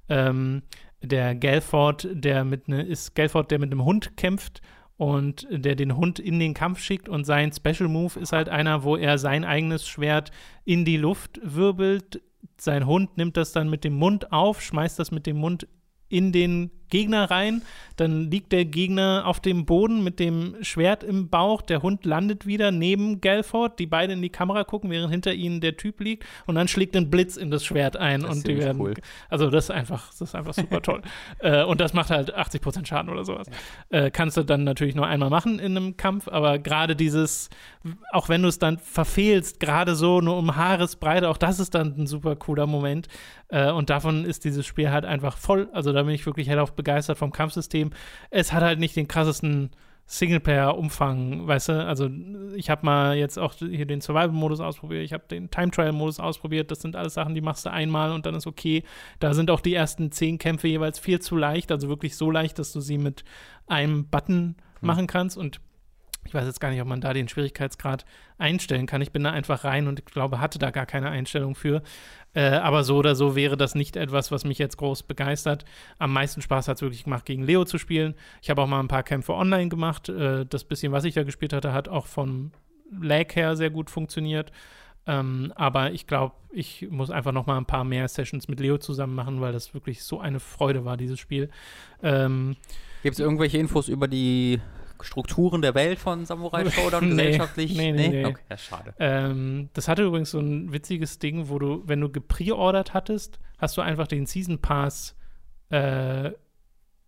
Speaker 1: Ähm, der Gelford, der mit ne, ist Gelford, der mit einem Hund kämpft und der den Hund in den Kampf schickt und sein Special Move ist halt einer, wo er sein eigenes Schwert in die Luft wirbelt. Sein Hund nimmt das dann mit dem Mund auf, schmeißt das mit dem Mund in den Gegner rein. Dann liegt der Gegner auf dem Boden mit dem Schwert im Bauch. Der Hund landet wieder neben Gelford. Die beiden in die Kamera gucken, während hinter ihnen der Typ liegt. Und dann schlägt ein Blitz in das Schwert ein. Das und die werden. Cool. Also, das ist einfach, das ist einfach super toll. äh, und das macht halt 80% Schaden oder sowas. Äh, kannst du dann natürlich nur einmal machen in einem Kampf. Aber gerade dieses, auch wenn du es dann verfehlst, gerade so nur um Haaresbreite, auch das ist dann ein super cooler Moment. Äh, und davon ist dieses Spiel halt einfach voll. Also, da bin ich wirklich hellauf begeistert vom Kampfsystem. Es hat halt nicht den krassesten Singleplayer-Umfang, weißt du? Also ich habe mal jetzt auch hier den Survival-Modus ausprobiert, ich habe den Time-Trial-Modus ausprobiert. Das sind alles Sachen, die machst du einmal und dann ist okay. Da sind auch die ersten zehn Kämpfe jeweils viel zu leicht, also wirklich so leicht, dass du sie mit einem Button hm. machen kannst und ich weiß jetzt gar nicht, ob man da den Schwierigkeitsgrad einstellen kann. Ich bin da einfach rein und ich glaube, hatte da gar keine Einstellung für. Äh, aber so oder so wäre das nicht etwas, was mich jetzt groß begeistert. Am meisten Spaß hat es wirklich gemacht, gegen Leo zu spielen. Ich habe auch mal ein paar Kämpfe online gemacht. Äh, das bisschen, was ich da gespielt hatte, hat auch vom Lag her sehr gut funktioniert. Ähm, aber ich glaube, ich muss einfach noch mal ein paar mehr Sessions mit Leo zusammen machen, weil das wirklich so eine Freude war, dieses Spiel. Ähm,
Speaker 2: Gibt es irgendwelche Infos über die Strukturen der Welt von Samurai Showdown
Speaker 1: Nee.
Speaker 2: gesellschaftlich?
Speaker 1: Nee, nee, nee.
Speaker 2: Okay, das schade.
Speaker 1: Ähm, das hatte übrigens so ein witziges Ding, wo du, wenn du gepreordert hattest, hast du einfach den Season Pass äh,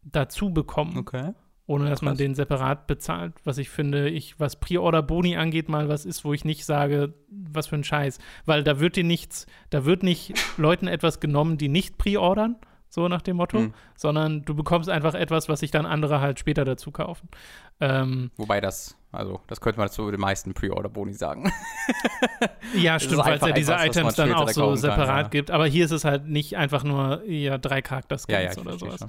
Speaker 1: dazu bekommen,
Speaker 2: Okay.
Speaker 1: ohne dass man den separat bezahlt. Was ich finde, ich, was Pre-Order-Boni angeht, mal was ist, wo ich nicht sage, was für ein Scheiß. Weil da wird dir nichts, da wird nicht Leuten etwas genommen, die nicht pre-ordern, so nach dem Motto,
Speaker 2: Hm.
Speaker 1: sondern du bekommst einfach etwas, was sich dann andere halt später dazu kaufen. Ähm,
Speaker 2: Wobei das, also, das könnte man zu den meisten Pre-Order-Boni sagen.
Speaker 1: Ja, stimmt, weil es ja diese
Speaker 2: etwas,
Speaker 1: Items dann auch so
Speaker 2: kann,
Speaker 1: separat
Speaker 2: ja.
Speaker 1: gibt. Aber hier ist es halt nicht einfach nur ja, drei Charakterskins
Speaker 2: ja, ja,
Speaker 1: oder sowas.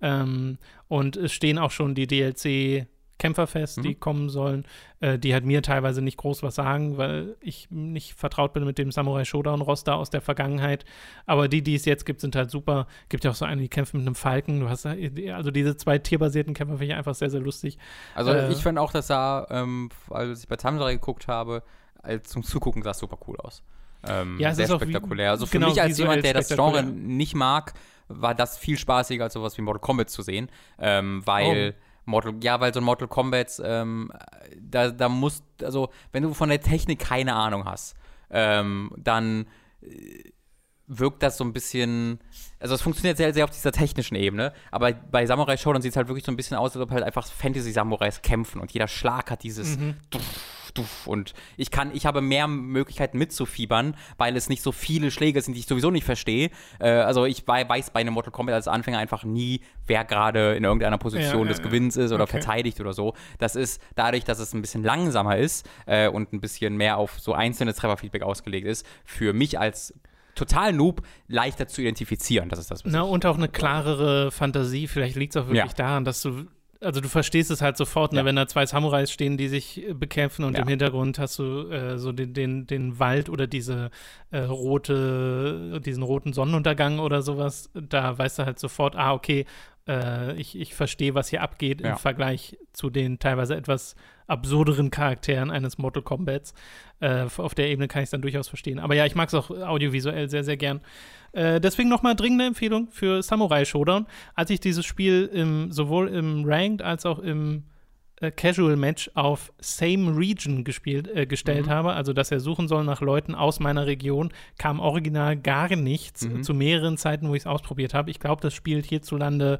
Speaker 1: Ähm, und es stehen auch schon die DLC Kämpfer fest, die
Speaker 2: Mhm.
Speaker 1: kommen sollen, äh, die halt mir teilweise nicht groß was sagen, weil ich nicht vertraut bin mit dem Samurai Showdown Roster aus der Vergangenheit. Aber die, die es jetzt gibt, sind halt super. Gibt ja auch so eine, die kämpfen mit einem Falken. Du hast also diese zwei tierbasierten Kämpfer finde ich einfach sehr, sehr lustig.
Speaker 2: Also,
Speaker 1: Äh,
Speaker 2: ich fand auch, dass da, ähm, als ich bei Samurai geguckt habe, als zum Zugucken sah es super cool aus. Ähm,
Speaker 1: Ja, es
Speaker 2: sehr
Speaker 1: ist auch wie-
Speaker 2: spektakulär. Also für
Speaker 1: genau,
Speaker 2: mich als jemand, der das Genre
Speaker 1: spektakulär.
Speaker 2: nicht mag, war das viel spaßiger als sowas wie Mortal Kombat zu sehen, ähm, weil
Speaker 1: Oh.
Speaker 2: Mortal, ja, weil so ein Mortal Kombat, ähm, da, da musst, also wenn du von der Technik keine Ahnung hast, ähm, dann äh, wirkt das so ein bisschen, also es funktioniert sehr, sehr auf dieser technischen Ebene, aber bei Samurai Showdown sieht es halt wirklich so ein bisschen aus, als ob halt einfach Fantasy-Samurais kämpfen und jeder Schlag hat dieses
Speaker 1: Mhm.
Speaker 2: Duff, Duff und ich kann, ich habe mehr Möglichkeiten mitzufiebern, weil es nicht so viele Schläge sind, die ich sowieso nicht verstehe. Äh, also ich wei- weiß bei einem Mortal Kombat als Anfänger einfach nie, wer gerade in irgendeiner Position
Speaker 1: Ja,
Speaker 2: des
Speaker 1: ja,
Speaker 2: Gewinns ist oder
Speaker 1: Okay.
Speaker 2: verteidigt oder so. Das ist dadurch, dass es ein bisschen langsamer ist äh, und ein bisschen mehr auf so einzelne Trefferfeedback ausgelegt ist, für mich als total Noob leichter zu identifizieren. Das ist das,
Speaker 1: Na, und auch eine klarere Fantasie. Vielleicht liegt es auch wirklich
Speaker 2: Ja.
Speaker 1: daran, dass du, also du verstehst es halt sofort, ne,
Speaker 2: Ja.
Speaker 1: wenn da zwei Samurais stehen, die sich äh, bekämpfen und
Speaker 2: Ja.
Speaker 1: im Hintergrund hast du äh, so den, den, den Wald oder diese äh, rote, diesen roten Sonnenuntergang oder sowas. Da weißt du halt sofort, ah, okay, äh, ich, ich verstehe, was hier abgeht
Speaker 2: Ja.
Speaker 1: im Vergleich zu den teilweise etwas absurderen Charakteren eines Mortal Kombats. Äh, auf der Ebene kann ich es dann durchaus verstehen. Aber ja, ich mag es auch audiovisuell sehr, sehr gern. Äh, deswegen nochmal dringende Empfehlung für Samurai Showdown. Als ich dieses Spiel im, sowohl im Ranked als auch im äh, Casual Match auf Same Region gespielt, äh, gestellt
Speaker 2: Mhm.
Speaker 1: habe, also dass er suchen soll nach Leuten aus meiner Region, kam original gar nichts
Speaker 2: Mhm.
Speaker 1: zu mehreren Zeiten, wo ich es ausprobiert habe. Ich glaube, das spielt hierzulande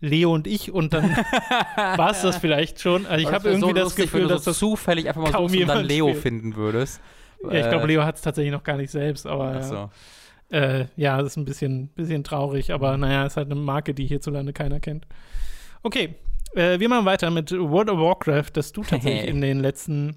Speaker 1: Leo und ich und dann war es das vielleicht schon. Also ich habe irgendwie
Speaker 2: so
Speaker 1: das
Speaker 2: lustig,
Speaker 1: Gefühl,
Speaker 2: wenn du
Speaker 1: dass
Speaker 2: so
Speaker 1: das
Speaker 2: zufällig einfach mal
Speaker 1: kaum
Speaker 2: suchst und dann Leo
Speaker 1: spielt.
Speaker 2: finden würdest.
Speaker 1: ja, ich glaube,
Speaker 2: Äh,
Speaker 1: Leo hat es tatsächlich noch gar nicht selbst, aber
Speaker 2: ach
Speaker 1: ja.
Speaker 2: so.
Speaker 1: Äh, ja, das ist ein bisschen, bisschen traurig, aber naja, ist halt eine Marke, die hierzulande keiner kennt. Okay, äh, wir machen weiter mit World of Warcraft, das du tatsächlich in den letzten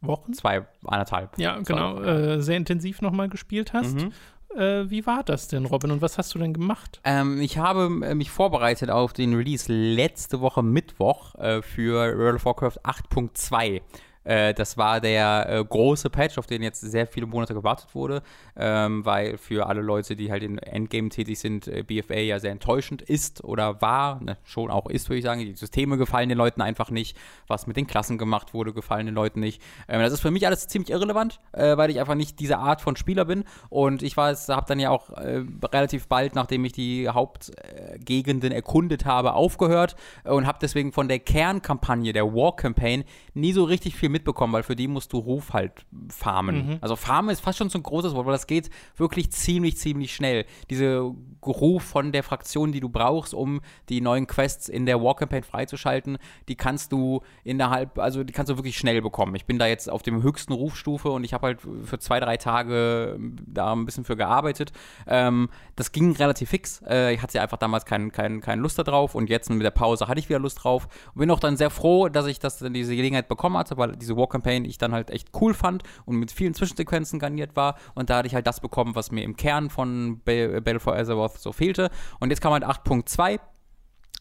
Speaker 1: Wochen,
Speaker 2: Zwei, anderthalb.
Speaker 1: ja, genau,
Speaker 2: Wochen,
Speaker 1: äh, sehr intensiv nochmal gespielt hast.
Speaker 2: Mhm.
Speaker 1: Äh, wie war das denn, Robin, und was hast du denn gemacht?
Speaker 2: Ähm, ich habe äh, mich vorbereitet auf den Release letzte Woche Mittwoch äh, für World of Warcraft 8.2. Äh, das war der äh, große Patch, auf den jetzt sehr viele Monate gewartet wurde, ähm, weil für alle Leute, die halt in Endgame tätig sind, äh, BFA ja sehr enttäuschend ist oder war, ne, schon auch ist, würde ich sagen. Die Systeme gefallen den Leuten einfach nicht. Was mit den Klassen gemacht wurde, gefallen den Leuten nicht. Ähm, das ist für mich alles ziemlich irrelevant, äh, weil ich einfach nicht diese Art von Spieler bin. Und ich weiß, habe dann ja auch äh, relativ bald, nachdem ich die Hauptgegenden erkundet habe, aufgehört und habe deswegen von der Kernkampagne, der War Campaign, nie so richtig viel mitbekommen, weil für die musst du Ruf halt farmen.
Speaker 1: Mhm.
Speaker 2: Also farmen ist fast schon so ein großes Wort, weil das geht wirklich ziemlich, ziemlich schnell. Diese Ruf von der Fraktion, die du brauchst, um die neuen Quests in der War Campaign freizuschalten, die kannst du innerhalb, also die kannst du wirklich schnell bekommen. Ich bin da jetzt auf dem höchsten Rufstufe und ich habe halt für zwei, drei Tage da ein bisschen für gearbeitet. Ähm, das ging relativ fix. Äh, ich hatte ja einfach damals keine kein, kein Lust darauf und jetzt mit der Pause hatte ich wieder Lust drauf und bin auch dann sehr froh, dass ich das, diese Gelegenheit bekommen hatte, weil diese War Campaign ich dann halt echt cool fand und mit vielen Zwischensequenzen garniert war. Und da hatte ich halt das bekommen, was mir im Kern von Ba- Battle for Azeroth so fehlte. Und jetzt kam halt 8.2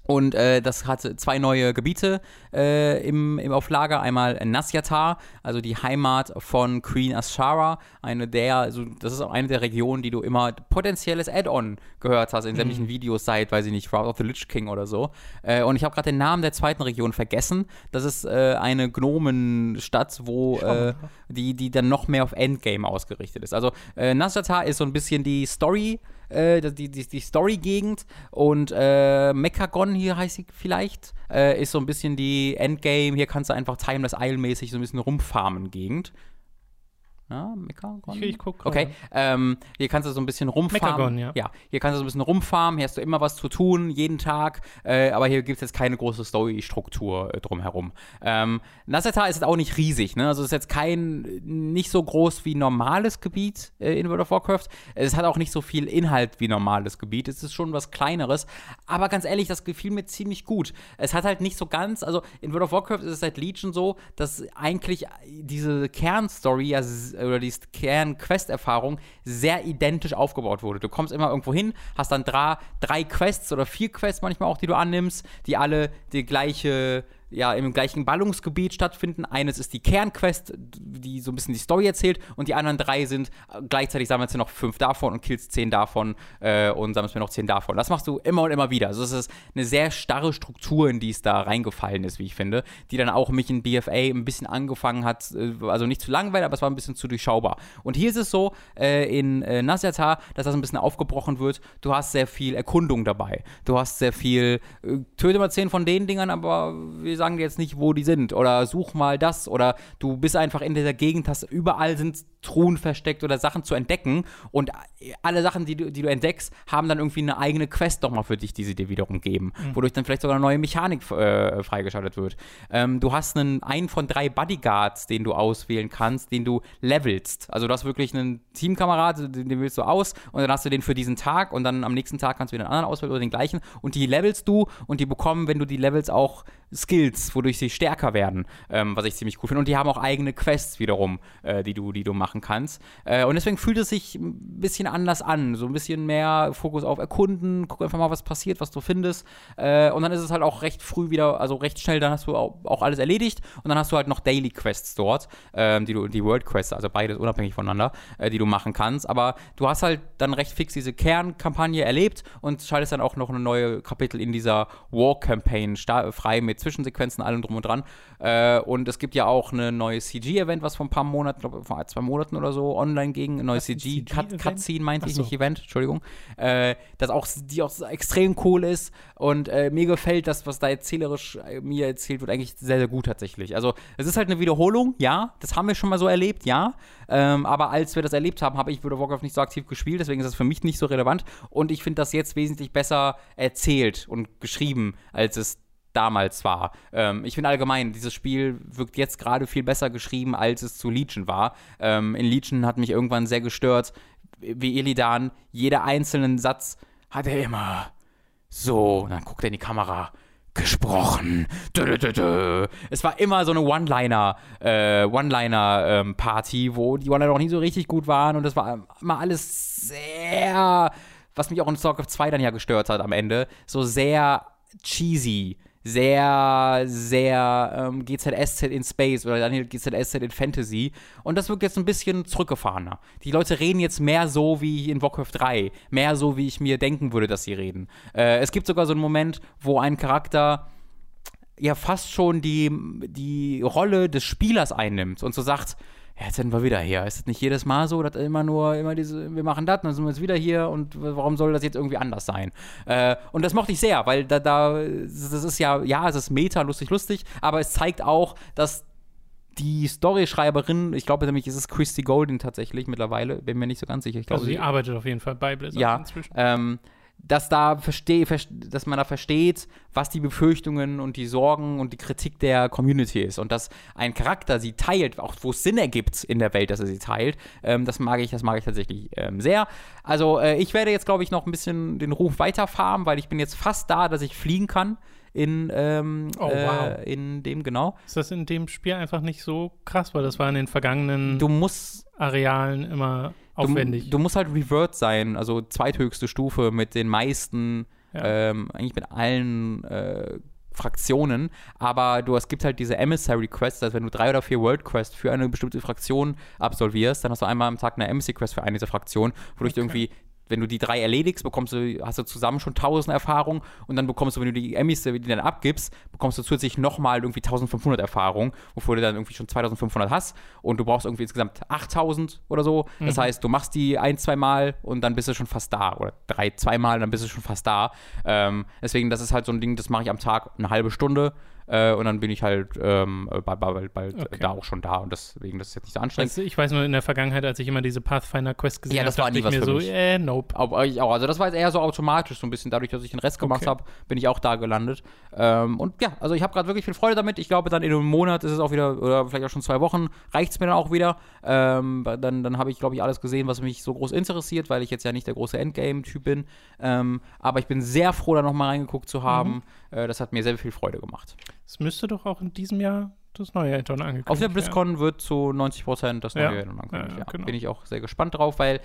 Speaker 2: Und äh, das hat zwei neue Gebiete äh, im, im auf Lager. Einmal Nasyatar, also die Heimat von Queen Ashara, eine der, also das ist auch eine der Regionen, die du immer potenzielles Add-on gehört hast in sämtlichen Videos seit, weiß ich nicht, Wrath of the Lich King oder so. Äh, und ich habe gerade den Namen der zweiten Region vergessen. Das ist äh, eine Gnomenstadt, wo äh, die, die dann noch mehr auf Endgame ausgerichtet ist. Also äh, Nasyatar ist so ein bisschen die Story äh, die, die, die Story-Gegend und äh, Mechagon hier heißt sie vielleicht, äh, ist so ein bisschen die Endgame, hier kannst du einfach Timeless Isle-mäßig so ein bisschen rumfarmen-Gegend. Ja, Mechagon?
Speaker 1: Ich, ich gucke
Speaker 2: Okay, ähm, hier kannst du so ein bisschen rumfarmen.
Speaker 1: Mechagon, ja.
Speaker 2: Ja, hier kannst du so ein bisschen rumfarmen, hier hast du immer was zu tun, jeden Tag, äh, aber hier gibt es jetzt keine große Story-Struktur äh, drumherum. Ähm, Naseta ist jetzt auch nicht riesig, ne? Also es ist jetzt kein, nicht so groß wie normales Gebiet äh, in World of Warcraft. Es hat auch nicht so viel Inhalt wie normales Gebiet. Es ist schon was Kleineres, aber ganz ehrlich, das gefiel mir ziemlich gut. Es hat halt nicht so ganz, also in World of Warcraft ist es seit Legion so, dass eigentlich diese Kernstory ja oder die Kern-Quest-Erfahrung sehr identisch aufgebaut wurde. Du kommst immer irgendwo hin, hast dann drei, drei Quests oder vier Quests manchmal auch, die du annimmst, die alle die gleiche ja, im gleichen Ballungsgebiet stattfinden. Eines ist die Kernquest, die so ein bisschen die Story erzählt, und die anderen drei sind äh, gleichzeitig sammelst du noch fünf davon und killst zehn davon äh, und sammelst mir noch zehn davon. Das machst du immer und immer wieder. Also es ist eine sehr starre Struktur, in die es da reingefallen ist, wie ich finde, die dann auch mich in BFA ein bisschen angefangen hat, äh, also nicht zu langweilig, aber es war ein bisschen zu durchschaubar. Und hier ist es so, äh, in äh, Nasyatar, dass das ein bisschen aufgebrochen wird. Du hast sehr viel Erkundung dabei. Du hast sehr viel, äh, töte mal zehn von den Dingern, aber wir sagen dir jetzt nicht, wo die sind. Oder such mal das. Oder du bist einfach in dieser Gegend, hast überall sind Truhen versteckt oder Sachen zu entdecken. Und alle Sachen, die du, die du entdeckst, haben dann irgendwie eine eigene Quest nochmal für dich, die sie dir wiederum geben. Wodurch dann vielleicht sogar eine neue Mechanik äh, freigeschaltet wird. Ähm, du hast einen, einen von drei Bodyguards, den du auswählen kannst, den du levelst. Also du hast wirklich einen Teamkamerad, den, den wählst du aus und dann hast du den für diesen Tag und dann am nächsten Tag kannst du wieder einen anderen auswählen oder den gleichen und die levelst du und die bekommen, wenn du die levelst, auch Skills, wodurch sie stärker werden, ähm, was ich ziemlich cool finde. Und die haben auch eigene Quests wiederum, äh, die, du, die du machen kannst. Äh, und deswegen fühlt es sich ein bisschen anders an. So ein bisschen mehr Fokus auf Erkunden, guck einfach mal, was passiert, was du findest. Äh, und dann ist es halt auch recht früh wieder, also recht schnell, dann hast du auch, auch alles erledigt. Und dann hast du halt noch Daily Quests dort, ähm, die du, die World Quests, also beides unabhängig voneinander, äh, die du machen kannst. Aber du hast halt dann recht fix diese Kernkampagne erlebt und schaltest dann auch noch eine neue Kapitel in dieser War-Campaign frei mit Zwischensequenzen, allem drum und dran. Äh, und es gibt ja auch ein neues CG-Event, was vor ein paar Monaten, glaube vor zwei Monaten oder so online ging. Ein neues
Speaker 1: Was, ein CG-Event?
Speaker 2: CG-Cutscene, meinte ich,
Speaker 1: so.
Speaker 2: nicht Event, Entschuldigung. Äh, das auch, die auch extrem cool ist. Und äh, mir gefällt das, was da erzählerisch äh, mir erzählt wird, eigentlich sehr, sehr gut tatsächlich. Also, es ist halt eine Wiederholung, ja. Das haben wir schon mal so erlebt, ja. Ähm, aber als wir das erlebt haben, habe ich World of Warcraft nicht so aktiv gespielt, deswegen ist das für mich nicht so relevant. Und ich finde das jetzt wesentlich besser erzählt und geschrieben, als es damals war. Ähm, ich finde allgemein, dieses Spiel wirkt jetzt gerade viel besser geschrieben, als es zu Legion war. Ähm, in Legion hat mich irgendwann sehr gestört, wie Illidan, jeder einzelnen Satz hat er immer so, dann guckt er in die Kamera. Gesprochen. Dö, dö, dö. Es war immer so eine One-Liner, äh, One-Liner-Party, wo die One-Liner auch nie so richtig gut waren und das war immer alles sehr, was mich auch in StarCraft 2 dann ja gestört hat am Ende, so sehr cheesy, sehr, sehr ähm, GZSZ in Space oder Daniel GZSZ in Fantasy. Und das wirkt jetzt ein bisschen zurückgefahrener. Die Leute reden jetzt mehr so wie in Warcraft 3, mehr so, wie ich mir denken würde, dass sie reden. Äh, es gibt sogar so einen Moment, wo ein Charakter ja fast schon die, die Rolle des Spielers einnimmt und so sagt, jetzt sind wir wieder hier. Ist das nicht jedes Mal so, dass immer nur, immer diese, wir machen das und dann sind wir jetzt wieder hier und warum soll das jetzt irgendwie anders sein? Äh, und das mochte ich sehr, weil da, da, das ist ja, ja, es ist Meta, lustig, lustig, aber es zeigt auch, dass die Storyschreiberin, ich glaube nämlich, ist es Christy Golden tatsächlich mittlerweile, bin mir nicht so ganz sicher. Ich glaube,
Speaker 1: Also sie arbeitet auf jeden Fall bei Blizzard
Speaker 2: ja,
Speaker 1: inzwischen.
Speaker 2: ähm, dass da versteh, verst- dass man da versteht, was die Befürchtungen und die Sorgen und die Kritik der Community ist und dass ein Charakter sie teilt, auch wo es Sinn ergibt in der Welt, dass er sie teilt. Ähm, das mag ich, das mag ich tatsächlich ähm, sehr. Also äh, ich werde jetzt, glaube ich, noch ein bisschen den Ruf weiterfahren, weil ich bin jetzt fast da, dass ich fliegen kann in, ähm,
Speaker 1: Oh, wow.
Speaker 2: äh, in dem genau.
Speaker 1: Ist das in dem Spiel einfach nicht so krass, weil das war in den vergangenen
Speaker 2: Du musst
Speaker 1: Arealen immer aufwendig.
Speaker 2: Du, du musst halt Revert sein, also zweithöchste Stufe mit den meisten
Speaker 1: Ja.
Speaker 2: Ähm, eigentlich mit allen äh, Fraktionen, aber du, es gibt halt diese Emissary Quests, also wenn du drei oder vier World Quests für eine bestimmte Fraktion absolvierst, dann hast du einmal am Tag eine Emissary Quest für eine dieser Fraktionen, wodurch du irgendwie wenn du die drei erledigst, bekommst du, hast du zusammen schon 1000 Erfahrung und dann bekommst du, wenn du die Emmys, die dann abgibst, bekommst du zusätzlich nochmal irgendwie 1500 Erfahrung, wovor du dann irgendwie schon 2500 hast und du brauchst irgendwie insgesamt 8000 oder so. Das
Speaker 1: Mhm.
Speaker 2: heißt, du machst die ein, zwei Mal und dann bist du schon fast da oder drei, zweimal, dann bist du schon fast da. Ähm, deswegen, das ist halt so ein Ding, das mache ich am Tag eine halbe Stunde. Äh, und dann bin ich halt ähm, bald, bald, bald
Speaker 1: Okay.
Speaker 2: da auch schon da und deswegen, das ist jetzt nicht so anstrengend.
Speaker 1: Du, ich weiß nur in der Vergangenheit, als ich immer diese Pathfinder-Quest gesehen
Speaker 2: Ja,
Speaker 1: habe,
Speaker 2: das war
Speaker 1: dachte
Speaker 2: nie was
Speaker 1: mir so,
Speaker 2: mich.
Speaker 1: äh, nope.
Speaker 2: Aber ich auch. Also das war jetzt eher so automatisch, so ein bisschen dadurch, dass ich den Rest gemacht
Speaker 1: Okay.
Speaker 2: habe, bin ich auch da gelandet. Ähm, und ja, also ich habe gerade wirklich viel Freude damit. Ich glaube, dann in einem Monat ist es auch wieder, oder vielleicht auch schon zwei Wochen, reicht es mir dann auch wieder. Ähm, dann dann habe ich, glaube ich, alles gesehen, was mich so groß interessiert, weil ich jetzt ja nicht der große Endgame-Typ bin. Ähm, aber ich bin sehr froh, da nochmal reingeguckt zu haben. Äh, das hat mir sehr viel Freude gemacht.
Speaker 1: Es müsste doch auch in diesem Jahr das neue Add-on angekündigt
Speaker 2: Auf der
Speaker 1: werden.
Speaker 2: BlizzCon wird zu 90% das neue
Speaker 1: Ja.
Speaker 2: Addon angekündigt.
Speaker 1: Ja,
Speaker 2: Ja,
Speaker 1: genau.
Speaker 2: Bin ich auch sehr gespannt drauf, weil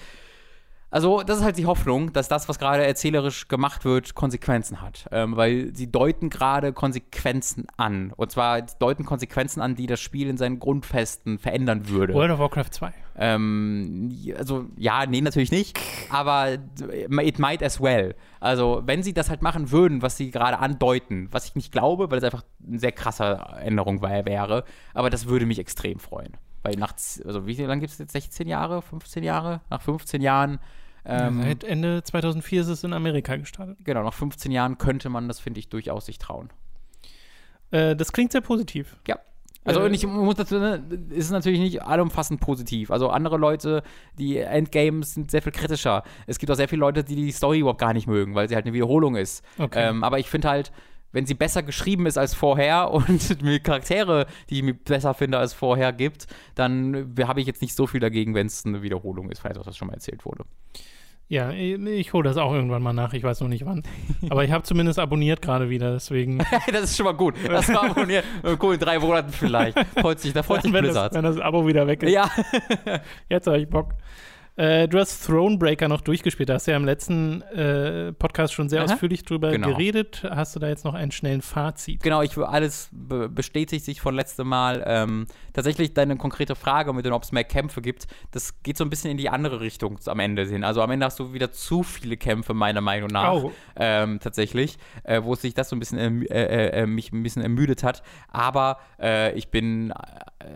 Speaker 2: also das ist halt die Hoffnung, dass das, was gerade erzählerisch gemacht wird, Konsequenzen hat. Ähm, weil sie deuten gerade Konsequenzen an. Und zwar sie deuten Konsequenzen an, die das Spiel in seinen Grundfesten verändern würde.
Speaker 1: World of Warcraft 2.
Speaker 2: Ähm, also, ja, nee, natürlich nicht. Aber it might as well. Also, wenn sie das halt machen würden, was sie gerade andeuten, was ich nicht glaube, weil es einfach eine sehr krasse Änderung wär- wäre, aber das würde mich extrem freuen. Weil nach, also wie lange gibt es jetzt? 16 Jahre? 15 Jahre? Nach 15 Jahren. Ähm,
Speaker 1: Seit Ende 2004 ist es in Amerika gestartet.
Speaker 2: genau, nach 15 Jahren könnte man das, finde ich, durchaus sich trauen.
Speaker 1: Äh, das klingt sehr positiv.
Speaker 2: Ja. Also
Speaker 1: Äh,
Speaker 2: ich muss dazu, ne, ist natürlich nicht allumfassend positiv. Also andere Leute, die Endgames sind sehr viel kritischer. Es gibt auch sehr viele Leute, die die Story überhaupt gar nicht mögen, weil sie halt eine Wiederholung ist.
Speaker 1: Okay.
Speaker 2: Ähm, aber ich finde halt, wenn sie besser geschrieben ist als vorher und mir Charaktere, die ich besser finde als vorher gibt, dann habe ich jetzt nicht so viel dagegen, wenn es eine Wiederholung ist, auch das schon mal erzählt wurde.
Speaker 1: Ja, ich, ich hole das auch irgendwann mal nach. Ich weiß noch nicht wann. Aber ich habe zumindest abonniert gerade wieder, deswegen.
Speaker 2: das ist schon mal gut. Das war abonniert. Cool, in drei Monaten vielleicht. Freut sich, da freut sich
Speaker 1: wenn,
Speaker 2: Blizzard.
Speaker 1: das, wenn das Abo wieder weg ist.
Speaker 2: ja,
Speaker 1: Jetzt habe ich Bock. Äh, du hast Thronebreaker noch durchgespielt. Da hast du ja im letzten äh, Podcast schon sehr
Speaker 2: Aha.
Speaker 1: ausführlich drüber
Speaker 2: Genau.
Speaker 1: geredet. Hast du da jetzt noch einen schnellen Fazit?
Speaker 2: Genau, ich alles be bestätigt sich von letztem Mal. Ähm, tatsächlich deine konkrete Frage mit dem, ob es mehr Kämpfe gibt, das geht so ein bisschen in die andere Richtung am Ende hin. Also am Ende hast du wieder zu viele Kämpfe, meiner Meinung nach.
Speaker 1: Oh.
Speaker 2: Ähm, tatsächlich, äh, wo sich das so ein bisschen ermü äh, äh, mich ein bisschen ermüdet hat. Aber äh, ich bin äh,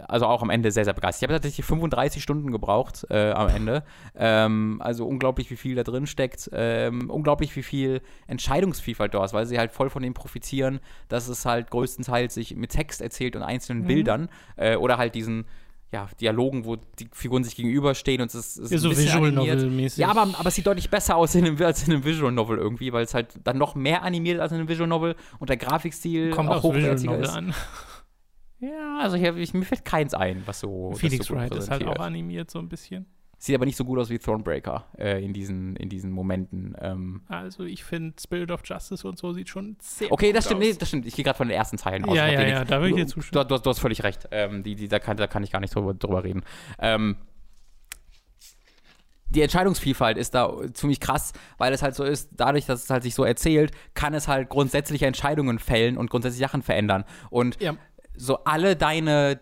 Speaker 2: also auch am Ende sehr, sehr begeistert. Ich habe tatsächlich 35 Stunden gebraucht äh, am Ende. Ähm, also unglaublich, wie viel da drin steckt. Ähm, unglaublich, wie viel Entscheidungsvielfalt da ist, weil sie halt voll von dem profitieren, dass es halt größtenteils sich mit Text erzählt und einzelnen Bildern äh, oder halt diesen ja, Dialogen, wo die Figuren sich gegenüberstehen und es ist, es ist
Speaker 1: Ja, so Visual. Novel-mäßig.
Speaker 2: Ja, aber, aber es sieht deutlich besser aus in einem, als in einem Visual Novel irgendwie, weil es halt dann noch mehr animiert als in einem Visual Novel und der Grafikstil
Speaker 1: Kommt
Speaker 2: auch hochwertiger ist.
Speaker 1: an.
Speaker 2: Ja, also ich, ich, mir fällt keins ein, was so.
Speaker 1: Phoenix
Speaker 2: so
Speaker 1: Wright ist halt auch animiert, so ein bisschen.
Speaker 2: Sieht aber nicht so gut aus wie Thronebreaker äh, in, diesen, in diesen Momenten. Ähm.
Speaker 1: Also ich finde Spirit of Justice und so sieht schon sehr
Speaker 2: Okay, das stimmt,
Speaker 1: aus.
Speaker 2: nee, das stimmt. Ich gehe gerade von den ersten Teilen aus.
Speaker 1: Ja, ja, ja, da will ich dir
Speaker 2: du,
Speaker 1: zustimmen.
Speaker 2: du, du hast völlig recht. Ähm, die, die, da, kann, da kann ich gar nicht drüber, drüber reden. Ähm, die Entscheidungsvielfalt ist da ziemlich krass, weil es halt so ist, dadurch, dass es halt sich so erzählt, kann es halt grundsätzliche Entscheidungen fällen und grundsätzlich Sachen verändern. Und
Speaker 1: Ja.
Speaker 2: So alle deine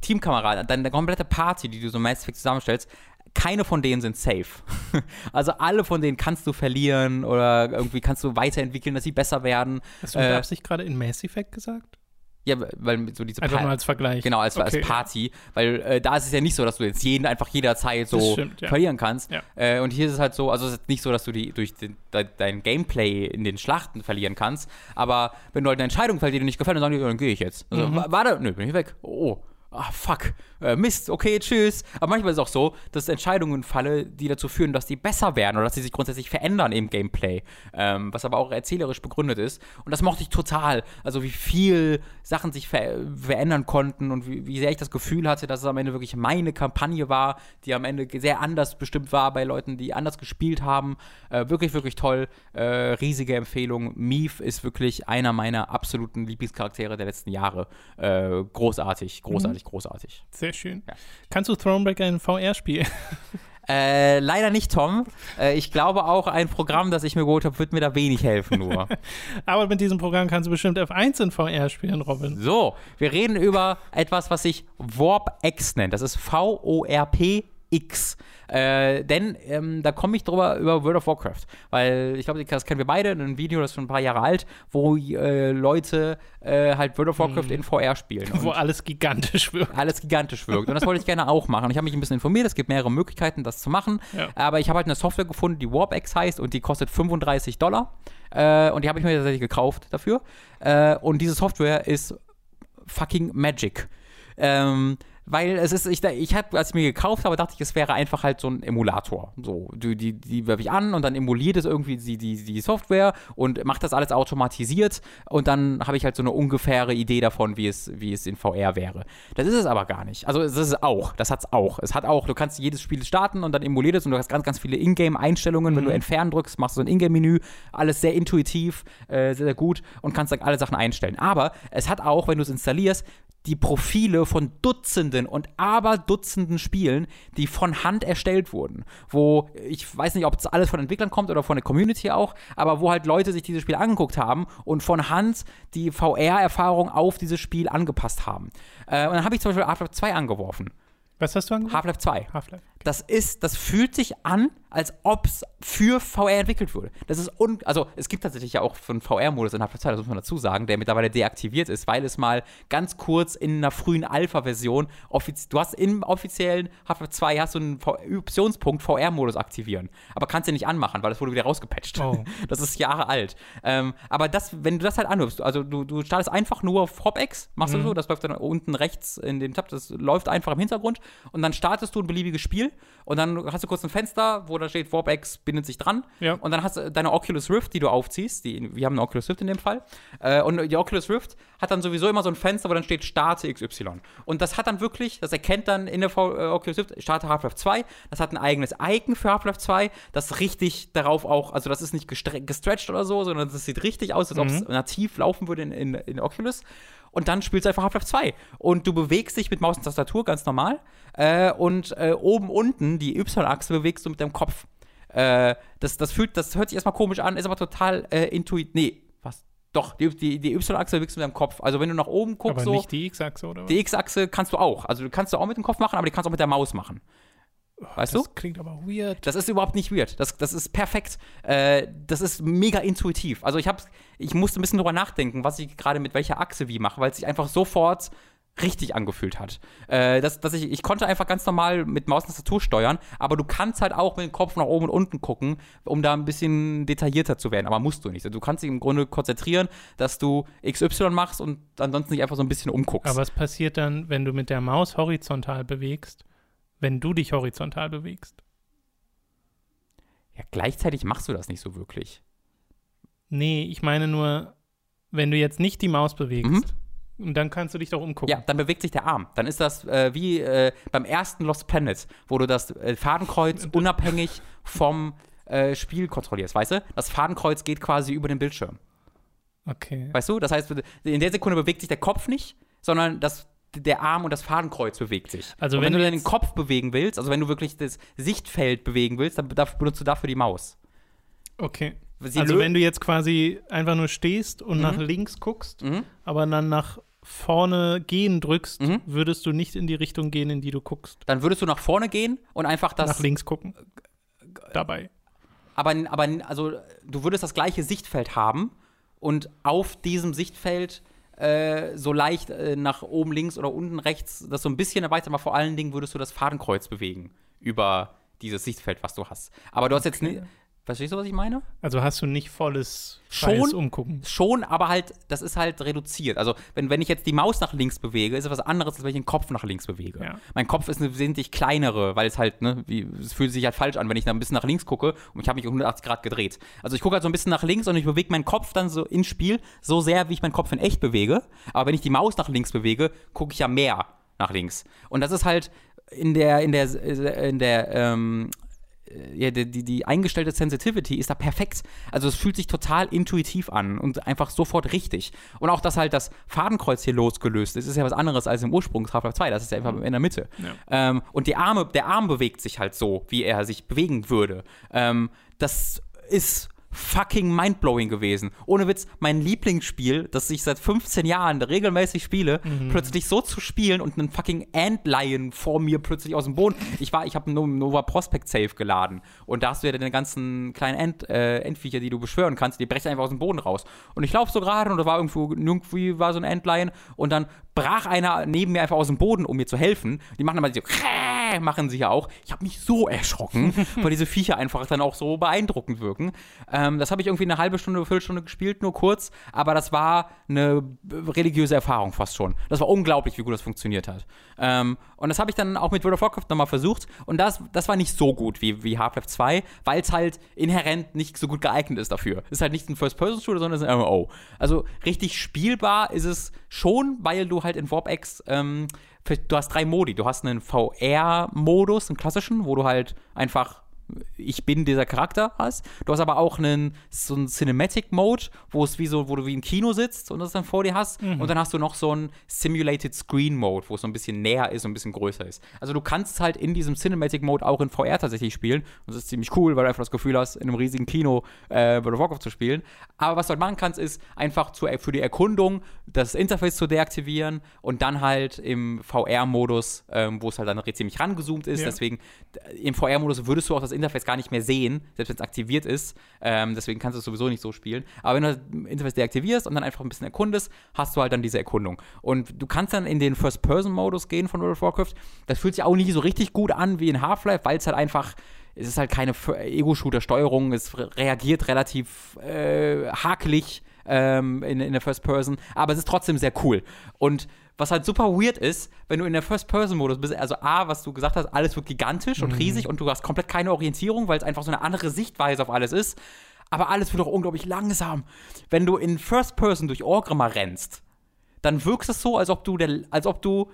Speaker 2: Teamkameraden, deine komplette Party, die du so Mass Effect zusammenstellst, keine von denen sind safe. Also alle von denen kannst du verlieren oder irgendwie kannst du weiterentwickeln, dass sie besser werden.
Speaker 1: Hast du mit
Speaker 2: Äh,
Speaker 1: Absicht gerade in Mass Effect gesagt?
Speaker 2: Ja, weil so diese
Speaker 1: Einfach
Speaker 2: Pa-
Speaker 1: nur als Vergleich.
Speaker 2: Genau, als, als
Speaker 1: Okay.
Speaker 2: Party, weil äh, da ist es ja nicht so, dass du jetzt jeden einfach jederzeit so
Speaker 1: stimmt, ja.
Speaker 2: verlieren kannst.
Speaker 1: Ja.
Speaker 2: Äh, und hier ist es halt so, also es ist nicht so, dass du die durch den, de, dein Gameplay in den Schlachten verlieren kannst, aber wenn du halt eine Entscheidung fällt, die dir nicht gefällt, dann sagen die, dann gehe ich jetzt. Also,
Speaker 1: Mhm.
Speaker 2: wa- Warte, nö, bin ich weg. Oh. Ah, fuck. Äh, Mist, okay, tschüss. Aber manchmal ist es auch so, dass Entscheidungen falle, die dazu führen, dass die besser werden oder dass sie sich grundsätzlich verändern im Gameplay. Ähm, was aber auch erzählerisch begründet ist. Und das mochte ich total. Also, wie viel Sachen sich ver verändern konnten und wie, wie sehr ich das Gefühl hatte, dass es am Ende wirklich meine Kampagne war, die am Ende sehr anders bestimmt war bei Leuten, die anders gespielt haben. Äh, wirklich, wirklich toll. Äh, riesige Empfehlung. Mief ist wirklich einer meiner absoluten Lieblingscharaktere der letzten Jahre. Äh, großartig, großartig, großartig.
Speaker 1: Sehr schön.
Speaker 2: Ja.
Speaker 1: Kannst du Thronebreaker in VR spielen?
Speaker 2: Äh, leider nicht, Tom. Äh, ich glaube auch, ein Programm, das ich mir geholt habe, wird mir da wenig helfen nur.
Speaker 1: Aber mit diesem Programm kannst du bestimmt F1 in VR spielen, Robin.
Speaker 2: So, wir reden über etwas, was sich Warp X nennt. Das ist V-O-R-P X. Äh, denn ähm, da komme ich drüber über World of Warcraft. Weil ich glaube, das kennen wir beide, ein Video, das ist schon ein paar Jahre alt, wo äh, Leute äh, halt World of Warcraft mhm. in VR spielen.
Speaker 1: wo alles gigantisch wirkt.
Speaker 2: Alles gigantisch wirkt. Und das wollte ich gerne auch machen. Ich habe mich ein bisschen informiert, es gibt mehrere Möglichkeiten, das zu machen. Ja. Aber ich habe halt eine Software gefunden, die WarpX heißt und die kostet 35 Dollar. Äh, und die habe ich mir tatsächlich gekauft dafür. Äh, und diese Software ist fucking Magic. Ähm, weil es ist, ich, ich habe, als ich mir gekauft habe, dachte ich, es wäre einfach halt so ein Emulator. So, die, die, die werfe ich an und dann emuliert es irgendwie die, die, die Software und macht das alles automatisiert und dann habe ich halt so eine ungefähre Idee davon, wie es, wie es in VR wäre. Das ist es aber gar nicht. Also es ist auch, das hat es auch. Es hat auch, du kannst jedes Spiel starten und dann emuliert es und du hast ganz, ganz viele Ingame-Einstellungen. Mhm. Wenn du mhm. entfernen drückst, machst du so ein Ingame-Menü, alles sehr intuitiv, äh, sehr, sehr gut und kannst dann alle Sachen einstellen. Aber es hat auch, wenn du es installierst, die Profile von Dutzenden und Aberdutzenden Spielen, die von Hand erstellt wurden. Wo ich weiß nicht, ob es alles von Entwicklern kommt oder von der Community auch, aber wo halt Leute sich dieses Spiel angeguckt haben und von Hand die VR-Erfahrung auf dieses Spiel angepasst haben. Äh, und dann habe ich zum Beispiel Half-Life 2 angeworfen.
Speaker 1: Was hast du angeworfen?
Speaker 2: Half-Life 2. Half-Life. Das ist, das fühlt sich an, als ob es für VR entwickelt wurde. Das ist un also es gibt tatsächlich ja auch einen VR-Modus in Half-Life 2, das muss man dazu sagen, der mittlerweile deaktiviert ist, weil es mal ganz kurz in einer frühen Alpha-Version, du hast im offiziellen Half-Life 2 hast du einen Optionspunkt VR-Modus aktivieren, aber kannst den nicht anmachen, weil das wurde wieder rausgepatcht. Oh. Das ist Jahre alt. Ähm, aber das, wenn du das halt anhörst, also du, du startest einfach nur auf HopX, machst mhm. du so, das läuft dann unten rechts in dem Tab, das läuft einfach im Hintergrund und dann startest du ein beliebiges Spiel und dann hast du kurz ein Fenster, wo da steht, WarpX bindet sich dran. Ja. Und dann hast du deine Oculus Rift, die du aufziehst. Die, wir haben eine Oculus Rift in dem Fall. Äh, und die Oculus Rift hat dann sowieso immer so ein Fenster, wo dann steht Starte XY. Und das hat dann wirklich, das erkennt dann in der v äh, Oculus Rift, Starte Half-Life 2. Das hat ein eigenes Icon für Half-Life 2, das richtig darauf auch, also das ist nicht gestretched oder so, sondern das sieht richtig aus, als ob es mhm. nativ laufen würde in, in, in Oculus und dann spielst du einfach Half-Life 2. Und du bewegst dich mit Maus und Tastatur ganz normal. Äh, und äh, oben unten die Y-Achse bewegst du mit deinem Kopf. Äh, das, das, fühlt, das hört sich erstmal komisch an, ist aber total äh, intuitiv. Nee, was? Doch, die, die, die Y-Achse bewegst du mit deinem Kopf. Also wenn du nach oben guckst, aber
Speaker 1: so. nicht die X-Achse, oder? Was?
Speaker 2: Die X-Achse kannst du auch. Also du kannst du auch mit dem Kopf machen, aber die kannst du auch mit der Maus machen. Weißt
Speaker 1: das
Speaker 2: du?
Speaker 1: Klingt aber weird.
Speaker 2: Das ist überhaupt nicht weird. Das, das ist perfekt. Äh, das ist mega intuitiv. Also ich hab's, ich musste ein bisschen drüber nachdenken, was ich gerade mit welcher Achse wie mache, weil es sich einfach sofort richtig angefühlt hat. Äh, dass, dass ich, ich konnte einfach ganz normal mit Maus und Tastatur steuern, aber du kannst halt auch mit dem Kopf nach oben und unten gucken, um da ein bisschen detaillierter zu werden. Aber musst du nicht. Du kannst dich im Grunde konzentrieren, dass du XY machst und ansonsten nicht einfach so ein bisschen umguckst.
Speaker 1: Aber was passiert dann, wenn du mit der Maus horizontal bewegst? Wenn du dich horizontal bewegst.
Speaker 2: Ja, gleichzeitig machst du das nicht so wirklich.
Speaker 1: Nee, ich meine nur, wenn du jetzt nicht die Maus bewegst, mhm. Und dann kannst du dich doch umgucken.
Speaker 2: Ja, dann bewegt sich der Arm. Dann ist das äh, wie äh, beim ersten Lost Planet, wo du das äh, Fadenkreuz unabhängig vom äh, Spiel kontrollierst, weißt du? Das Fadenkreuz geht quasi über den Bildschirm.
Speaker 1: Okay.
Speaker 2: Weißt du? Das heißt, in der Sekunde bewegt sich der Kopf nicht, sondern das der Arm und das Fadenkreuz bewegt sich. Also wenn, wenn, du deinen Kopf bewegen willst, also wenn du wirklich das Sichtfeld bewegen willst, dann benutzt du dafür die Maus.
Speaker 1: Okay. Sie also wenn du jetzt quasi einfach nur stehst und mhm. nach links guckst, mhm. aber dann nach vorne gehen drückst, mhm. würdest du nicht in die Richtung gehen, in die du guckst.
Speaker 2: Dann würdest du nach vorne gehen und einfach das.
Speaker 1: Nach links gucken. Dabei.
Speaker 2: Aber, aber also, du würdest das gleiche Sichtfeld haben und auf diesem Sichtfeld äh, so leicht äh, nach oben links oder unten rechts das so ein bisschen erweitern, aber vor allen Dingen würdest du das Fadenkreuz bewegen über dieses Sichtfeld, was du hast. Aber du hast okay. jetzt Verstehst du, was ich meine?
Speaker 1: Also hast du nicht volles
Speaker 2: schon,
Speaker 1: Umgucken.
Speaker 2: Schon, aber halt, das ist halt reduziert. Also, wenn, wenn ich jetzt die Maus nach links bewege, ist es was anderes, als wenn ich den Kopf nach links bewege. Ja. Mein Kopf ist eine wesentlich kleinere, weil es halt, ne, wie, es fühlt sich halt falsch an, wenn ich da ein bisschen nach links gucke und ich habe mich 180 Grad gedreht. Also, ich gucke halt so ein bisschen nach links und ich bewege meinen Kopf dann so ins Spiel so sehr, wie ich meinen Kopf in echt bewege. Aber wenn ich die Maus nach links bewege, gucke ich ja mehr nach links. Und das ist halt in der, in der, in der, ähm, ja, die, die, die eingestellte Sensitivity ist da perfekt. Also es fühlt sich total intuitiv an und einfach sofort richtig. Und auch, dass halt das Fadenkreuz hier losgelöst ist, ist ja was anderes als im Ursprungs Half-Life 2. Das ist ja einfach in der Mitte.
Speaker 1: Ja.
Speaker 2: Ähm, und die Arme, der Arm bewegt sich halt so, wie er sich bewegen würde. Ähm, das ist fucking mindblowing gewesen. Ohne Witz, mein Lieblingsspiel, das ich seit 15 Jahren regelmäßig spiele, plötzlich so zu spielen und einen fucking Antlion vor mir plötzlich aus dem Boden. Ich war, ich habe einen Nova Prospect Save geladen und da hast du ja deine ganzen kleinen Ent, äh, Endviecher, die du beschwören kannst, die brechen einfach aus dem Boden raus. Und ich laufe so gerade und da war irgendwo, irgendwie war so ein Antlion und dann brach einer neben mir einfach aus dem Boden, um mir zu helfen. Die machen aber so, machen sie ja auch. Ich habe mich so erschrocken, weil diese Viecher einfach dann auch so beeindruckend wirken. Ähm, das habe ich irgendwie eine halbe Stunde, Viertelstunde gespielt, nur kurz, aber das war eine religiöse Erfahrung fast schon. Das war unglaublich, wie gut das funktioniert hat. Ähm, und das habe ich dann auch mit World of Warcraft nochmal versucht und das, das war nicht so gut wie, wie Half-Life 2, weil es halt inhärent nicht so gut geeignet ist dafür. Es ist halt nicht ein First-Person-Shooter, sondern es ist ein MMO. Also richtig spielbar ist es schon, weil du halt in Warp X ähm, du hast drei Modi. Du hast einen VR-Modus, einen klassischen, wo du halt einfach ich bin dieser Charakter hast. Du hast aber auch einen so einen Cinematic Mode, wo es wie so, wo du wie im Kino sitzt und das dann vor dir hast.
Speaker 1: Mhm.
Speaker 2: Und dann hast du noch so einen Simulated Screen Mode, wo es so ein bisschen näher ist und ein bisschen größer ist. Also du kannst halt in diesem Cinematic Mode auch in VR tatsächlich spielen. Und das ist ziemlich cool, weil du einfach das Gefühl hast, in einem riesigen Kino äh, World of Warcraft zu spielen. Aber was du halt machen kannst, ist einfach zu, für die Erkundung das Interface zu deaktivieren und dann halt im VR-Modus, ähm, wo es halt dann ziemlich rangezoomt ist.
Speaker 1: Ja.
Speaker 2: Deswegen im VR-Modus würdest du auch das Interface gar nicht mehr sehen, selbst wenn es aktiviert ist. Ähm, deswegen kannst du es sowieso nicht so spielen. Aber wenn du das Interface deaktivierst und dann einfach ein bisschen erkundest, hast du halt dann diese Erkundung. Und du kannst dann in den First-Person-Modus gehen von World of Warcraft. Das fühlt sich auch nicht so richtig gut an wie in Half-Life, weil es halt einfach es ist halt keine Ego-Shooter-Steuerung, es re reagiert relativ äh, hakelig ähm, in, in der First Person, aber es ist trotzdem sehr cool. Und was halt super weird ist, wenn du in der First-Person-Modus bist, also A, was du gesagt hast, alles wird gigantisch und riesig und du hast komplett keine Orientierung, weil es einfach so eine andere Sichtweise auf alles ist. Aber alles wird auch unglaublich langsam. Wenn du in First-Person durch Orgrimmar rennst, dann wirkst es so, als ob du, der, als ob du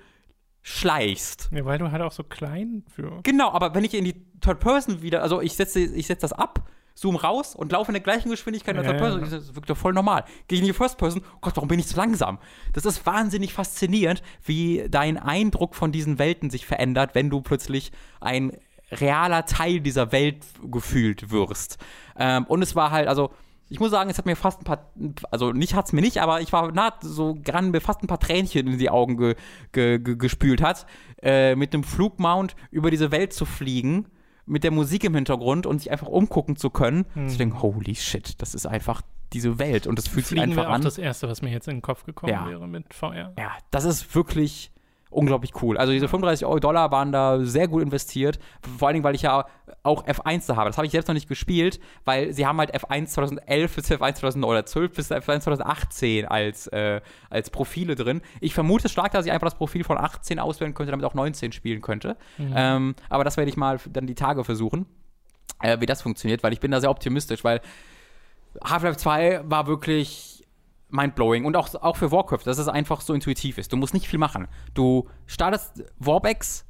Speaker 2: schleichst.
Speaker 1: Ja, weil du halt auch so klein für.
Speaker 2: Genau, aber wenn ich in die Third Person wieder, also ich setze ich setz das ab, zoom raus und laufe in der gleichen Geschwindigkeit in der
Speaker 1: Ja,
Speaker 2: Third Person,
Speaker 1: ja.
Speaker 2: das wirkt doch voll normal. Gehe ich in die First Person, oh Gott, warum bin ich so langsam? Das ist wahnsinnig faszinierend, wie dein Eindruck von diesen Welten sich verändert, wenn du plötzlich ein realer Teil dieser Welt gefühlt wirst. Ähm, und es war halt, also ich muss sagen, es hat mir fast ein paar, also nicht hat es mir nicht, aber ich war nah so dran, mir fast ein paar Tränchen in die Augen ge, ge, ge, gespült hat, äh, mit einem Flugmount über diese Welt zu fliegen, mit der Musik im Hintergrund und sich einfach umgucken zu können.
Speaker 1: Hm.
Speaker 2: Dass ich denke, holy shit, das ist einfach diese Welt und das fühlt sich
Speaker 1: Fliegen
Speaker 2: einfach
Speaker 1: wäre auch
Speaker 2: an.
Speaker 1: das Erste, was mir jetzt in den Kopf gekommen
Speaker 2: Ja.
Speaker 1: wäre mit VR.
Speaker 2: Ja, das ist wirklich unglaublich cool. Also diese 35 Euro Dollar waren da sehr gut investiert. Vor allen Dingen, weil ich ja auch F1 da habe. Das habe ich selbst noch nicht gespielt, weil sie haben halt F1 2011 bis F1 2012 bis F1 2018 als, äh, als Profile drin. Ich vermute stark, dass ich einfach das Profil von 18 auswählen könnte, damit auch 19 spielen könnte. Ähm, aber das werde ich mal dann die Tage versuchen, äh, wie das funktioniert, weil ich bin da sehr optimistisch, weil Half-Life 2 war wirklich mindblowing und auch, auch für Warcraft, dass es einfach so intuitiv ist. Du musst nicht viel machen. Du startest Warbex,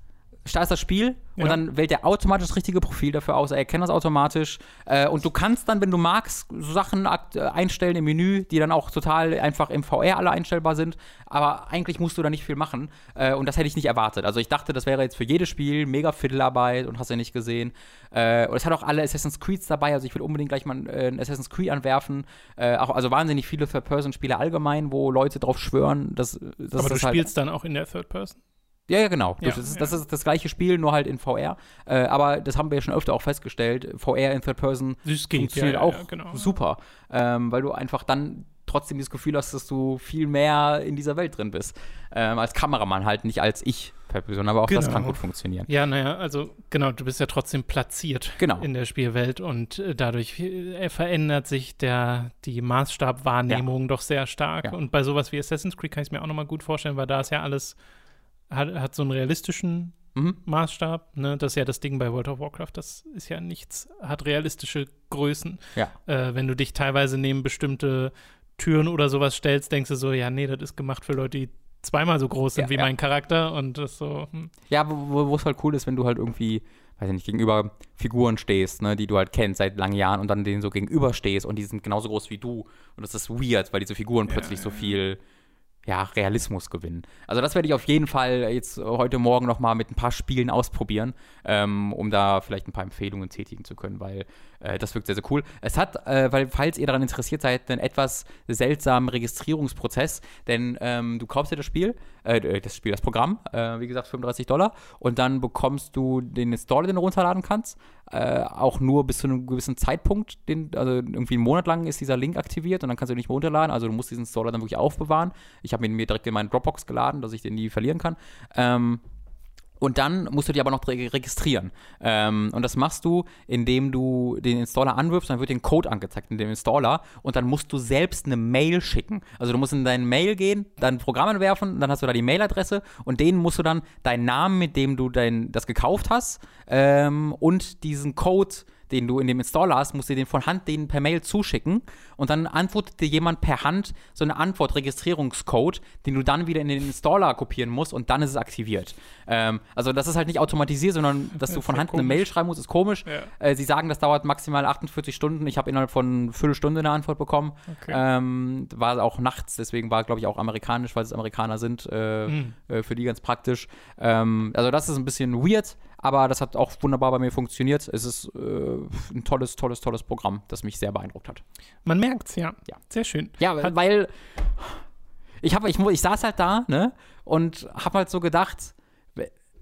Speaker 2: startest das Spiel und
Speaker 1: Ja.
Speaker 2: dann wählt er automatisch das richtige Profil dafür aus. Er erkennt das automatisch. Äh, und du kannst dann, wenn du magst, so Sachen äh, einstellen im Menü, die dann auch total einfach im VR alle einstellbar sind. Aber eigentlich musst du da nicht viel machen. Äh, und das hätte ich nicht erwartet. Also ich dachte, das wäre jetzt für jedes Spiel mega Fiddlearbeit und hast ja nicht gesehen. Äh, und es hat auch alle Assassin's Creeds dabei. Also ich will unbedingt gleich mal äh, ein Assassin's Creed anwerfen. Äh, auch, also wahnsinnig viele Third-Person-Spiele allgemein, wo Leute drauf schwören, dass, dass
Speaker 1: Aber du
Speaker 2: das halt
Speaker 1: spielst dann auch in der Third Person?
Speaker 2: Ja, ja, genau.
Speaker 1: Ja,
Speaker 2: das, ist,
Speaker 1: ja.
Speaker 2: das ist das gleiche Spiel, nur halt in VR. Äh, aber das haben wir ja schon öfter auch festgestellt. VR in Third Person
Speaker 1: Das geht,
Speaker 2: funktioniert
Speaker 1: ja, ja,
Speaker 2: auch
Speaker 1: ja, genau.
Speaker 2: super. Ähm, weil du einfach dann trotzdem das Gefühl hast, dass du viel mehr in dieser Welt drin bist. Ähm, als Kameramann halt, nicht als ich Third Person. Aber auch das
Speaker 1: Genau.
Speaker 2: kann gut funktionieren.
Speaker 1: Ja, naja, also genau, du bist ja trotzdem platziert
Speaker 2: Genau.
Speaker 1: in der Spielwelt und äh, dadurch äh, verändert sich der, die Maßstabwahrnehmung doch sehr stark.
Speaker 2: Ja.
Speaker 1: Und bei sowas wie Assassin's Creed kann ich es mir auch nochmal gut vorstellen, weil da ist ja alles, hat, hat so einen realistischen
Speaker 2: Mhm.
Speaker 1: Maßstab. Ne? Das ist ja das Ding bei World of Warcraft, das ist ja nichts, hat realistische Größen.
Speaker 2: Ja.
Speaker 1: Äh, wenn du dich teilweise neben bestimmte Türen oder sowas stellst, denkst du so, ja, nee, das ist gemacht für Leute, die zweimal so groß sind
Speaker 2: Ja,
Speaker 1: wie
Speaker 2: ja.
Speaker 1: mein Charakter und das so. Hm.
Speaker 2: Ja, wo wo es halt cool ist, wenn du halt irgendwie, weiß ich nicht, gegenüber Figuren stehst, ne, die du halt kennst seit langen Jahren und dann denen so gegenüber stehst und die sind genauso groß wie du. Und das ist weird, weil diese Figuren plötzlich so viel ja, Realismus gewinnen. Also das werde ich auf jeden Fall jetzt heute Morgen noch mal mit ein paar Spielen ausprobieren, ähm, um da vielleicht ein paar Empfehlungen tätigen zu können, weil äh, das wirkt sehr, sehr cool. Es hat, äh, weil falls ihr daran interessiert seid, einen etwas seltsamen Registrierungsprozess, denn ähm, du kaufst dir das Spiel, äh, das Spiel, das Programm, äh, wie gesagt 35 Dollar und dann bekommst du den Installer, den du runterladen kannst, äh, auch nur bis zu einem gewissen Zeitpunkt, den, also irgendwie einen Monat lang ist dieser Link aktiviert und dann kannst du ihn nicht mehr runterladen, also du musst diesen Installer dann wirklich aufbewahren. Ich habe ihn mir direkt in meinen Dropbox geladen, dass ich den nie verlieren kann. Ähm, und dann musst du die aber noch re- registrieren. Ähm, und das machst du, indem du den Installer anwirfst, dann wird den Code angezeigt in dem Installer und dann musst du selbst eine Mail schicken. Also du musst in dein Mail gehen, dann ein Programm entwerfen, dann hast du da die Mailadresse und denen musst du dann deinen Namen, mit dem du dein, das gekauft hast ähm, und diesen Code den du in dem Installer hast, musst du den von Hand denen per Mail zuschicken und dann antwortet dir jemand per Hand so eine Antwort-Registrierungscode, den du dann wieder in den Installer kopieren musst und dann ist es aktiviert. Ähm, also das ist halt nicht automatisiert, sondern dass du von Hand eine
Speaker 1: komisch.
Speaker 2: Mail schreiben musst, ist komisch.
Speaker 1: Ja.
Speaker 2: Äh, sie sagen, das dauert maximal 48 Stunden. Ich habe innerhalb von Viertelstunde eine Antwort bekommen.
Speaker 1: Okay.
Speaker 2: Ähm, war auch nachts, deswegen war, glaube ich, auch amerikanisch, weil es Amerikaner sind, äh,
Speaker 1: Hm.
Speaker 2: äh, für die ganz praktisch. Ähm, also das ist ein bisschen weird, aber das hat auch wunderbar bei mir funktioniert. Es ist äh, ein tolles, tolles, tolles Programm, das mich sehr beeindruckt hat.
Speaker 1: Man merkt's, ja.
Speaker 2: Ja.
Speaker 1: Sehr schön.
Speaker 2: Ja,
Speaker 1: Hat-
Speaker 2: weil ich habe, ich, ich saß halt da, ne, und habe halt so gedacht,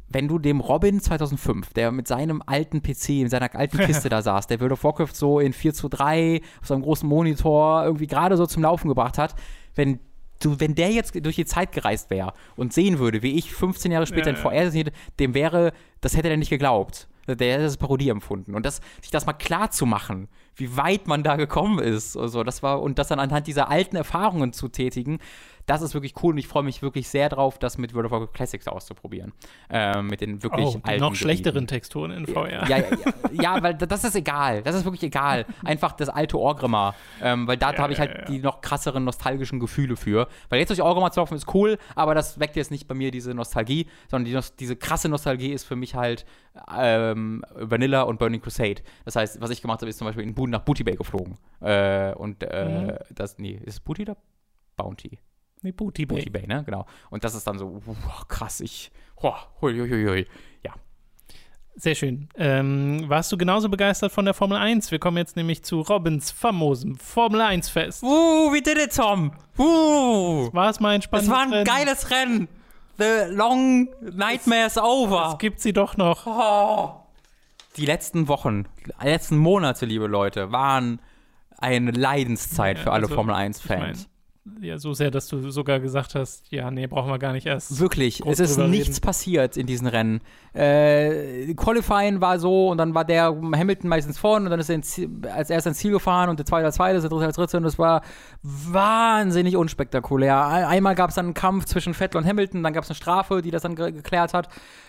Speaker 2: wenn du dem Robin 2005, der mit seinem alten PC, in seiner alten Kiste da saß, der World of Warcraft so in 4 zu 3 auf seinem großen Monitor irgendwie gerade so zum Laufen gebracht hat, wenn du, wenn der jetzt durch die Zeit gereist wäre und sehen würde, wie ich 15 Jahre später
Speaker 1: Ja,
Speaker 2: in. VR sehe, dem wäre, das hätte er nicht geglaubt. Der hätte das als Parodie empfunden. Und das, sich das mal klar zu machen, wie weit man da gekommen ist, also das war, und das dann anhand dieser alten Erfahrungen zu tätigen, das ist wirklich cool und ich freue mich wirklich sehr drauf, das mit World of Warcraft Classics auszuprobieren. Ähm, mit den wirklich
Speaker 1: Oh,
Speaker 2: alten
Speaker 1: noch schlechteren
Speaker 2: Gebieten.
Speaker 1: Texturen in VR.
Speaker 2: Ja, ja, ja, ja, weil das ist egal. Das ist wirklich egal. Einfach das alte Orgrimmar. Ähm, weil da
Speaker 1: Ja,
Speaker 2: habe ich halt die noch krasseren nostalgischen Gefühle für. Weil jetzt durch Orgrimmar zu laufen ist cool, aber das weckt jetzt nicht bei mir diese Nostalgie, sondern die, diese krasse Nostalgie ist für mich halt ähm, Vanilla und Burning Crusade. Das heißt, was ich gemacht habe, ist zum Beispiel in Boon nach Booty Bay geflogen. Äh, und äh,
Speaker 1: Mhm.
Speaker 2: das, nee, ist es Booty oder Bounty?
Speaker 1: Nee, Booty Bay.
Speaker 2: Booty Bay, ne? Genau. Und das ist dann so, wow, krass, ich, oh, hui, hui, hui. Ja.
Speaker 1: Sehr schön. Ähm, warst du genauso begeistert von der Formel 1? Wir kommen jetzt nämlich zu Robins famosem Formel 1 Fest.
Speaker 2: Uh, we did it, Tom. Uh.
Speaker 1: War es mal ein
Speaker 2: Es
Speaker 1: spannendes
Speaker 2: war ein
Speaker 1: Rennen?
Speaker 2: geiles Rennen. The long nightmare's over.
Speaker 1: Es gibt sie doch noch.
Speaker 2: Oh. Die letzten Wochen, die letzten Monate, liebe Leute, waren eine Leidenszeit
Speaker 1: Ja,
Speaker 2: für alle
Speaker 1: also,
Speaker 2: Formel
Speaker 1: Ich
Speaker 2: 1-Fans.
Speaker 1: mein, ja, so sehr, dass du sogar gesagt hast, ja, nee, brauchen wir gar nicht erst.
Speaker 2: Wirklich, es ist nichts
Speaker 1: reden.
Speaker 2: passiert in diesen Rennen. Äh, Qualifying war so und dann war der Hamilton meistens vorne und dann ist er Ziel, als erster ins Ziel gefahren und der zweite als zweites, der dritte als dritte und das war wahnsinnig unspektakulär. Ein- Einmal gab es dann einen Kampf zwischen Vettel und Hamilton, dann gab es eine Strafe, die das dann ge geklärt hat.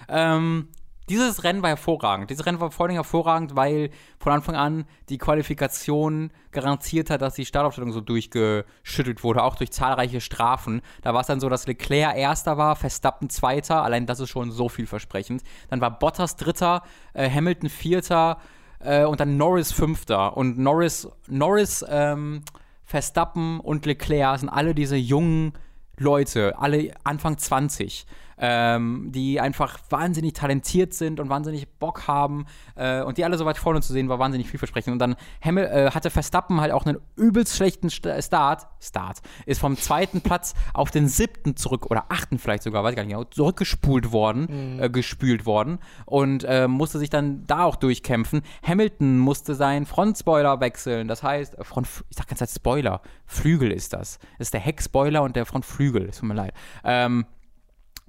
Speaker 2: Ähm, dieses Rennen war hervorragend. Dieses Rennen war vor allem hervorragend, weil von Anfang an die Qualifikation garantiert hat, dass die Startaufstellung so durchgeschüttelt wurde, auch durch zahlreiche Strafen. Da war es dann so, dass Leclerc Erster war, Verstappen Zweiter, allein das ist schon so vielversprechend. Dann war Bottas Dritter, äh, Hamilton Vierter äh, und dann Norris Fünfter. Und Norris, Norris ähm, Verstappen und Leclerc sind alle diese jungen Leute, alle Anfang 20, ähm, die einfach wahnsinnig talentiert sind und wahnsinnig Bock haben äh, und die alle so weit vorne zu sehen, war wahnsinnig vielversprechend. Und dann Hamil äh, hatte Verstappen halt auch einen übelst schlechten St Start, Start, ist vom zweiten Platz auf den siebten zurück oder achten vielleicht sogar, weiß ich gar nicht genau, zurückgespult worden, äh, gespült worden und äh, musste sich dann da auch durchkämpfen. Hamilton musste seinen Frontspoiler wechseln, das heißt, äh, Front, ich sag ganz Zeit Spoiler, Flügel ist das. Das ist der Heckspoiler und der Frontflügel, es tut mir leid. Ähm,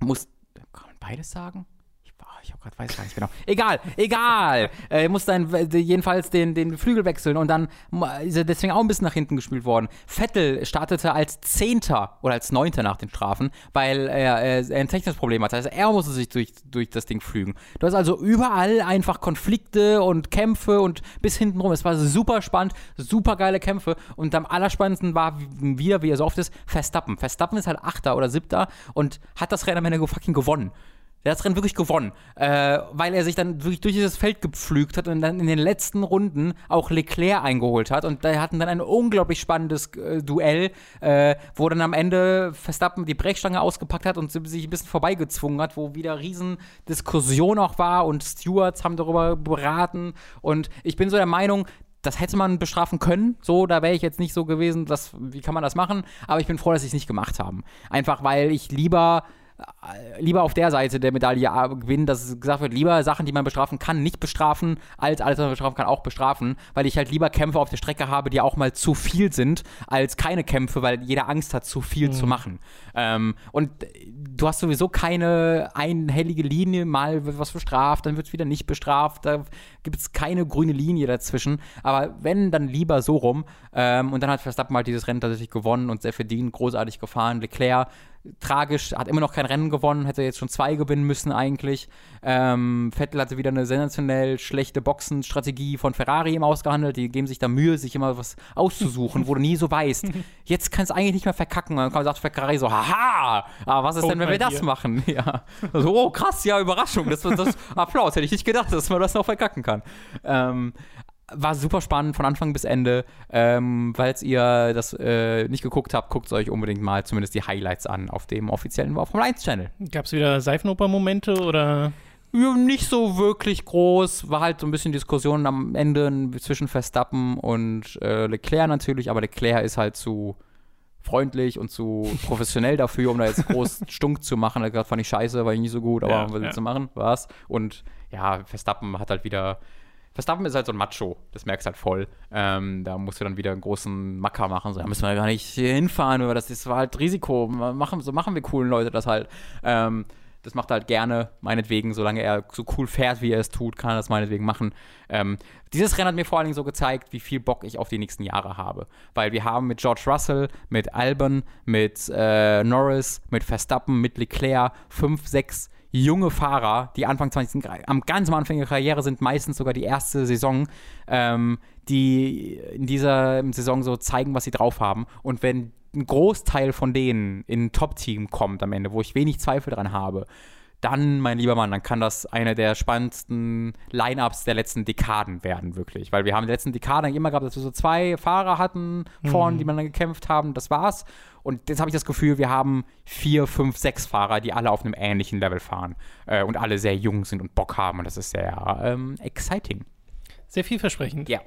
Speaker 2: muss, kann man beides sagen? Ich, auch gerade weiß gar nicht genau. Egal, egal. Äh, er muss dann äh, jedenfalls den, den Flügel wechseln und dann ist er deswegen auch ein bisschen nach hinten gespielt worden. Vettel startete als Zehnter oder als Neunter nach den Strafen, weil er, er ein technisches Problem hat. Das heißt, er musste sich durch, durch das Ding flügen. Du hast also überall einfach Konflikte und Kämpfe und bis hinten rum. Es war super spannend, super geile Kämpfe und am allerspannendsten war wieder, wie er so oft ist, Verstappen. Verstappen ist halt Achter oder Siebter und hat das Rennen am Ende fucking gewonnen. Der hat das Rennen wirklich gewonnen, äh, weil er sich dann wirklich durch dieses Feld gepflügt hat und dann in den letzten Runden auch Leclerc eingeholt hat. Und da hatten dann ein unglaublich spannendes äh, Duell, äh, wo dann am Ende Verstappen die Brechstange ausgepackt hat und sich ein bisschen vorbeigezwungen hat, wo wieder riesen Diskussion auch war und Stewards haben darüber beraten. Und ich bin so der Meinung, das hätte man bestrafen können. So, da wäre ich jetzt nicht so gewesen, dass, wie kann man das machen? Aber ich bin froh, dass sie es nicht gemacht haben. Einfach weil ich lieber lieber auf der Seite der Medaille gewinnen, dass gesagt wird, lieber Sachen, die man bestrafen kann, nicht bestrafen, als alles, was man bestrafen kann, auch bestrafen, weil ich halt lieber Kämpfe auf der Strecke habe, die auch mal zu viel sind, als keine Kämpfe, weil jeder Angst hat, zu viel mhm. zu machen. Ähm, und du hast sowieso keine einhellige Linie, mal wird was bestraft, dann wird es wieder nicht bestraft, da gibt es keine grüne Linie dazwischen, aber wenn, dann lieber so rum. Ähm, und dann hat Verstappen halt dieses Rennen tatsächlich gewonnen und sehr verdient, großartig gefahren. Leclerc tragisch, hat immer noch kein Rennen gewonnen, hätte jetzt schon zwei gewinnen müssen eigentlich. Ähm, Vettel hatte wieder eine sensationell schlechte Boxenstrategie von Ferrari im ausgehandelt. Die geben sich da Mühe, sich immer was auszusuchen, wo du nie so weißt. Jetzt kannst du eigentlich nicht mehr verkacken. Und dann sagt Ferrari so, haha, aber was ist oh, denn, wenn wir das machen? Ja. So, oh, krass, ja, Überraschung. Das, das Applaus, hätte ich nicht gedacht, dass man das noch verkacken kann. Ähm, war super spannend von Anfang bis Ende. Ähm, Falls ihr das äh, nicht geguckt habt, guckt euch unbedingt mal zumindest die Highlights an auf dem offiziellen Formel 1 Channel.
Speaker 1: Gab es wieder Seifenoper-Momente oder?
Speaker 2: Nicht so wirklich groß. War halt so ein bisschen Diskussion am Ende zwischen Verstappen und äh, Leclerc natürlich, aber Leclerc ist halt zu freundlich und zu professionell dafür, um da jetzt groß Stunk zu machen. Das fand ich scheiße, war ich nicht so gut, aber ja, was ja. zu machen, war's. Und ja, Verstappen hat halt wieder Verstappen ist halt so ein Macho, das merkst du halt voll. Ähm, da musst du dann wieder einen großen Macker machen. So, da müssen wir gar nicht hinfahren, aber das, das war halt Risiko. Machen, so machen wir coolen Leute das halt. Ähm, das macht er halt gerne, meinetwegen, solange er so cool fährt, wie er es tut, kann er das meinetwegen machen. Ähm, dieses Rennen hat mir vor allen Dingen so gezeigt, wie viel Bock ich auf die nächsten Jahre habe. Weil wir haben mit George Russell, mit Albon, mit äh, Norris, mit Verstappen, mit Leclerc fünf, sechs junge Fahrer, die Anfang 20, am ganz am Anfang ihrer Karriere sind, meistens sogar die erste Saison, ähm, die in dieser Saison so zeigen, was sie drauf haben. Und wenn ein Großteil von denen in ein Top-Team kommt am Ende, wo ich wenig Zweifel dran habe, dann, mein lieber Mann, dann kann das eine der spannendsten Lineups der letzten Dekaden werden, wirklich. Weil wir haben in den letzten Dekaden immer gehabt, dass wir so zwei Fahrer hatten vorne, mhm. die man dann gekämpft haben. Das war's. Und jetzt habe ich das Gefühl, wir haben vier, fünf, sechs Fahrer, die alle auf einem ähnlichen Level fahren äh, und alle sehr jung sind und Bock haben. Und das ist sehr ähm, exciting.
Speaker 1: Sehr vielversprechend.
Speaker 2: Ja.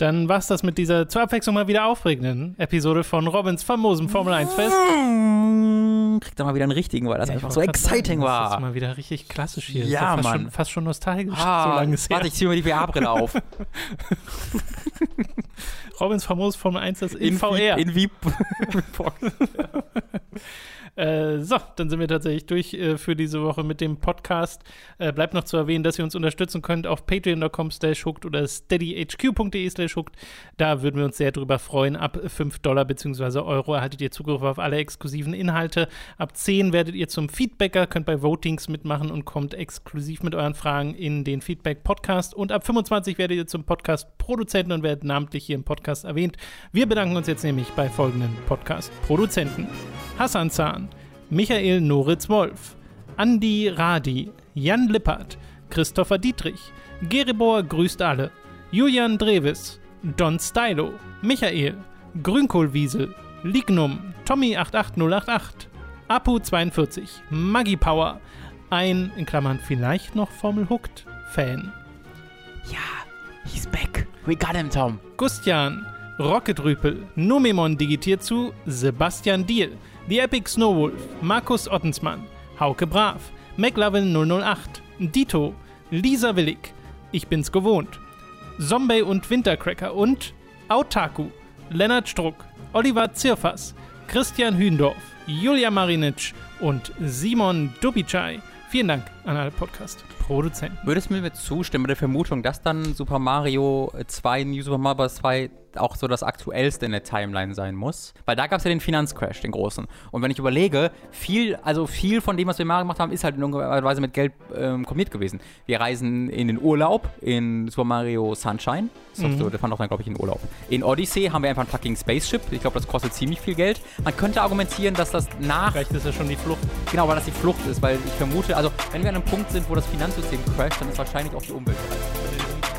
Speaker 1: Dann war es das mit dieser zur Abwechslung mal wieder aufregenden Episode von Robins famosem Formel 1 Fest.
Speaker 2: Kriegt er mal wieder einen richtigen, weil das ja, einfach so exciting sagen, war.
Speaker 1: Das ist mal wieder richtig klassisch hier.
Speaker 2: Ja,
Speaker 1: fast
Speaker 2: Mann.
Speaker 1: Schon, fast schon nostalgisch,
Speaker 2: ah, so lange Warte, ich ziehe mir die VR-Brille auf.
Speaker 1: Robins famoses Formel 1 das in, in VR.
Speaker 2: In, in
Speaker 1: Äh, so, dann sind wir tatsächlich durch äh, für diese Woche mit dem Podcast. Äh, bleibt noch zu erwähnen, dass ihr uns unterstützen könnt auf patreon.com slash hooked oder steadyhq.de slash hooked. Da würden wir uns sehr drüber freuen. Ab 5 Dollar bzw. Euro erhaltet ihr Zugriff auf alle exklusiven Inhalte. Ab 10 werdet ihr zum Feedbacker, könnt bei Votings mitmachen und kommt exklusiv mit euren Fragen in den Feedback-Podcast. Und ab 25 werdet ihr zum Podcast-Produzenten und werdet namentlich hier im Podcast erwähnt. Wir bedanken uns jetzt nämlich bei folgenden Podcast-Produzenten. Hassan Zahn, Michael Noritz-Wolf, Andi Radi, Jan Lippert, Christopher Dietrich, Geribor grüßt alle, Julian Drevis, Don Stylo, Michael, Grünkohlwiesel, Lignum, Tommy88088, Apu42, Maggie Power, ein, in Klammern vielleicht noch Formel Hooked, Fan.
Speaker 2: Ja, he's back. We got him, Tom.
Speaker 1: Gustian, Rocketrüpel, Numemon digitiert zu Sebastian Diel, The Epic Snowwolf, Markus Ottensmann, Hauke Brav, McLovin 008, Dito, Lisa Willig, Ich bin's gewohnt, Zombie und Wintercracker und Autaku, Lennart Struck, Oliver Zirfas, Christian Hündorf, Julia Marinic und Simon Dubicai. Vielen Dank an alle Podcast-Produzenten.
Speaker 2: Würdest du mir zustimmen mit der Vermutung, dass dann Super Mario 2, New Super Mario Bros. 2 auch so das aktuellste in der Timeline sein muss? Weil da gab es ja den Finanzcrash, den großen. Und wenn ich überlege, viel, also viel von dem, was wir mal gemacht haben, ist halt in irgendeiner Weise mit Geld ähm, kombiniert gewesen. Wir reisen in den Urlaub in Super Mario Sunshine. Das mhm. so, der fand auch dann, glaube ich, in Urlaub. In Odyssey haben wir einfach ein fucking Spaceship. Ich glaube, das kostet ziemlich viel Geld. Man könnte argumentieren, dass das nach.
Speaker 1: Vielleicht ist das schon die Flucht.
Speaker 2: Genau, weil das die Flucht ist, weil ich vermute, also wenn wir an einem Punkt sind, wo das Finanzsystem crasht, dann ist wahrscheinlich auch die Umwelt bereit.